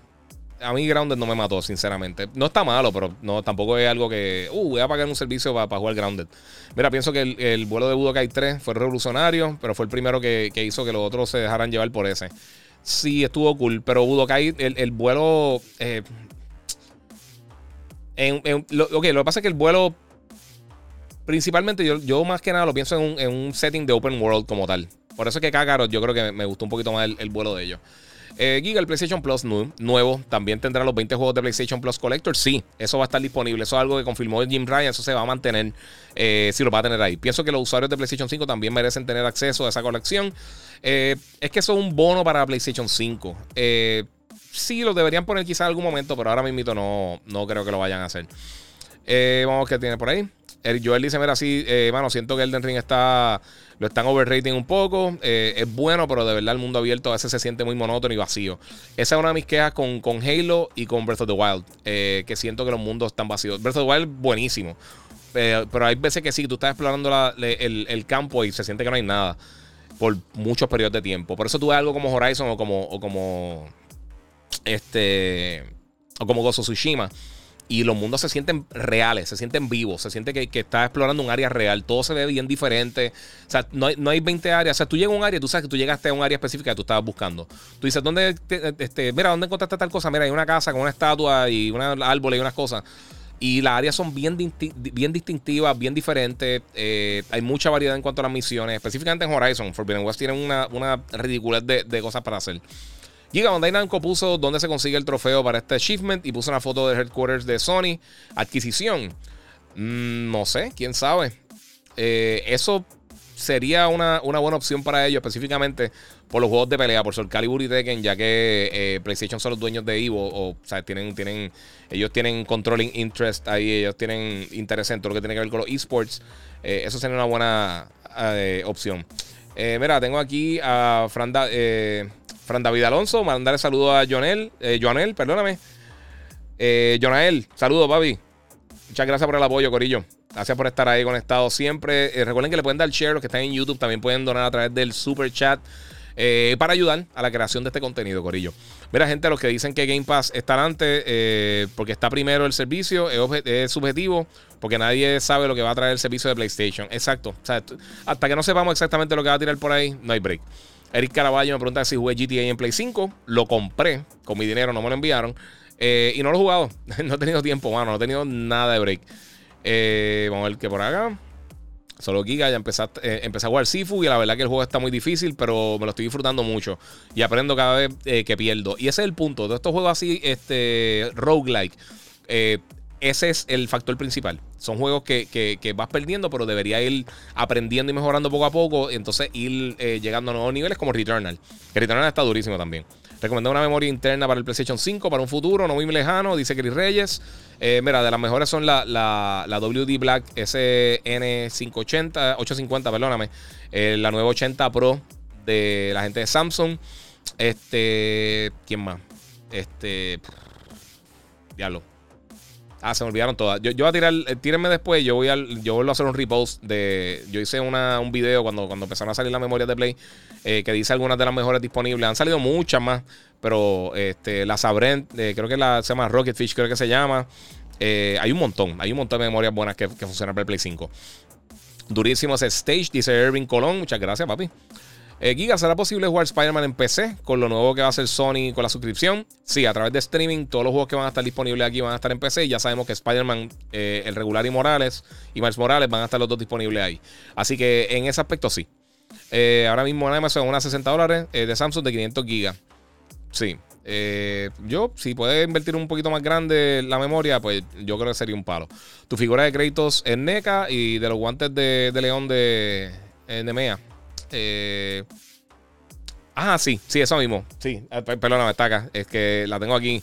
A mí Grounded no me mató, sinceramente. No está malo, pero no, tampoco es algo que. Uh, voy a pagar un servicio para, jugar Grounded. Mira, pienso que el, vuelo de Budokai 3 fue revolucionario, pero fue el primero que, hizo que los otros se dejaran llevar por ese. Sí, estuvo cool, pero Budokai, el, el vuelo. Eh, lo, ok, lo que pasa es que el vuelo Principalmente yo, yo más que nada lo pienso en un, setting de open world como tal. Por eso es que Kakarot yo creo que me gustó un poquito más el, vuelo de ellos. Eh, Giga, el PlayStation Plus nuevo, también tendrá los 20 juegos de PlayStation Plus Collector. Sí, eso va a estar disponible. Eso es algo que confirmó Jim Ryan. Eso se va a mantener eh, si lo va a tener ahí. Pienso que los usuarios de PlayStation 5 también merecen tener acceso a esa colección. Eh, es que eso es un bono para PlayStation 5. sí, lo deberían poner quizás en algún momento, pero ahora mismo no, no creo que lo vayan a hacer. vamos a ver qué tiene por ahí. El Joel dice, mira, sí, eh, mano, siento que Elden Ring está, lo están overrating un poco. Eh, es bueno, pero de verdad el mundo abierto a veces se siente muy monótono y vacío. Esa es una de mis quejas con, con Halo y con Breath of the Wild, eh, que siento que los mundos están vacíos. Breath of the Wild, buenísimo. pero hay veces que sí, tú estás explorando el, campo y se siente que no hay nada por muchos periodos de tiempo. Por eso tú ves algo como Horizon o como, o como este, o como Gozo Tsushima y los mundos se sienten reales, se sienten vivos, se siente que, que estás explorando un área real, todo se ve bien diferente. O sea, no hay, no hay 20 áreas. O sea, tú llegas a un área, tú sabes que tú llegaste a un área específica que tú estabas buscando. Tú dices, ¿dónde, este, mira, ¿dónde encontraste tal cosa? Mira, hay una casa con una estatua y un árbol y unas cosas. Y las áreas son bien, bien distintivas, bien diferentes. Eh, hay mucha variedad en cuanto a las misiones. Específicamente en Horizon, Forbidden West tienen una, una ridiculez de, de cosas para hacer. Giga Bandai Namco puso dónde se consigue el trofeo para este achievement y puso una foto de headquarters de Sony. Adquisición. Mm, no sé, quién sabe. Eh, eso sería una, buena opción para ellos, específicamente por los juegos de pelea, por Soul Calibur y Tekken, ya que eh, PlayStation son los dueños de Evo, o, sea, tienen, tienen, ellos tienen controlling interest ahí, ellos tienen interés en todo lo que tiene que ver con los esports. Eh, eso sería una buena opción. mira, tengo aquí a Franda. Fran David Alonso, mandarle saludo a Jonel, eh, Joanel, perdóname. Eh, Jonael, saludos, papi. Muchas gracias por el apoyo, Corillo. Gracias por estar ahí conectado siempre. Eh, recuerden que le pueden dar share los que están en YouTube. También pueden donar a través del super chat eh, para ayudar a la creación de este contenido, Corillo. Mira, gente, los que dicen que Game Pass está adelante porque está primero el servicio, es, subjetivo, porque nadie sabe lo que va a traer el servicio de PlayStation. Exacto. O sea, hasta que no sepamos exactamente lo que va a tirar por ahí, no hay break. Eric Caraballo me pregunta si jugué GTA en Play 5. Lo compré con mi dinero, no me lo enviaron. Eh, y no lo he jugado. no he tenido tiempo, mano. No he tenido nada de break. Eh, vamos a ver qué por acá. Solo Giga, ya empecé, eh, empecé, a jugar Sifu y la verdad que el juego está muy difícil, pero me lo estoy disfrutando mucho y aprendo cada vez que pierdo. Y ese es el punto de estos juegos así, este, roguelike. Ese es el factor principal. Son juegos que, vas perdiendo, pero debería ir aprendiendo y mejorando poco a poco. Entonces ir llegando a nuevos niveles como Returnal. Returnal está durísimo también. Recomendé una memoria interna para el PlayStation 5 para un futuro no muy lejano, dice Chris Reyes. Eh, mira, de las mejores son la, la, la WD Black SN580, 850, perdóname. Eh, la 980 Pro de la gente de Samsung. Este, ¿quién más? Este, diablo. Ah, se me olvidaron todas. Yo, yo voy a tirar, eh, tírenme después. Yo voy a, yo vuelvo a hacer un repost de. Yo hice una, un video cuando, cuando empezaron a salir las memorias de Play eh, que dice algunas de las mejores disponibles. Han salido muchas más, pero este, la Sabrent, eh, creo que la, se llama Rocketfish, creo que se llama. hay un montón, hay un montón de memorias buenas que, que funcionan para el Play 5. Durísimo ese stage, dice Irving Colón. Muchas gracias, papi. Eh, Giga, ¿será posible jugar Spider-Man en PC con lo nuevo que va a hacer Sony con la suscripción? Sí, a través de streaming, todos los juegos que van a estar disponibles aquí van a estar en PC. Ya sabemos que Spider-Man, eh, el regular y Morales, y Miles Morales van a estar los dos disponibles ahí. Así que en ese aspecto sí. Eh, ahora mismo en Amazon unas 60 dólares de Samsung de 500 gigas. Sí. yo, si puedes invertir un poquito más grande la memoria, pues yo creo que sería un palo. Tu figura de créditos es NECA y de los guantes de, León de, de MEA. Eh, ah, sí, sí, eso mismo. Sí, eh, perdóname, está acá. Es que la tengo aquí.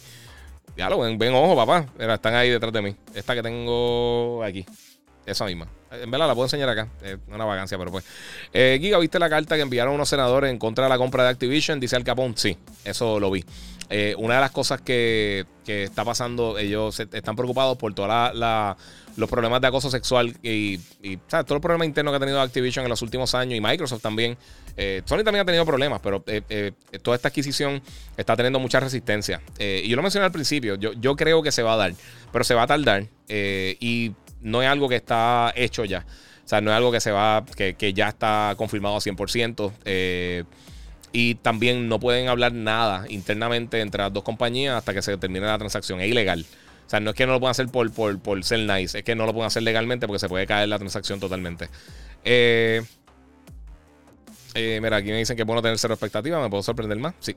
Ya lo ven, ojo, papá. están ahí detrás de mí. Esta que tengo aquí. Esa misma. En verdad la puedo enseñar acá. Es una vagancia, pero pues. Eh, Giga, ¿viste la carta que enviaron unos senadores en contra de la compra de Activision? Dice Al Capón. Sí, eso lo vi. Eh, una de las cosas que, que, está pasando, ellos están preocupados por todos los problemas de acoso sexual y, y ¿sabes? todos los problemas internos que ha tenido Activision en los últimos años y Microsoft también. Eh, Sony también ha tenido problemas, pero eh, toda esta adquisición está teniendo mucha resistencia. y yo lo mencioné al principio, yo, creo que se va a dar, pero se va a tardar y no es algo que está hecho ya. O sea, no es algo que se va, que, ya está confirmado a 100%. Eh, y también no pueden hablar nada internamente entre las dos compañías hasta que se termine la transacción. Es ilegal. O sea, no es que no lo puedan hacer por, por, por ser nice, es que no lo pueden hacer legalmente porque se puede caer la transacción totalmente. Eh, eh, mira, aquí me dicen que es bueno tener cero expectativa, me puedo sorprender más. Sí.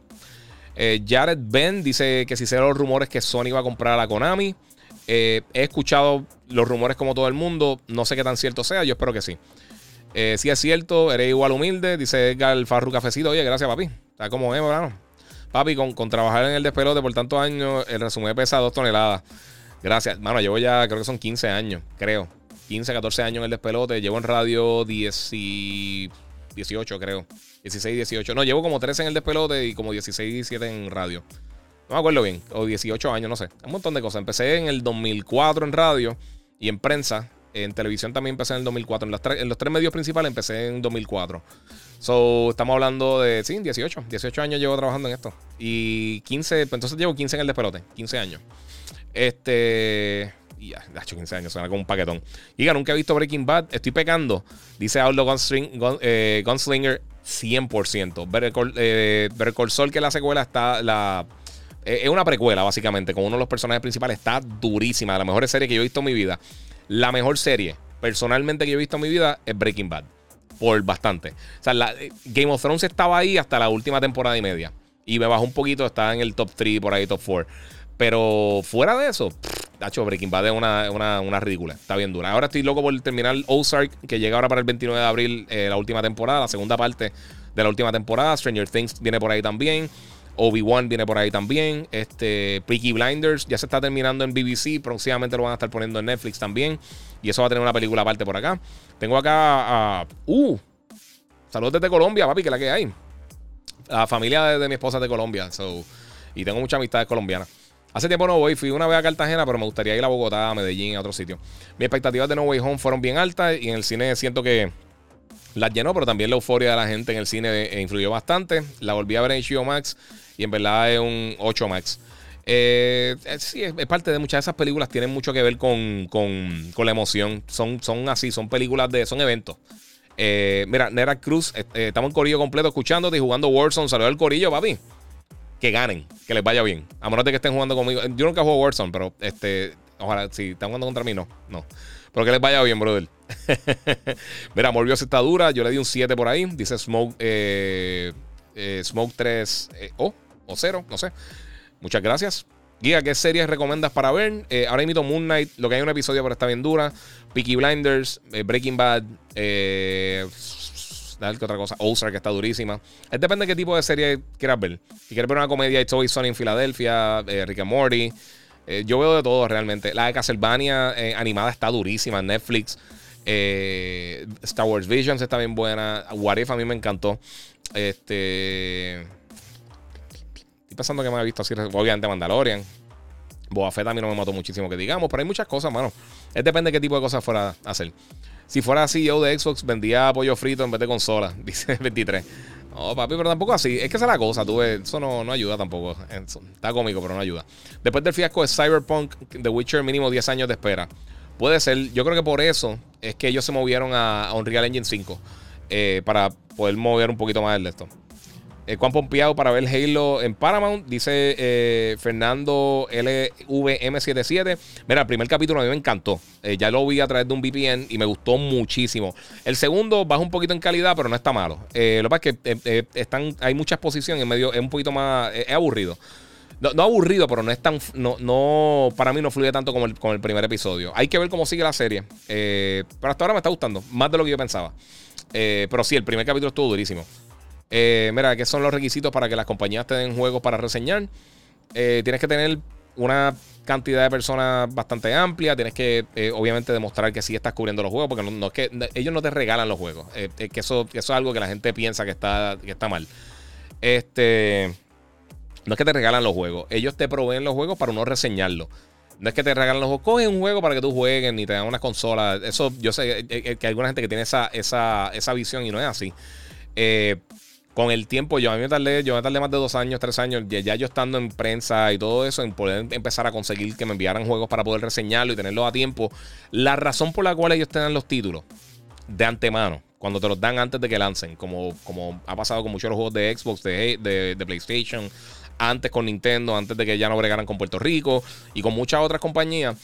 Eh, Jared Ben dice que si se los rumores que Sony va a comprar a Konami. he escuchado los rumores como todo el mundo, no sé qué tan cierto sea, yo espero que sí. Eh, si es cierto, eres igual humilde, dice Edgar Farru Cafecito. Oye, gracias, papi. Está como es, hermano. Papi, con, con, trabajar en el despelote por tantos años, el resumen pesa dos toneladas. Gracias. Mano, llevo ya, creo que son 15 años, creo. 15, 14 años en el despelote. Llevo en radio 10 y 18, creo. 16, 18. No, llevo como 13 en el despelote y como 16, 17 en radio. No me acuerdo bien. O 18 años, no sé. Un montón de cosas. Empecé en el 2004 en radio y en prensa. En televisión también empecé en el 2004. En los, en los tres medios principales empecé en 2004. So, estamos hablando de, sí, 18. 18 años llevo trabajando en esto. Y 15, pues entonces llevo 15 en el despelote. 15 años. Este. Ya, de hecho 15 años, suena como un paquetón. Y nunca he visto Breaking Bad. Estoy pecando. Dice Aldo eh, Gunslinger 100%. Better Call, eh, que la secuela está. La, eh, es una precuela, básicamente, con uno de los personajes principales. Está durísima. De la mejor serie que yo he visto en mi vida. La mejor serie, personalmente, que yo he visto en mi vida es Breaking Bad. Por bastante. O sea, eh, Game of Thrones estaba ahí hasta la última temporada y media. Y me bajó un poquito, estaba en el top 3, por ahí, top 4. Pero fuera de eso, Tacho, Breaking Bad es una, una, ridícula. Está bien dura. Ahora estoy loco por terminar Ozark, que llega ahora para el 29 de abril, eh, la última temporada, la segunda parte de la última temporada. Stranger Things viene por ahí también. Obi-Wan viene por ahí también. Este, Peaky Blinders ya se está terminando en BBC. Próximamente lo van a estar poniendo en Netflix también. Y eso va a tener una película aparte por acá. Tengo acá a. Uh, saludos desde Colombia, papi, que la que hay. La familia de, mi esposa de Colombia. y tengo muchas amistades colombianas. Hace tiempo no voy, fui una vez a Cartagena, pero me gustaría ir a Bogotá, a Medellín, a otro sitio. Mis expectativas de No Way Home fueron bien altas y en el cine siento que las llenó, pero también la euforia de la gente en el cine eh, influyó bastante. La volví a ver en HBO Max y en verdad es un 8 Max. Eh, eh, sí, es, parte de muchas de esas películas, tienen mucho que ver con, la emoción. Son, son así, son películas de, son eventos. Eh, mira, Nera Cruz, estamos en corillo completo escuchándote y jugando Warzone. Saludos al corillo, papi. Que ganen, que les vaya bien. A menos de que estén jugando conmigo. Yo nunca juego Warzone, pero este. Ojalá, si están jugando contra mí, no. No. Pero que les vaya bien, brother. Mira, Morbius está dura. Yo le di un 7 por ahí. Dice Smoke. Smoke 3 o, o 0, no sé. Muchas gracias. Guía, ¿qué series recomiendas para ver? ahora invito Moon Knight, lo que hay un episodio, pero está bien dura. Peaky Blinders, Breaking Bad, eh, ¿Qué otra cosa? Ozark, que está durísima. Es depende de qué tipo de serie quieras ver. Si quieres ver una comedia, It's Always Sunny en Filadelfia, eh, Rick and Morty. Eh, yo veo de todo realmente. La de Castlevania eh, animada está durísima en Netflix. Star Wars Visions está bien buena. What If a mí me encantó. Este. Estoy pensando que me ha visto así. Obviamente Mandalorian. Boa Fett a mí no me mató muchísimo que digamos. Pero hay muchas cosas, mano. Es depende de qué tipo de cosas fuera a hacer. Si fuera CEO de Xbox, vendía pollo frito en vez de consola, dice 23. No, papi, pero tampoco así. Es que esa es la cosa, tú ves, eso no, no ayuda tampoco. Está cómico, pero no ayuda. Después del fiasco de Cyberpunk, The Witcher mínimo 10 años de espera. Puede ser, yo creo que por eso es que ellos se movieron a, Unreal Engine 5 eh, para poder mover un poquito más el de esto. Eh, Juan Pompeado para ver Halo en Paramount. Dice eh, Fernando LVM77. Mira, el primer capítulo a mí me encantó. Eh, ya lo vi a través de un VPN y me gustó muchísimo. El segundo baja un poquito en calidad, pero no está malo. lo que pasa es que están, hay mucha exposición en medio. Es un poquito más. es aburrido. No, aburrido, pero no es tan. No, no, para mí no fluye tanto como el, el primer episodio. Hay que ver cómo sigue la serie. pero hasta ahora me está gustando. Más de lo que yo pensaba. pero sí, el primer capítulo estuvo durísimo. Eh, mira, ¿qué son los requisitos para que las compañías te den juegos para reseñar? Eh, tienes que tener una cantidad de personas bastante amplia. Tienes que, eh, obviamente, demostrar que sí estás cubriendo los juegos, porque no, es que ellos no te regalan los juegos. que, eso, eso es algo que la gente piensa que está, que está mal. Este. No es que te regalan los juegos. Ellos te proveen los juegos para uno reseñarlo. No es que te regalan los juegos. Cogen un juego para que tú juegues ni te dan una consola. Eso, yo sé que hay alguna gente que tiene esa, esa, esa visión y no es así. Eh, con el tiempo, yo a mí me tardé, yo me tardé más de dos años, tres años, ya, yo estando en prensa y todo eso, en poder empezar a conseguir que me enviaran juegos para poder reseñarlo y tenerlos a tiempo. La razón por la cual ellos te dan los títulos de antemano, cuando te los dan antes de que lancen, como, como ha pasado con muchos los juegos de Xbox, de, de, de PlayStation, antes con Nintendo, antes de que ya no bregaran con Puerto Rico y con muchas otras compañías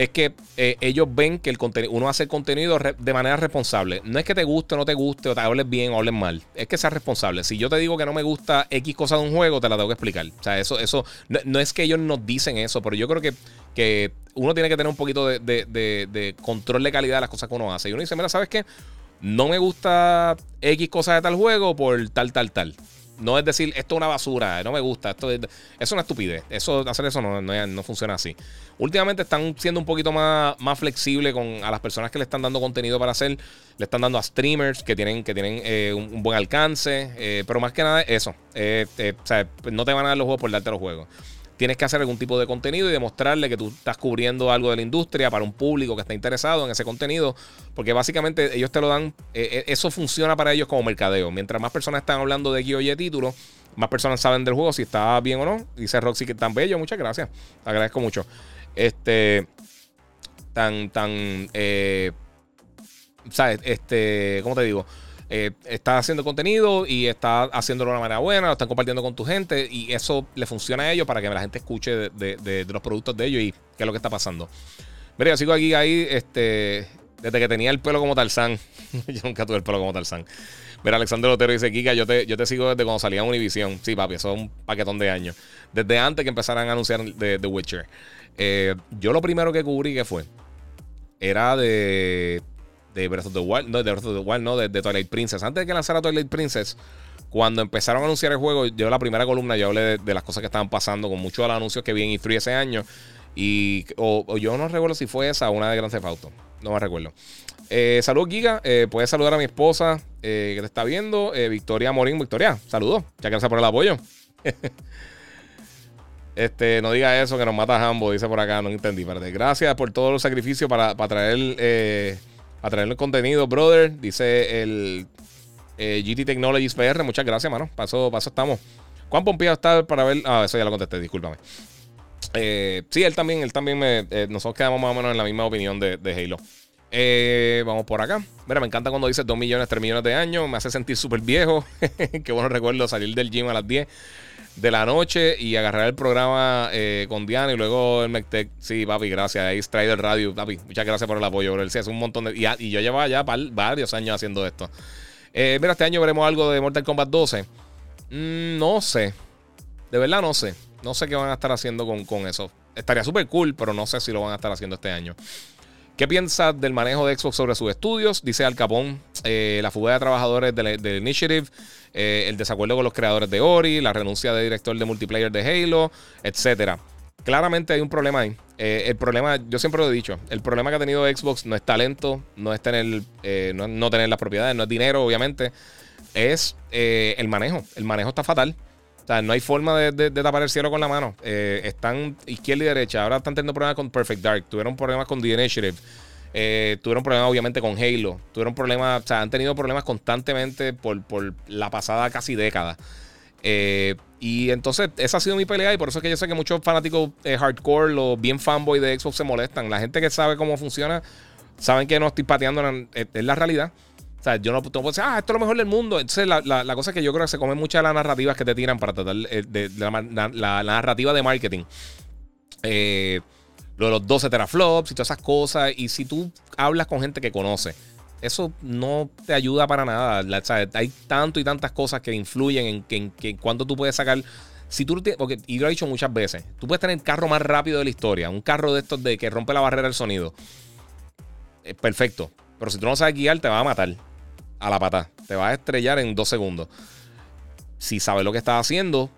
es que eh, ellos ven que el contenido, uno hace el contenido de manera responsable. No es que te guste o no te guste, o te hables bien o hables mal. Es que seas responsable. Si yo te digo que no me gusta X cosa de un juego, te la tengo que explicar. O sea, eso, eso no, es que ellos nos dicen eso, pero yo creo que, que uno tiene que tener un poquito de, de, control de calidad de las cosas que uno hace. Y uno dice, mira, ¿sabes qué? No me gusta X cosa de tal juego por tal, tal, tal. No es decir, esto es una basura, no me gusta, esto es, una estupidez. Eso, hacer eso no, no, funciona así. Últimamente están siendo un poquito más, más flexibles con a las personas que le están dando contenido para hacer. Le están dando a streamers que tienen, que tienen eh, un, buen alcance. Eh, pero más que nada, eso. Eh, o sea, no te van a dar los juegos por darte los juegos tienes que hacer algún tipo de contenido y demostrarle que tú estás cubriendo algo de la industria para un público que está interesado en ese contenido, porque básicamente ellos te lo dan, eh, eh, eso funciona para ellos como mercadeo. Mientras más personas están hablando de X título, más personas saben del juego si está bien o no. Dice Roxy que tan bello, muchas gracias, agradezco mucho. Este, tan, tan, eh, ¿sabes? Este, ¿cómo te digo? Eh, estás haciendo contenido y está haciéndolo de una manera buena, lo están compartiendo con tu gente y eso le funciona a ellos para que la gente escuche de, los productos de ellos y qué es lo que está pasando. Mira, yo sigo aquí ahí este, desde que tenía el pelo como Tarzán. yo nunca tuve el pelo como Tarzán. Mira, Alexander Otero dice, Kika, yo te, yo te sigo desde cuando salía Univision. Sí, papi, eso es un paquetón de años. Desde antes que empezaran a anunciar de The Witcher. Eh, yo lo primero que cubrí que fue era de de Breath of the Wild, no, de Breath of the Wild, no, de, Twilight Princess. Antes de que lanzara Twilight Princess, cuando empezaron a anunciar el juego, yo la primera columna yo hablé de, las cosas que estaban pasando con muchos de los anuncios que vi en E3 ese año. Y o, yo no recuerdo si fue esa o una de Grand Theft Auto. No me recuerdo. Eh, saludos, Giga. Eh, puedes saludar a mi esposa eh, que te está viendo. Eh, Victoria Morín. Victoria, saludos. Ya gracias por el apoyo. Este, no diga eso que nos mata Hambo, dice por acá, no entendí. Gracias por todos los sacrificios para, para traer a traer el contenido, brother. Dice el eh, GT Technologies PR. Muchas gracias, mano. Paso, paso estamos. ¿Cuán Pompeo está para ver? Ah, eso ya lo contesté, discúlpame. Eh, sí, él también, él también me. Eh, nosotros quedamos más o menos en la misma opinión de, Halo. vamos por acá. Mira, me encanta cuando dice 2 millones, 3 millones de años. Me hace sentir súper viejo. Qué bueno recuerdo salir del gym a las 10 de la noche y agarrar el programa eh, con Diana y luego el McTech. Sí, papi, gracias. Ahí Strider Radio, papi. Muchas gracias por el apoyo, bro. Sí, hace un montón de. Y, yo llevaba ya varios años haciendo esto. Eh, mira, este año veremos algo de Mortal Kombat 12. Mm, no sé. De verdad, no sé. No sé qué van a estar haciendo con, con eso. Estaría súper cool, pero no sé si lo van a estar haciendo este año. ¿Qué piensa del manejo de Xbox sobre sus estudios? Dice Al Capón, eh, la fuga de trabajadores del, Initiative, eh, el desacuerdo con los creadores de Ori, la renuncia de director de multiplayer de Halo, etc. Claramente hay un problema ahí. Eh, el problema, yo siempre lo he dicho, el problema que ha tenido Xbox no es talento, no es tener, no, tener las propiedades, no es dinero, obviamente, es el manejo. El manejo está fatal. Sea, no hay forma de, tapar el cielo con la mano. Eh, están izquierda y derecha. Ahora están teniendo problemas con Perfect Dark. Tuvieron problemas con The Initiative. Eh, tuvieron problemas, obviamente, con Halo. Tuvieron problemas, o sea, han tenido problemas constantemente por, la pasada casi década. Eh, y entonces, esa ha sido mi pelea. Y por eso es que yo sé que muchos fanáticos hardcore, los bien fanboy de Xbox, se molestan. La gente que sabe cómo funciona, saben que no estoy pateando, es la realidad. O sea, yo no, puedo decir, ah, esto es lo mejor del mundo. Entonces, la, cosa es que yo creo que se comen muchas de las narrativas que te tiran para tratar eh, de, la, narrativa de marketing. Eh, lo de los 12 teraflops y todas esas cosas. Y si tú hablas con gente que conoce, eso no te ayuda para nada. hay tanto y tantas cosas que influyen en, que, en, cuánto tú puedes sacar. Si tú porque, y lo he dicho muchas veces, tú puedes tener el carro más rápido de la historia, un carro de estos de que rompe la barrera del sonido. Es perfecto. Pero si tú no sabes guiar, te va a matar a la pata. Te vas a estrellar en dos segundos. Si sabes lo que estás haciendo,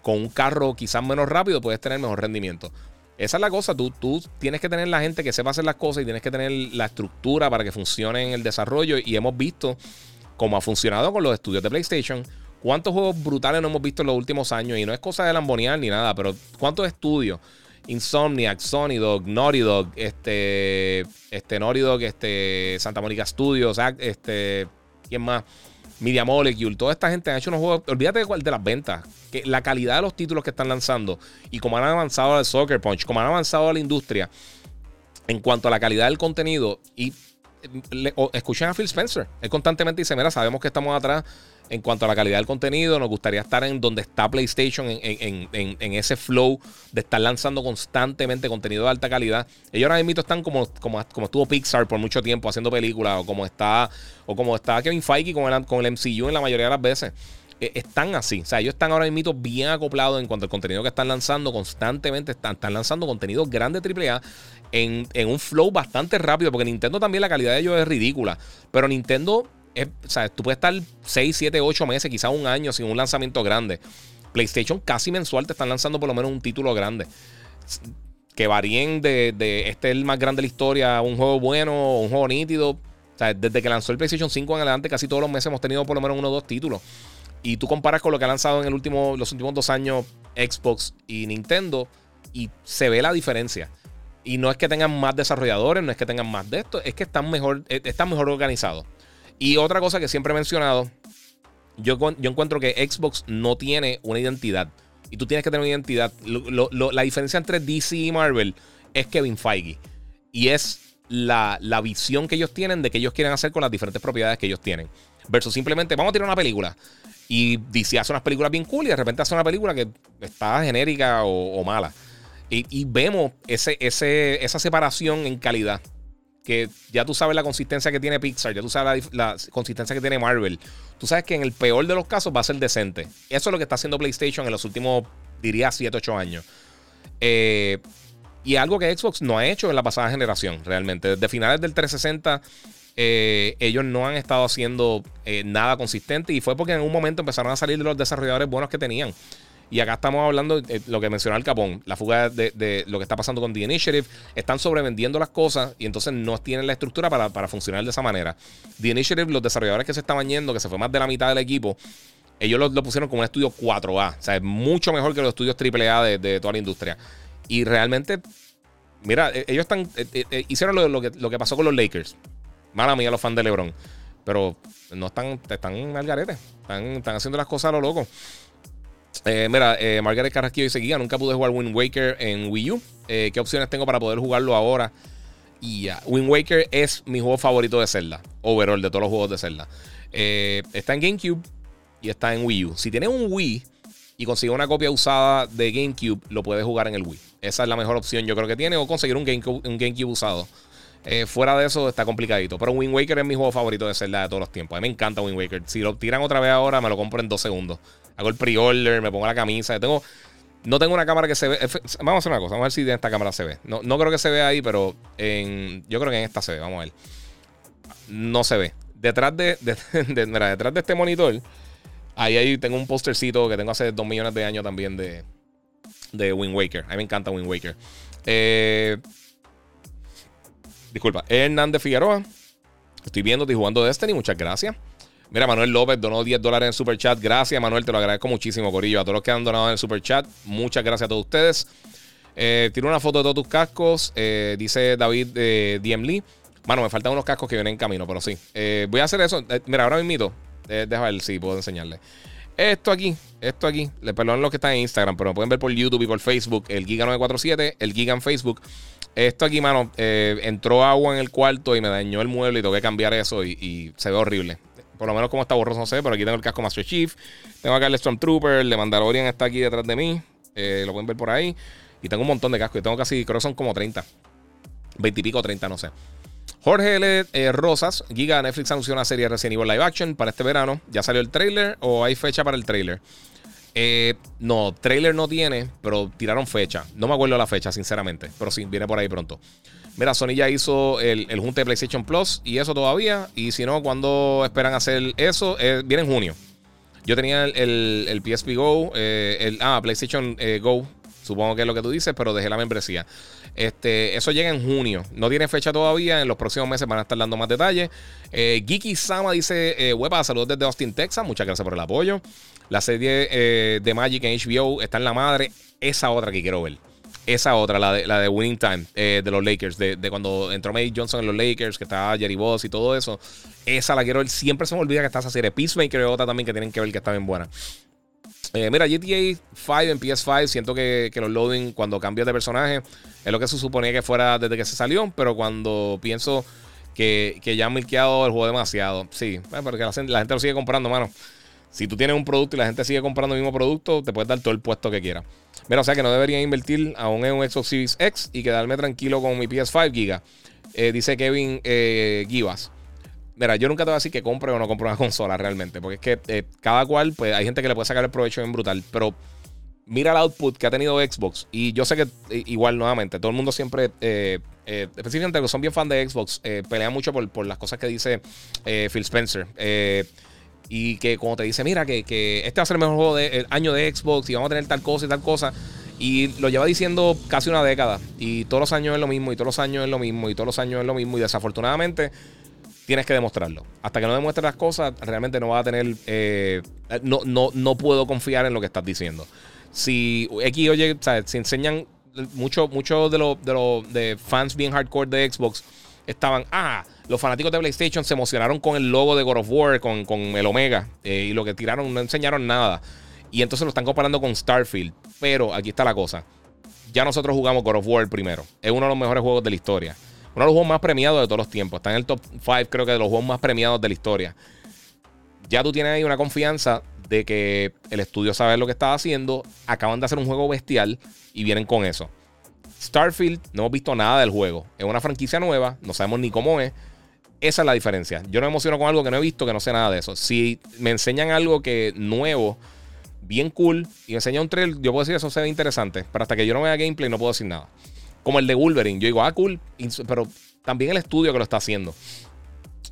con un carro quizás menos rápido, puedes tener mejor rendimiento. Esa es la cosa, tú, tú tienes que tener la gente que sepa hacer las cosas y tienes que tener la estructura para que funcione en el desarrollo. Y hemos visto cómo ha funcionado con los estudios de PlayStation. ¿Cuántos juegos brutales no hemos visto en los últimos años? Y no es cosa de lambonear ni nada, pero ¿cuántos estudios? Insomniac, Sony Dog, Naughty Dog, este, este Naughty Dog, este, Santa Mónica Studios, este, ¿quién más? Media Molecule, toda esta gente ha hecho unos juegos. Olvídate de, las ventas, que la calidad de los títulos que están lanzando y cómo han avanzado al Soccer Punch, cómo han avanzado a la industria en cuanto a la calidad del contenido. Y escuchen a Phil Spencer, él constantemente dice: Mira, sabemos que estamos atrás en cuanto a la calidad del contenido. Nos gustaría estar en donde está PlayStation, en, ese flow de estar lanzando constantemente contenido de alta calidad. Ellos ahora mismo están como, como, como estuvo Pixar por mucho tiempo haciendo películas, o como está, o como está Kevin Feige con el, con el MCU en la mayoría de las veces. E, están así. O sea, ellos están ahora mismo bien acoplados en cuanto al contenido que están lanzando constantemente. Están, están lanzando contenido grande AAA en, en un flow bastante rápido. Porque Nintendo también la calidad de ellos es ridícula. Pero Nintendo o tú puedes estar 6, 7, 8 meses, quizás un año sin un lanzamiento grande. PlayStation casi mensual te están lanzando por lo menos un título grande. Que varíen de, este es el más grande de la historia, un juego bueno, un juego nítido. O sea, desde que lanzó el PlayStation 5 en adelante, casi todos los meses hemos tenido por lo menos uno o dos títulos. Y tú comparas con lo que ha lanzado en el último, los últimos dos años Xbox y Nintendo, y se ve la diferencia. Y no es que tengan más desarrolladores, no es que tengan más de esto, es que están mejor, eh, están mejor organizados. Y otra cosa que siempre he mencionado, yo, encuentro que Xbox no tiene una identidad. Y tú tienes que tener una identidad. la diferencia entre DC y Marvel es Kevin Feige. Y es la, visión que ellos tienen de que ellos quieren hacer con las diferentes propiedades que ellos tienen. Versus simplemente, vamos a tirar una película. Y DC hace unas películas bien cool y de repente hace una película que está genérica o, mala. Y, vemos ese, ese, esa separación en calidad que ya tú sabes la consistencia que tiene Pixar, ya tú sabes la, consistencia que tiene Marvel. Tú sabes que en el peor de los casos va a ser decente. Eso es lo que está haciendo PlayStation en los últimos, diría, 7, 8 años. Eh, y algo que Xbox no ha hecho en la pasada generación, realmente. Desde finales del 360, eh, ellos no han estado haciendo eh, nada consistente y fue porque en un momento empezaron a salir de los desarrolladores buenos que tenían. Y acá estamos hablando de lo que mencionó el Capón, la fuga de, lo que está pasando con The Initiative. Están sobrevendiendo las cosas y entonces no tienen la estructura para, funcionar de esa manera. The Initiative, los desarrolladores que se estaban yendo, que se fue más de la mitad del equipo, ellos lo, pusieron como un estudio 4A. O sea, es mucho mejor que los estudios AAA de, de toda la industria. Y realmente, mira, e, ellos están, e, e, hicieron lo, que, lo que pasó con los Lakers. Mala mía, los fans de LeBron. Pero no están, están al garete. Están, están haciendo las cosas a lo loco. Eh, mira, eh, Margaret Carrasquillo dice: Guía, nunca pude jugar Wind Waker en Wii U. Eh, ¿Qué opciones tengo para poder jugarlo ahora? Y ya, Wind Waker es mi juego favorito de Zelda. Overall, de todos los juegos de Zelda. está en GameCube y está en Wii U. Si tienes un Wii, y consigue una copia usada de GameCube, lo puedes jugar en el Wii. Esa es la mejor opción yo creo que tiene, o conseguir un un GameCube usado. Eh, fuera de eso está complicadito. Pero Wind Waker es mi juego favorito de Zelda de todos los tiempos. A mí me encanta Wind Waker. Si lo tiran otra vez ahora, me lo compro en dos segundos. Hago el pre-order, me pongo la camisa. tengo, no tengo una cámara que se ve. Vamos a hacer una cosa. Vamos a ver si en esta cámara se ve. No, no creo que se vea ahí, pero en, yo creo que en esta se ve. Vamos a ver. No se ve. Detrás de, mira, detrás de este monitor, ahí, ahí tengo un postercito que tengo hace dos millones de años también de, de Wind Waker. A mí me encanta Wind Waker. Eh, disculpa, Hernández Figueroa. Estoy viendo, y jugando Destiny. Muchas gracias. Mira, Manuel López donó 10 dólares en Super Chat. Gracias, Manuel. Te lo agradezco muchísimo, Corillo. A todos los que han donado en el Super Chat. Muchas gracias a todos ustedes. Eh, tiro una foto de todos tus cascos. Eh, dice David Lee. Mano, me faltan unos cascos que vienen en camino, pero sí. Eh, voy a hacer eso. Eh, mira, ahora mismo. Eh, déjame ver si puedo enseñarle. Esto aquí, esto aquí. Le perdonan los que están en Instagram, pero me pueden ver por YouTube y por Facebook. El Giga947, el Giga en Facebook. Esto aquí, mano, entró agua en el cuarto y me dañó el mueble y tengo que cambiar eso y, se ve horrible. Por lo menos como está borroso, no sé, pero aquí tengo el casco Master Chief. Tengo acá el Stormtrooper, el de Mandalorian está aquí detrás de mí. lo pueden ver por ahí. Y tengo un montón de cascos. Y tengo casi, creo que son como 30. 20 y pico, 30, no sé. Jorge L. Eh, Rosas, Giga Netflix anunció una serie de Resident Evil Live Action para este verano. ¿Ya salió el trailer o hay fecha para el trailer? Eh, no, trailer no tiene, pero tiraron fecha. No me acuerdo la fecha, sinceramente, pero sí, viene por ahí pronto. Mira, Sony ya hizo el, el junte de PlayStation Plus y eso todavía. Y si no, ¿cuándo esperan hacer eso? Eh, viene en junio. Yo tenía el, el, PSP Go, el, ah, PlayStation Go, supongo que es lo que tú dices, pero dejé la membresía. Este, eso llega en junio. No tiene fecha todavía. En los próximos meses van a estar dando más detalles. Eh, Geeky Sama dice: eh, Huepa, saludos desde Austin, Texas. Muchas gracias por el apoyo. La serie eh, de Magic en HBO está en la madre. Esa otra que quiero ver. Esa otra, la de, la de Winning Time de los Lakers, de, cuando entró Magic Johnson en los Lakers, que está Jerry Boss y todo eso. Esa la quiero ver. Siempre se me olvida que está esa serie. Peacemaker y otra también que tienen que ver que está bien buena. Eh, mira, GTA 5 en PS5, siento que, los loading cuando cambias de personaje es lo que se suponía que fuera desde que se salió, pero cuando pienso que, ya han milqueado el juego demasiado, sí, eh, porque la, gente lo sigue comprando, mano. Si tú tienes un producto y la gente sigue comprando el mismo producto, te puedes dar todo el puesto que quieras. Mira, o sea que no debería invertir aún en un Xbox Series X y quedarme tranquilo con mi PS5 Giga. Eh, dice Kevin Givas. Mira, yo nunca te voy a decir que compre o no compre una consola realmente, porque es que eh, cada cual, pues hay gente que le puede sacar el provecho bien brutal, pero mira el output que ha tenido Xbox y yo sé que eh, igual nuevamente, todo el mundo siempre, eh, específicamente los que son bien fan de Xbox, pelean mucho por, las cosas que dice Phil Spencer. Y que como te dice, mira, que, este va a ser el mejor juego del año de Xbox y vamos a tener tal cosa y tal cosa. Y lo lleva diciendo casi una década. Y todos los años es lo mismo, y todos los años es lo mismo, y todos los años es lo mismo. Y desafortunadamente, tienes que demostrarlo. Hasta que no demuestres las cosas, realmente no vas a tener. Eh, no, no, no puedo confiar en lo que estás diciendo. Si X oye, sea, si enseñan muchos mucho de los de, de fans bien hardcore de Xbox estaban, ah, los fanáticos de PlayStation se emocionaron con el logo de God of War, con, con el Omega, eh, y lo que tiraron no enseñaron nada. Y entonces lo están comparando con Starfield. Pero aquí está la cosa. Ya nosotros jugamos God of War primero. Es uno de los mejores juegos de la historia. Uno de los juegos más premiados de todos los tiempos. Está en el top 5, creo que, de los juegos más premiados de la historia. Ya tú tienes ahí una confianza de que el estudio sabe lo que está haciendo. Acaban de hacer un juego bestial y vienen con eso. Starfield, no hemos visto nada del juego. Es una franquicia nueva, no sabemos ni cómo es. Esa es la diferencia. Yo no me emociono con algo que no he visto, que no sé nada de eso. Si me enseñan algo que nuevo, bien cool, y me enseñan un trailer, yo puedo decir eso se ve interesante. Pero hasta que yo no vea gameplay, no puedo decir nada como el de Wolverine. Yo digo, ah, cool, pero también el estudio que lo está haciendo.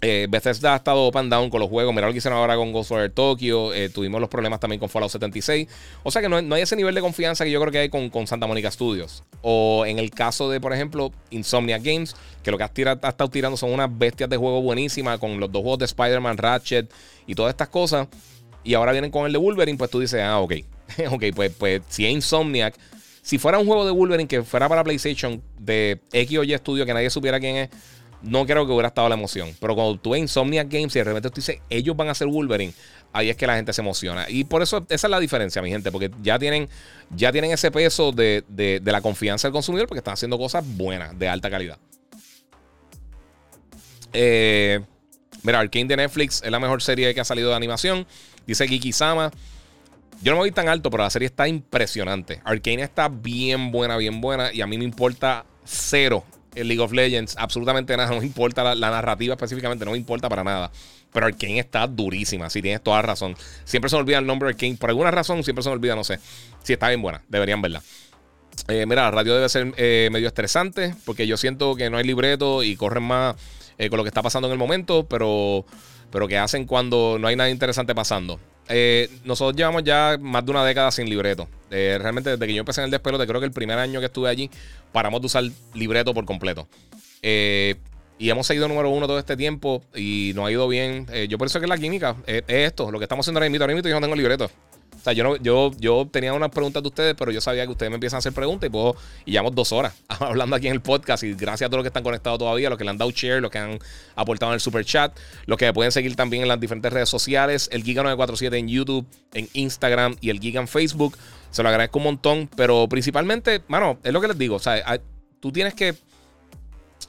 Eh, Bethesda ha estado up and down con los juegos. Mira lo que hicieron ahora con Ghostwire Tokyo. Eh, tuvimos los problemas también con Fallout 76. O sea que no, hay ese nivel de confianza que yo creo que hay con, Santa Monica Studios. O en el caso de, por ejemplo, Insomnia Games, que lo que ha, ha estado tirando son unas bestias de juego buenísimas con los dos juegos de Spider-Man, Ratchet y todas estas cosas. Y ahora vienen con el de Wolverine, pues tú dices, ah, ok. ok, pues, pues si es Insomniac si fuera un juego de Wolverine que fuera para PlayStation de X o Y Studio que nadie supiera quién es, no creo que hubiera estado la emoción. Pero cuando tú ves Insomniac Games y de repente tú dices, ellos van a ser Wolverine, ahí es que la gente se emociona. Y por eso esa es la diferencia, mi gente, porque ya tienen, ya tienen ese peso de, la confianza del consumidor porque están haciendo cosas buenas, de alta calidad. Eh, mira, Arkane de Netflix es la mejor serie que ha salido de animación. Dice Kiki Sama. Yo no me voy tan alto, pero la serie está impresionante. Arcane está bien buena, bien buena. Y a mí me importa cero el League of Legends. Absolutamente nada. No importa la, narrativa específicamente. No importa para nada. Pero Arkane está durísima, si tienes toda razón. Siempre se me olvida el nombre de Arkane. Por alguna razón siempre se me olvida, no sé. Si está bien buena, deberían verla. Eh, mira, la radio debe ser eh, medio estresante porque yo siento que no hay libreto y corren más eh, con lo que está pasando en el momento, pero, pero que hacen cuando no hay nada interesante pasando. nosotros llevamos ya más de una década sin libreto. realmente desde que yo empecé en el despelote, creo que el primer año que estuve allí, paramos de usar libreto por completo. Y hemos seguido número uno todo este tiempo y nos ha ido bien. Eh, yo por eso que la química es, esto, lo que estamos haciendo ahora mismo. Ahora mismo yo no tengo libreto. O sea, yo, no, yo, yo tenía unas preguntas de ustedes, pero yo sabía que ustedes me empiezan a hacer preguntas y puedo. Y llevamos dos horas hablando aquí en el podcast. Y gracias a todos los que están conectados todavía, los que le han dado share, los que han aportado en el super chat, los que me pueden seguir también en las diferentes redes sociales, el Giga947 en YouTube, en Instagram y el Giga en Facebook. Se lo agradezco un montón, pero principalmente, mano, es lo que les digo. O sea, tú tienes que.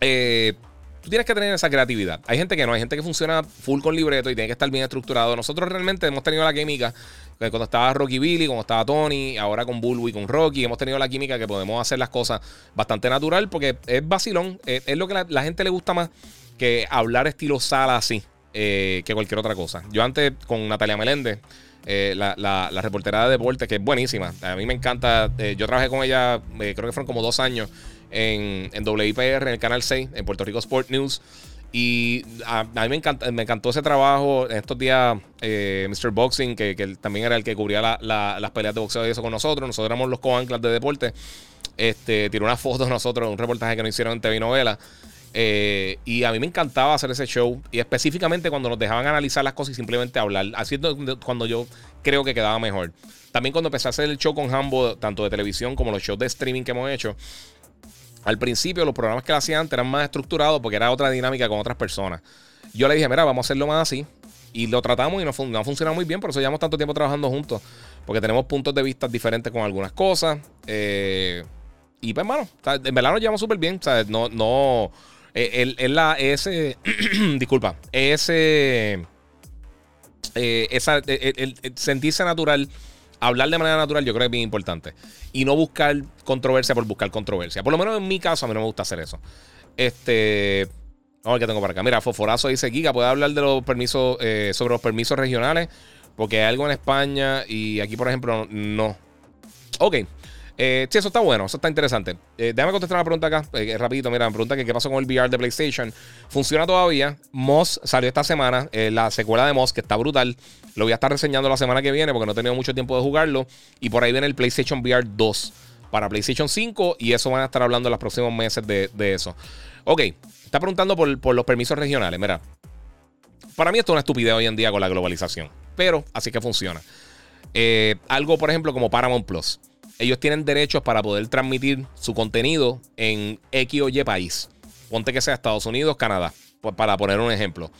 Eh, tú tienes que tener esa creatividad. Hay gente que no, hay gente que funciona full con libreto y tiene que estar bien estructurado. Nosotros realmente hemos tenido la química eh, cuando estaba Rocky Billy, cuando estaba Tony, ahora con Bulbo y con Rocky, hemos tenido la química que podemos hacer las cosas bastante natural porque es vacilón, es, lo que la, gente le gusta más que hablar estilo sala así eh, que cualquier otra cosa. Yo antes con Natalia Meléndez, eh, la, la, reportera de deporte, que es buenísima, a mí me encanta, yo trabajé con ella, creo que fueron como dos años en, en WIPR, en el Canal 6, en Puerto Rico Sport News. Y a, mí me, encanta, me encantó ese trabajo. En estos días, eh, Mr. Boxing, que, también era el que cubría las peleas de boxeo y eso con nosotros. Nosotros éramos los co-anclas de deporte. Este, tiró una foto de nosotros, un reportaje que nos hicieron en TV Novela. Eh, y a mí me encantaba hacer ese show. Y específicamente cuando nos dejaban analizar las cosas y simplemente hablar. Es cuando yo creo que quedaba mejor. También cuando empecé a hacer el show con Hambo, tanto de televisión como los shows de streaming que hemos hecho al principio los programas que hacía antes eran más estructurados porque era otra dinámica con otras personas. Yo le dije, mira, vamos a hacerlo más así. Y lo tratamos y no, no funciona muy bien, por eso llevamos tanto tiempo trabajando juntos. Porque tenemos puntos de vista diferentes con algunas cosas. Eh, y pues, hermano, en verdad nos llevamos súper bien. O sea, no, no. Es eh, la, ese. disculpa. Ese. Eh, esa, el, sentirse natural hablar de manera natural yo creo que es bien importante. Y no buscar controversia por buscar controversia. Por lo menos en mi caso a mí no me gusta hacer eso. Este... Vamos a ver qué tengo para acá. Mira, Foforazo dice Giga, ¿puede hablar de los permisos, eh, sobre los permisos regionales? Porque hay algo en España y aquí, por ejemplo, no. Ok. Eh, sí, eso está bueno, eso está interesante. Eh, déjame contestar una pregunta acá, eh, rapidito. Mira, me pregunta que qué pasó con el VR de PlayStation. ¿Funciona todavía? Moss salió esta semana, la secuela de Moss, que está brutal. Lo voy a estar reseñando la semana que viene porque no he tenido mucho tiempo de jugarlo. Y por ahí viene el PlayStation VR 2 para PlayStation 5 y eso van a estar hablando en los próximos meses de, eso. Ok, está preguntando por, los permisos regionales. Mira, para mí esto es una estupidez hoy en día con la globalización, pero así que funciona. algo, por ejemplo, como Paramount Plus ellos tienen derechos para poder transmitir su contenido en X o Y país. Ponte que sea Estados Unidos, Canadá, para poner un ejemplo.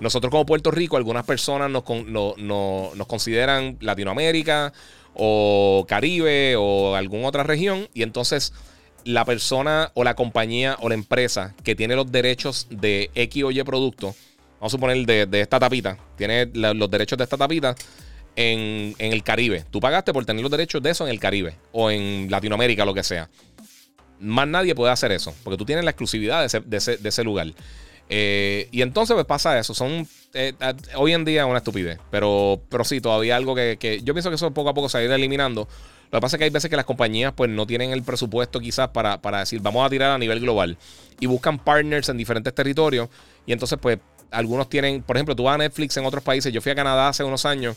Nosotros como Puerto Rico, algunas personas nos, nos consideran Latinoamérica o Caribe o alguna otra región y entonces la persona o la compañía o la empresa que tiene los derechos de X o Y producto, vamos a suponer de, de esta tapita, tiene los derechos de esta tapita, en, el Caribe. Tú pagaste por tener los derechos de eso en el Caribe o en Latinoamérica, lo que sea. Más nadie puede hacer eso, porque tú tienes la exclusividad de ese, lugar. Eh, y entonces pues pasa eso. Son eh, hoy en día una estupidez. Pero, pero sí, todavía algo que, yo pienso que eso poco a poco se va a ir eliminando. Lo que pasa es que hay veces que las compañías pues no tienen el presupuesto quizás para decir vamos a tirar a nivel global. Y buscan partners en diferentes territorios. Y entonces pues algunos tienen, por ejemplo, tú vas a Netflix en otros países. Yo fui a Canadá hace unos años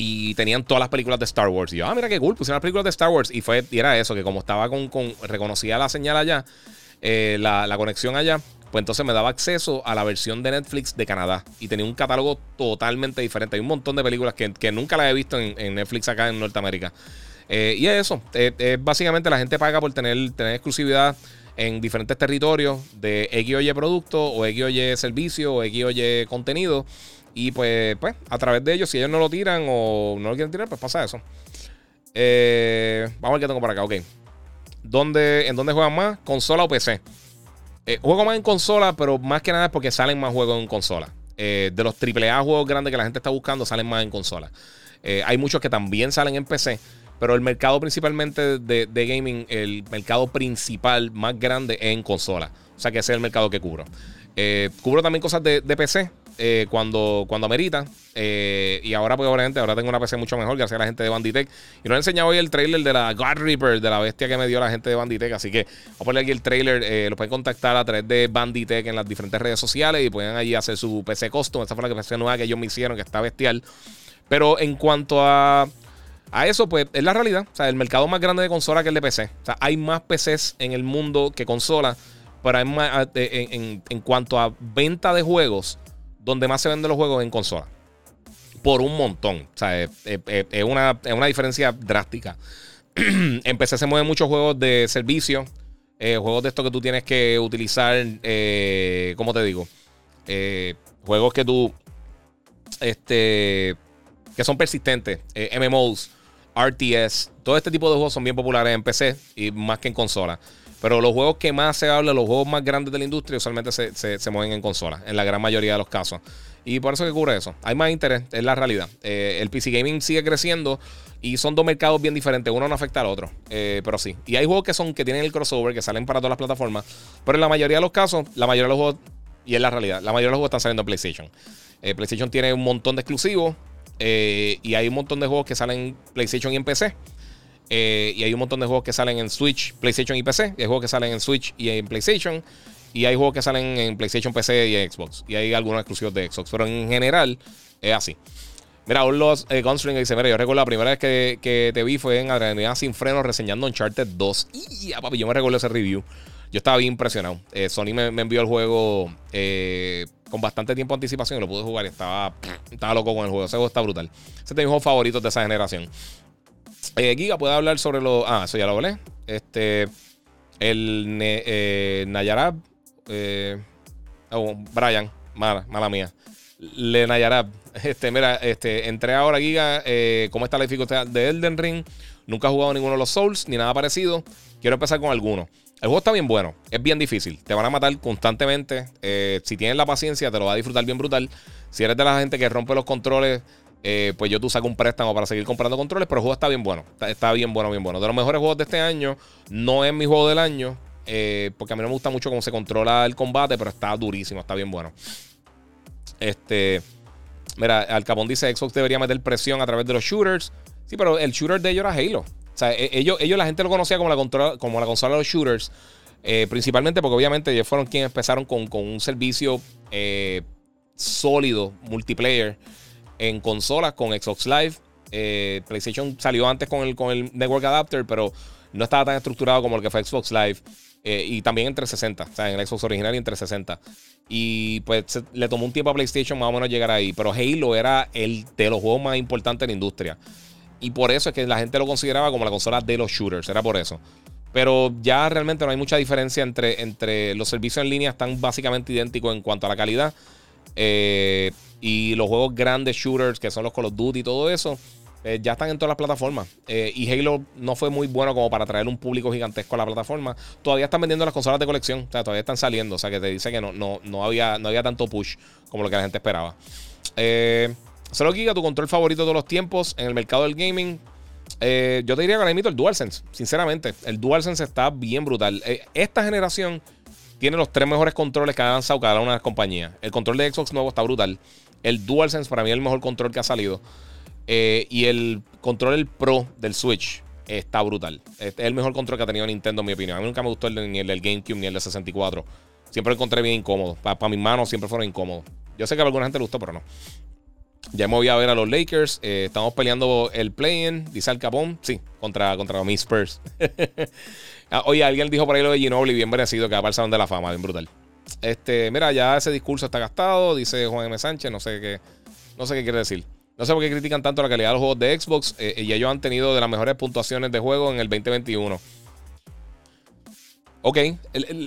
y tenían todas las películas de Star Wars. Y yo, ah, mira qué cool, pusieron las películas de Star Wars. Y fue, y era eso, que como estaba con, con reconocía la señal allá, eh, la, la, conexión allá, pues entonces me daba acceso a la versión de Netflix de Canadá. Y tenía un catálogo totalmente diferente. Hay un montón de películas que, que nunca las he visto en, Netflix acá en Norteamérica. Eh, y es eso, básicamente la gente paga por tener, tener exclusividad en diferentes territorios de X o producto o X o servicio o X o contenido. Y pues, pues, a través de ellos, si ellos no lo tiran o no lo quieren tirar, pues pasa eso. Eh, vamos a ver qué tengo por acá, ok. ¿Dónde, ¿En dónde juegan más? ¿Consola o PC? Eh, juego más en consola, pero más que nada es porque salen más juegos en consola. Eh, de los AAA juegos grandes que la gente está buscando, salen más en consola. Hay muchos que también salen en PC. Pero el mercado principalmente de, gaming, el mercado principal más grande es en consola. O sea que ese es el mercado que cubro. Cubro también cosas de, PC eh, cuando, cuando amerita. Eh, y ahora, pues obviamente, ahora tengo una PC mucho mejor gracias a la gente de Banditech. Y nos he enseñado hoy el trailer de la God Reaper, de la bestia que me dio la gente de Banditech. Así que voy a poner aquí el trailer. lo pueden contactar a través de Banditech en las diferentes redes sociales y pueden allí hacer su PC custom. Esta fue la PC nueva que ellos me hicieron, que está bestial. Pero en cuanto a a eso, pues, es la realidad. O sea, el mercado más grande de consola que el de PC. O sea, hay más PCs en el mundo que consolas. Pero en, cuanto a venta de juegos, donde más se venden los juegos en consola. Por un montón. O sea, es, una, una, diferencia drástica. en PC se mueven muchos juegos de servicio. Eh, juegos de estos que tú tienes que utilizar. Eh, ¿Cómo te digo? Eh, juegos que tú. Este. Que son persistentes. MMOs. RTS, todo este tipo de juegos son bien populares en PC y más que en consola. Pero los juegos que más se habla, los juegos más grandes de la industria, usualmente se, mueven en consola, en la gran mayoría de los casos. Y por eso que cubre eso. Hay más interés, es la realidad. Eh, el PC Gaming sigue creciendo y son dos mercados bien diferentes. Uno no afecta al otro. Eh, pero sí. Y hay juegos que son que tienen el crossover, que salen para todas las plataformas. Pero en la mayoría de los casos, la mayoría de los juegos, y es la realidad, la mayoría de los juegos están saliendo en PlayStation. Eh, PlayStation tiene un montón de exclusivos. Y hay un montón de juegos que salen en PlayStation y en PC. Eh, y hay un montón de juegos que salen en Switch, PlayStation y PC. Hay juegos que salen en Switch y en PlayStation. Y hay juegos que salen en PlayStation, PC y Xbox. Y hay algunos exclusivos de Xbox. Pero en general es así. Mira, los eh, Gunslinger dice: Mira, yo recuerdo la primera vez que, te vi fue en Adrenalina Sin Freno reseñando Uncharted 2. Y ya, papi, yo me recuerdo ese review. Yo estaba bien impresionado. Sony me, envió el juego con bastante tiempo de anticipación y lo pude jugar y estaba, estaba loco con el juego. Ese juego está brutal. Ese es de mis juegos favoritos de esa generación. Eh, Giga puede hablar sobre los. Ah, eso ya lo hablé. Este. El eh, Nayarab. Eh, oh, Brian. Mala, mala mía. Le Nayarab. Este, mira, este, entré ahora, Giga. Eh, ¿Cómo está la dificultad de Elden Ring? Nunca he jugado ninguno de los Souls, ni nada parecido. Quiero empezar con alguno. El juego está bien bueno, es bien difícil. Te van a matar constantemente. Eh, si tienes la paciencia, te lo vas a disfrutar bien brutal. Si eres de la gente que rompe los controles, eh, pues yo tú saco un préstamo para seguir comprando controles. Pero el juego está bien bueno. Está, bien bueno, bien bueno. De los mejores juegos de este año, no es mi juego del año. Eh, porque a mí no me gusta mucho cómo se controla el combate, pero está durísimo, está bien bueno. Este. Mira, Al Capón dice: Xbox debería meter presión a través de los shooters. Sí, pero el shooter de ellos era Halo. O sea, e, ellos, ellos la gente lo conocía como la, consola, como la consola de los shooters. Eh, principalmente porque obviamente ellos fueron quienes empezaron con, un servicio sólido, multiplayer, en consolas con Xbox Live. Eh, PlayStation salió antes con el, con el Network Adapter, pero no estaba tan estructurado como el que fue Xbox Live. y también en 360, o sea, en el Xbox original y en 360. Y pues le tomó un tiempo a PlayStation más o menos llegar ahí. Pero Halo era el de los juegos más importantes en la industria. Y por eso es que la gente lo consideraba como la consola de los shooters. Era por eso. Pero ya realmente no hay mucha diferencia entre, entre los servicios en línea, están básicamente idénticos en cuanto a la calidad. Eh, y los juegos grandes shooters, que son los Call of Duty y todo eso, eh, ya están en todas las plataformas. Eh, y Halo no fue muy bueno como para traer un público gigantesco a la plataforma. Todavía están vendiendo las consolas de colección. O sea, todavía están saliendo. O sea, que te dice que no, no, no, había, no había tanto push como lo que la gente esperaba. Eh. Solo Giga, tu control favorito de todos los tiempos en el mercado del gaming. Yo te diría que ahora mismo el DualSense, sinceramente. El DualSense está bien brutal. Esta generación tiene los tres mejores controles que han lanzado cada una de las compañías. El control de Xbox nuevo está brutal. El DualSense para mí es el mejor control que ha salido. Eh, y el control el Pro del Switch está brutal. Este es el mejor control que ha tenido Nintendo, en mi opinión. A mí nunca me gustó ni el del GameCube ni el del 64. Siempre lo encontré bien incómodo. Para mis manos siempre fueron incómodos. Yo sé que a alguna gente le gustó, pero no. Ya me voy a ver a los Lakers. Eh, estamos peleando el play-in, dice Al Capón. Sí, contra, contra mis Spurs. Ah, oye, alguien dijo por ahí lo de Ginobili, bien merecido, que va para el Salón de la Fama, bien brutal. Este, mira, ya ese discurso está gastado, dice Juan M. Sánchez. No sé qué, no sé qué quiere decir. No sé por qué critican tanto la calidad de los juegos de Xbox eh, y ellos han tenido de las mejores puntuaciones de juego en el 2021. Ok,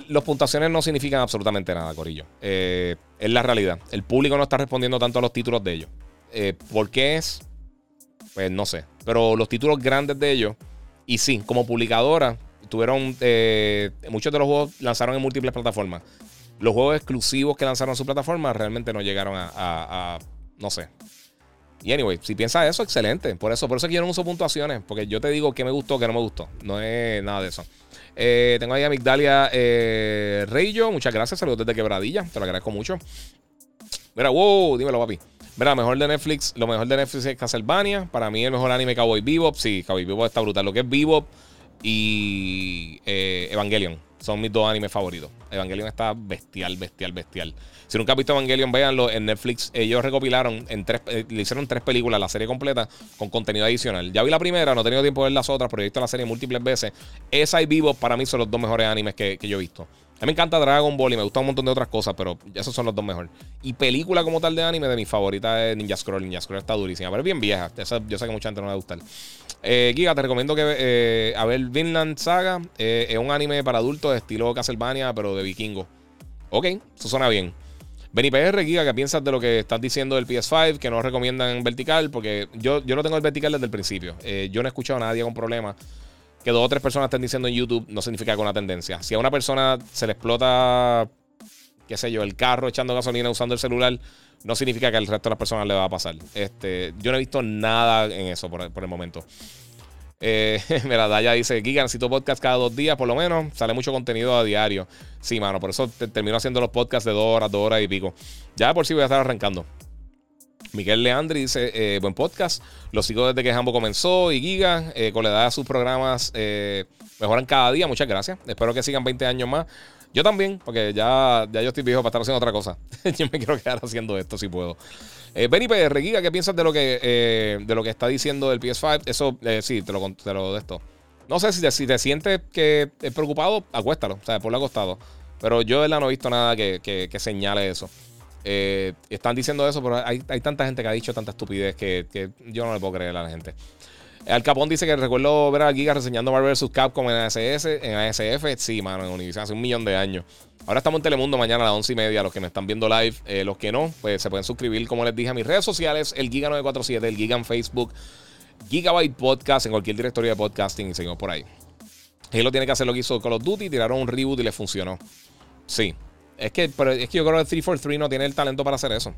las puntuaciones no significan absolutamente nada, Corillo. Eh, es la realidad. El público no está respondiendo tanto a los títulos de ellos. Eh, ¿Por qué es? Pues no sé. Pero los títulos grandes de ellos, y sí, como publicadora, tuvieron. Eh, muchos de los juegos lanzaron en múltiples plataformas. Los juegos exclusivos que lanzaron en su plataforma realmente no llegaron a, no sé. Y anyway, si piensas eso, excelente. Por eso, por eso que yo no puntuaciones. Porque yo te digo qué me gustó, qué no me gustó. No es nada de eso. Eh, tengo ahí a Migdalia eh. Muchas gracias. Saludos desde Quebradilla. Te lo agradezco mucho. Mira, wow, dímelo, papi. Mira, mejor de Netflix. Lo mejor de Netflix es Castlevania. Para mí, el mejor anime Cowboy Bebop. Sí, Cowboy Bebop está brutal. Lo que es Bebop y eh, Evangelion son mis dos animes favoritos. Evangelion está bestial, bestial, bestial. Si nunca has visto Evangelion, véanlo en Netflix. Ellos recopilaron en tres, eh, le hicieron tres películas, la serie completa, con contenido adicional. Ya vi la primera, no he tenido tiempo de ver las otras, pero he visto la serie múltiples veces. Esa y Vivo para mí son los dos mejores animes que, yo he visto. A mí me encanta Dragon Ball y me gusta un montón de otras cosas, pero esos son los dos mejores. Y película como tal de anime, de mi favorita es Ninja Scroll. Ninja Scroll está durísima, pero es bien vieja. yo sé que mucha gente no le va a gustar. Eh, Giga, te recomiendo que eh, a ver Vinland Saga. Eh, es un anime para adultos de estilo Castlevania, pero de vikingo. Ok, eso suena bien. Benny PR, Giga, ¿qué piensas de lo que estás diciendo del PS5? Que no recomiendan en vertical, porque yo, yo no tengo el vertical desde el principio. Eh, yo no he escuchado a nadie con problemas. Que dos o tres personas estén diciendo en YouTube no significa que una tendencia. Si a una persona se le explota, qué sé yo, el carro echando gasolina usando el celular, no significa que al resto de las personas le va a pasar. Este, yo no he visto nada en eso por, el momento. Eh, mira, Daya dice: Giga, necesito podcast cada dos días, por lo menos. Sale mucho contenido a diario. Sí, mano, por eso termino haciendo los podcasts de dos horas, dos horas y pico. Ya por si voy a estar arrancando. Miguel Leandri dice: eh, Buen podcast. Lo sigo desde que Jambo comenzó y Giga, eh, con la edad de sus programas, eh, mejoran cada día. Muchas gracias. Espero que sigan 20 años más. Yo también, porque ya, ya yo estoy viejo para estar haciendo otra cosa. yo me quiero quedar haciendo esto si puedo. Eh, Benny PR, ¿qué piensas de lo que, eh, de lo que está diciendo el PS5? Eso, eh, sí, te lo, te lo de esto. No sé si te, si te sientes que es preocupado, acuéstalo, o sea, acostado. Pero yo de verdad no he visto nada que, que, señale eso. Eh, están diciendo eso, pero hay, hay, tanta gente que ha dicho tanta estupidez que, que, yo no le puedo creer a la gente. Al Capón dice que recuerdo ver a Giga reseñando Marvel vs. Capcom en ASS, en ASF. Sí, mano, en Univision hace un millón de años. Ahora estamos en Telemundo mañana a las once y media. Los que me están viendo live, eh, los que no, pues se pueden suscribir, como les dije, a mis redes sociales: el Giga947, el Giga en Facebook, Gigabyte Podcast, en cualquier directorio de podcasting y seguimos por ahí. Él lo tiene que hacer lo que hizo Call of Duty, tiraron un reboot y le funcionó. Sí. Es que, pero es que yo creo que 343 no tiene el talento para hacer eso.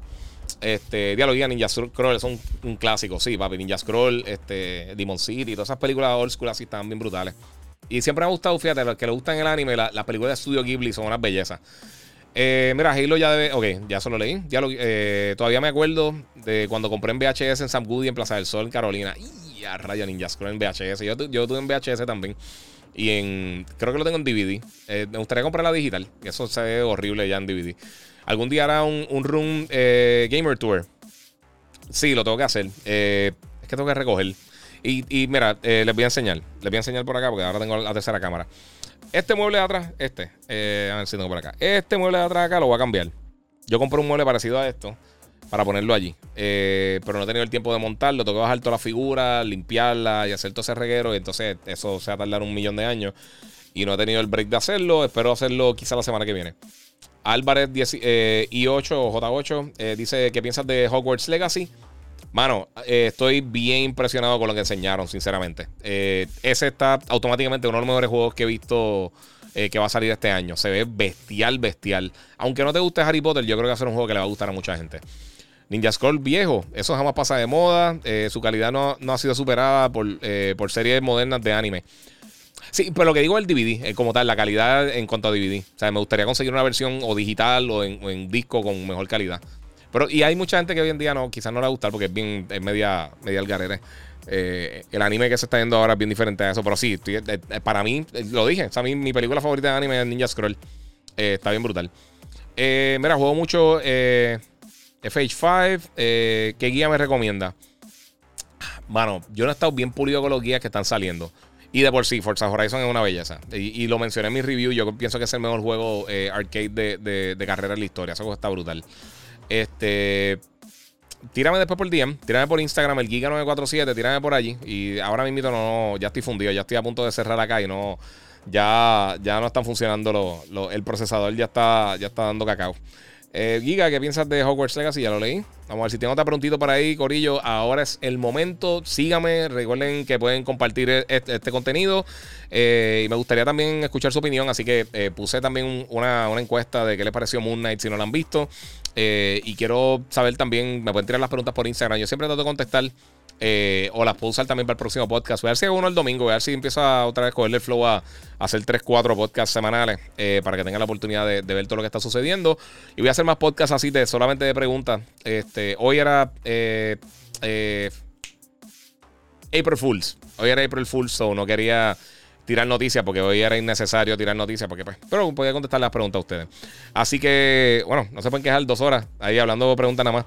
Este, Dialoguía, Ninja Scroll son un clásico, sí, papi. Ninja Scroll, este, Demon City, todas esas películas old school están bien brutales. Y siempre me ha gustado, fíjate, los que le gustan el anime, las la películas de Studio Ghibli son unas bellezas. Eh, mira, Halo ya debe. Ok, ya solo leí. Ya eh, todavía me acuerdo de cuando compré en VHS en Sam Goody en Plaza del Sol, en Carolina. Y a raya Ninja Scroll en VHS. Yo, yo tuve en VHS también. Y en. Creo que lo tengo en DVD. Eh, me gustaría comprar la digital. Eso se ve horrible ya en DVD. Algún día hará un, un room eh, gamer tour. Sí, lo tengo que hacer. Eh, es que tengo que recoger. Y, y mira, eh, les voy a enseñar. Les voy a enseñar por acá porque ahora tengo la tercera cámara. Este mueble de atrás, este. a ver si tengo por acá. Este mueble de atrás acá lo voy a cambiar. Yo compré un mueble parecido a esto para ponerlo allí. pero no he tenido el tiempo de montarlo. Tengo que bajar toda la figura, limpiarla y hacer todo ese reguero. Y entonces eso se va a tardar un millón de años. Y no he tenido el break de hacerlo. Espero hacerlo quizá la semana que viene. Álvarez eh, I8 o J8 eh, dice: ¿Qué piensas de Hogwarts Legacy? Mano, eh, estoy bien impresionado con lo que enseñaron, sinceramente. ese está automáticamente uno de los mejores juegos que he visto que va a salir este año. Se ve bestial, bestial. Aunque no te guste Harry Potter, yo creo que va a ser un juego que le va a gustar a mucha gente. Ninja Scroll viejo, eso jamás pasa de moda. su calidad no, ha sido superada por, por series modernas de anime. Sí, pero lo que digo es el DVD, eh, como tal, la calidad en cuanto a DVD. O sea, me gustaría conseguir una versión o digital o en, disco con mejor calidad. Pero, y hay mucha gente que hoy en día no, quizás no le va a gustar porque es bien, es media, media algarere. Eh, el anime que se está viendo ahora es bien diferente a eso, pero sí, eh, para mí, lo dije, o sea, mi, mi, película favorita de anime es Ninja Scroll. está bien brutal. mira, juego mucho FH5. ¿Qué guía me recomienda? Mano, yo no he estado bien pulido con los guías que están saliendo. Y de por sí, Forza Horizon es una belleza. Y, lo mencioné en mi review. Yo pienso que es el mejor juego eh, arcade de, de, carrera en la historia. Eso está brutal. Este. Tírame después por DM, tírame por Instagram, el Giga947, tírame por allí. Y ahora mismo no, ya estoy fundido, ya estoy a punto de cerrar acá y no. Ya, ya no están funcionando lo, el procesador, ya está, ya está dando cacao. Eh, Giga, ¿qué piensas de Hogwarts Legacy? Ya lo leí. Vamos a ver si tengo otra preguntito por ahí, Corillo. Ahora es el momento. Sígame. Recuerden que pueden compartir e-, este, este contenido. Eh, y me gustaría también escuchar su opinión. Así que eh, puse también una, una, encuesta de qué les pareció Moon Knight si no la han visto. y quiero saber también, me pueden tirar las preguntas por Instagram. Yo siempre trato de contestar. Eh, o las puedo usar también para el próximo podcast. Voy a ver si hago uno el domingo. Voy a ver si empiezo a otra vez cogerle el flow a, hacer 3, 4 podcasts semanales eh, para que tengan la oportunidad de, ver todo lo que está sucediendo. Y voy a hacer más podcasts así de solamente de preguntas. Este, hoy era eh, April Fools. Hoy era April Fools, so no quería tirar noticias porque hoy era innecesario tirar noticias porque pues, pero podía contestar las preguntas a ustedes. Así que, bueno, no se pueden quejar dos horas ahí hablando preguntas nada más.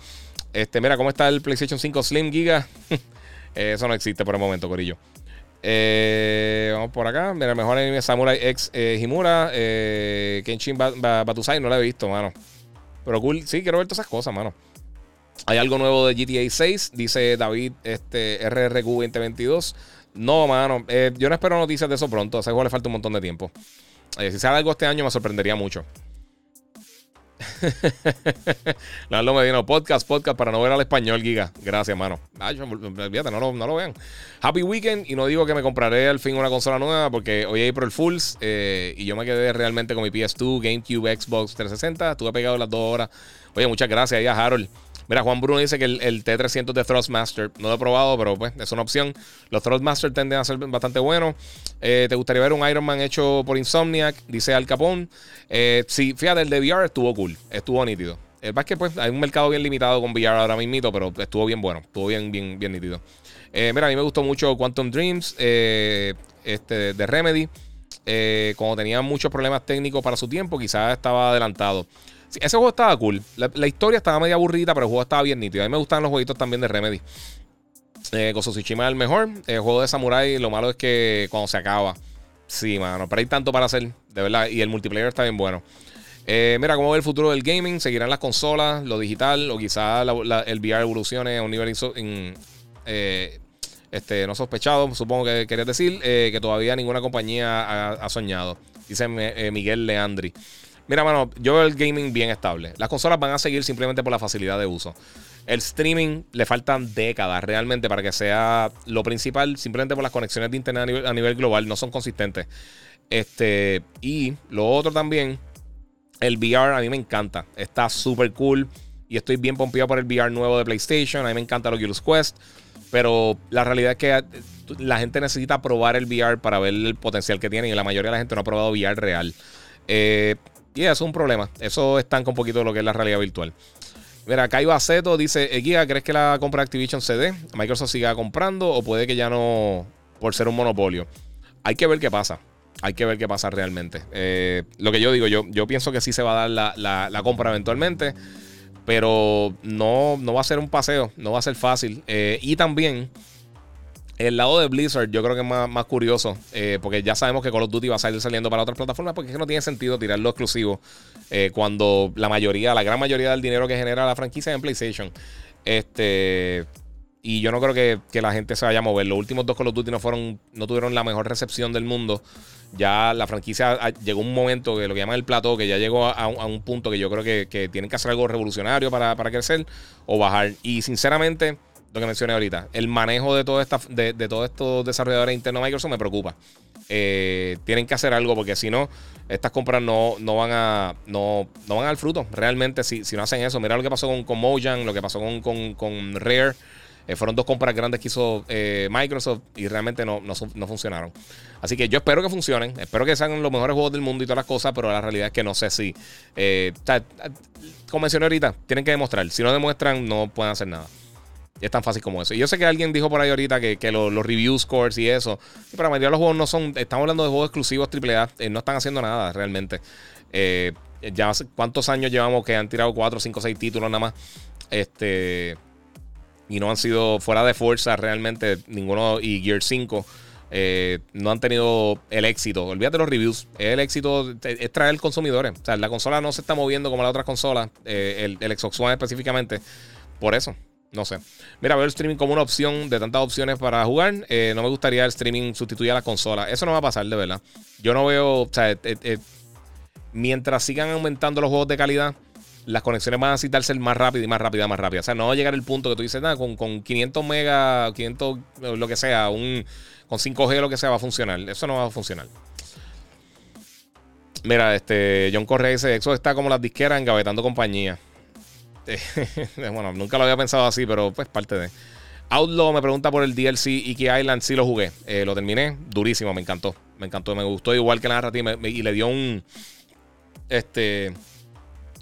Este, mira, ¿cómo está el PlayStation 5 Slim Giga? Eso no existe por el momento, Corillo. Eh, vamos por acá. Mira, mejor anime Samurai X eh, Himura. Eh, Kenshin Batusai, no lo he visto, mano. Pero cool, sí, quiero ver todas esas cosas, mano. Hay algo nuevo de GTA 6, dice David este, RRQ 2022. No, mano. Eh, yo no espero noticias de eso pronto. A ese juego le falta un montón de tiempo. si sale algo este año, me sorprendería mucho. Lalo Medina, podcast, podcast para no ver al español, Giga. Gracias, mano. no lo, no lo vean. Happy weekend. Y no digo que me compraré al fin una consola nueva porque hoy hay April Fools eh, y yo me quedé realmente con mi PS2, GameCube, Xbox 360. Estuve pegado las dos horas. Oye, muchas gracias ahí a Harold. Mira, Juan Bruno dice que el, T300 de Thrustmaster no lo he probado, pero pues es una opción. Los Thrustmaster tienden a ser bastante buenos. Eh, ¿Te gustaría ver un Iron Man hecho por Insomniac? Dice Al Capón. Eh, sí, fíjate, el de VR estuvo cool, estuvo nítido. El que pues hay un mercado bien limitado con VR ahora mismo, pero estuvo bien bueno, estuvo bien, bien, bien nítido. Eh, mira, a mí me gustó mucho Quantum Dreams este, de Remedy. cuando tenía muchos problemas técnicos para su tiempo, quizás estaba adelantado ese juego estaba cool. La, historia estaba media aburrida, pero el juego estaba bien nítido. A mí me gustan los jueguitos también de Remedy. Eh, Tsushima es el mejor. El juego de Samurai, lo malo es que cuando se acaba. Sí, mano. Pero hay tanto para hacer, de verdad. Y el multiplayer está bien bueno. Eh, mira, ¿cómo ve el futuro del gaming? ¿Seguirán las consolas, lo digital? ¿O quizás el VR evolucione a un nivel eh, este, no sospechado? Supongo que querías decir eh, que todavía ninguna compañía ha soñado. Dice Miguel Leandri. Mira, mano, yo veo el gaming bien estable. Las consolas van a seguir simplemente por la facilidad de uso. El streaming le faltan décadas realmente para que sea lo principal, simplemente por las conexiones de internet a nivel, global, no son consistentes. Este, y lo otro también, el VR a mí me encanta. Está súper cool y estoy bien pompeado por el VR nuevo de PlayStation. A mí me encanta los Oculus Quest. Pero la realidad es que eh, la gente necesita probar el VR para ver el potencial que tiene y la mayoría de la gente no ha probado VR real. Eh, y es un problema. Eso estanca un poquito lo que es la realidad virtual. Mira, Kai Baceto dice: Guía, ¿crees que la compra de Activision se dé? ¿Microsoft siga comprando o puede que ya no, por ser un monopolio? Hay que ver qué pasa. Hay que ver qué pasa realmente. Eh, lo que yo digo, yo, yo pienso que sí se va a dar la, compra eventualmente, pero no, no va a ser un paseo, no va a ser fácil. Eh, y también el lado de Blizzard yo creo que es más, curioso, eh, porque ya sabemos que Call of Duty va a salir saliendo para otras plataformas, porque es que no tiene sentido tirarlo exclusivo eh, cuando la mayoría, la gran mayoría del dinero que genera la franquicia es en PlayStation. Este, y yo no creo que, la gente se vaya a mover. Los últimos dos Call of Duty no, fueron, no tuvieron la mejor recepción del mundo. Ya la franquicia llegó un momento que lo que llaman el plató, que ya llegó a, un, punto que yo creo que, tienen que hacer algo revolucionario para, para crecer o bajar. Y sinceramente lo que mencioné ahorita. El manejo de, todo esta, de, todos estos desarrolladores internos de Microsoft me preocupa. Eh, tienen que hacer algo porque si no, estas compras no, no, van a no, no van al fruto. Realmente, si, si no hacen eso, mira lo que pasó con, con Mojang, lo que pasó con, con, Rare. Eh, fueron dos compras grandes que hizo eh, Microsoft y realmente no, no, funcionaron. Así que yo espero que funcionen. Espero que sean los mejores juegos del mundo y todas las cosas, pero la realidad es que no sé si. como mencioné ahorita, tienen que demostrar. Si no demuestran, no pueden hacer nada. Es tan fácil como eso. Y yo sé que alguien dijo por ahí ahorita que, los, review scores y eso. pero la mayoría los juegos no son. Estamos hablando de juegos exclusivos AAA. Eh, no están haciendo nada realmente. Eh, ya cuántos años llevamos que han tirado 4, 5, 6 títulos nada más. Este. Y no han sido fuera de fuerza realmente ninguno. Y Gear 5. Eh, no han tenido el éxito. Olvídate los reviews. El éxito es traer consumidores. O sea, la consola no se está moviendo como las otras consolas. el, el Xbox One específicamente. Por eso. No sé. Mira, veo el streaming como una opción de tantas opciones para jugar. Eh, no me gustaría el streaming sustituir a la consola. Eso no va a pasar, de verdad. Yo no veo. O sea, eh, eh, mientras sigan aumentando los juegos de calidad, las conexiones van a necesitar ser más rápidas y más rápidas, más rápidas. O sea, no va a llegar el punto que tú dices, nada, con, con 500 megas, 500, lo que sea, un, con 5G, lo que sea, va a funcionar. Eso no va a funcionar. Mira, este John Correa dice, Exo está como las disqueras engavetando compañía. bueno, nunca lo había pensado así, pero pues parte de... Outlaw me pregunta por el DLC Iki Island. Sí lo jugué. Eh, lo terminé. Durísimo. Me encantó. Me encantó. Me gustó igual que la narrativa. y le dio un... Este...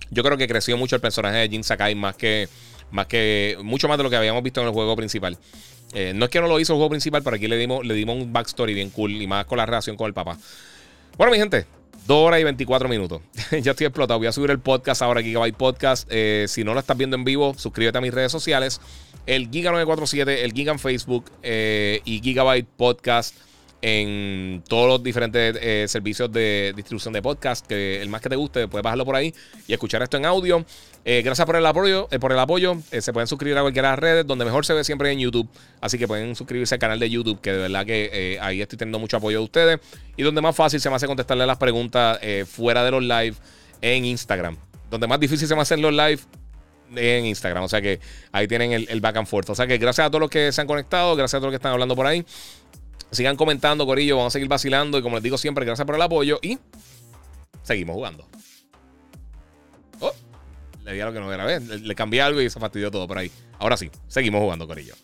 Yo creo que creció mucho el personaje de Jin Sakai más que, más que mucho más de lo que habíamos visto en el juego principal. Eh, no es que no lo hizo el juego principal, pero aquí le dimos, le dimos un backstory bien cool y más con la relación con el papá. Bueno, mi gente, 2 horas y 24 minutos. ya estoy explotado. Voy a subir el podcast ahora, Gigabyte Podcast. Eh, si no lo estás viendo en vivo, suscríbete a mis redes sociales. El Giga947, el Giga en Facebook eh, y Gigabyte Podcast en todos los diferentes eh, servicios de distribución de podcast. Que el más que te guste, puedes bajarlo por ahí y escuchar esto en audio. Eh, gracias por el apoyo. Eh, por el apoyo. se pueden suscribir a cualquiera de las redes. Donde mejor se ve siempre en YouTube. Así que pueden suscribirse al canal de YouTube. Que de verdad que ahí estoy teniendo mucho apoyo de ustedes. Y donde más fácil se me hace contestarle las preguntas fuera de los live en Instagram. Donde más difícil se me hacen los live en Instagram. O sea que ahí tienen el, el, back and forth. O sea que gracias a todos los que se han conectado, gracias a todos los que están hablando por ahí. Sigan comentando, Corillo. Vamos a seguir vacilando. Y como les digo siempre, gracias por el apoyo. Y seguimos jugando. Oh, le di a lo que no grabé. Le, le cambié algo y se fastidió todo por ahí. Ahora sí, seguimos jugando, Corillo.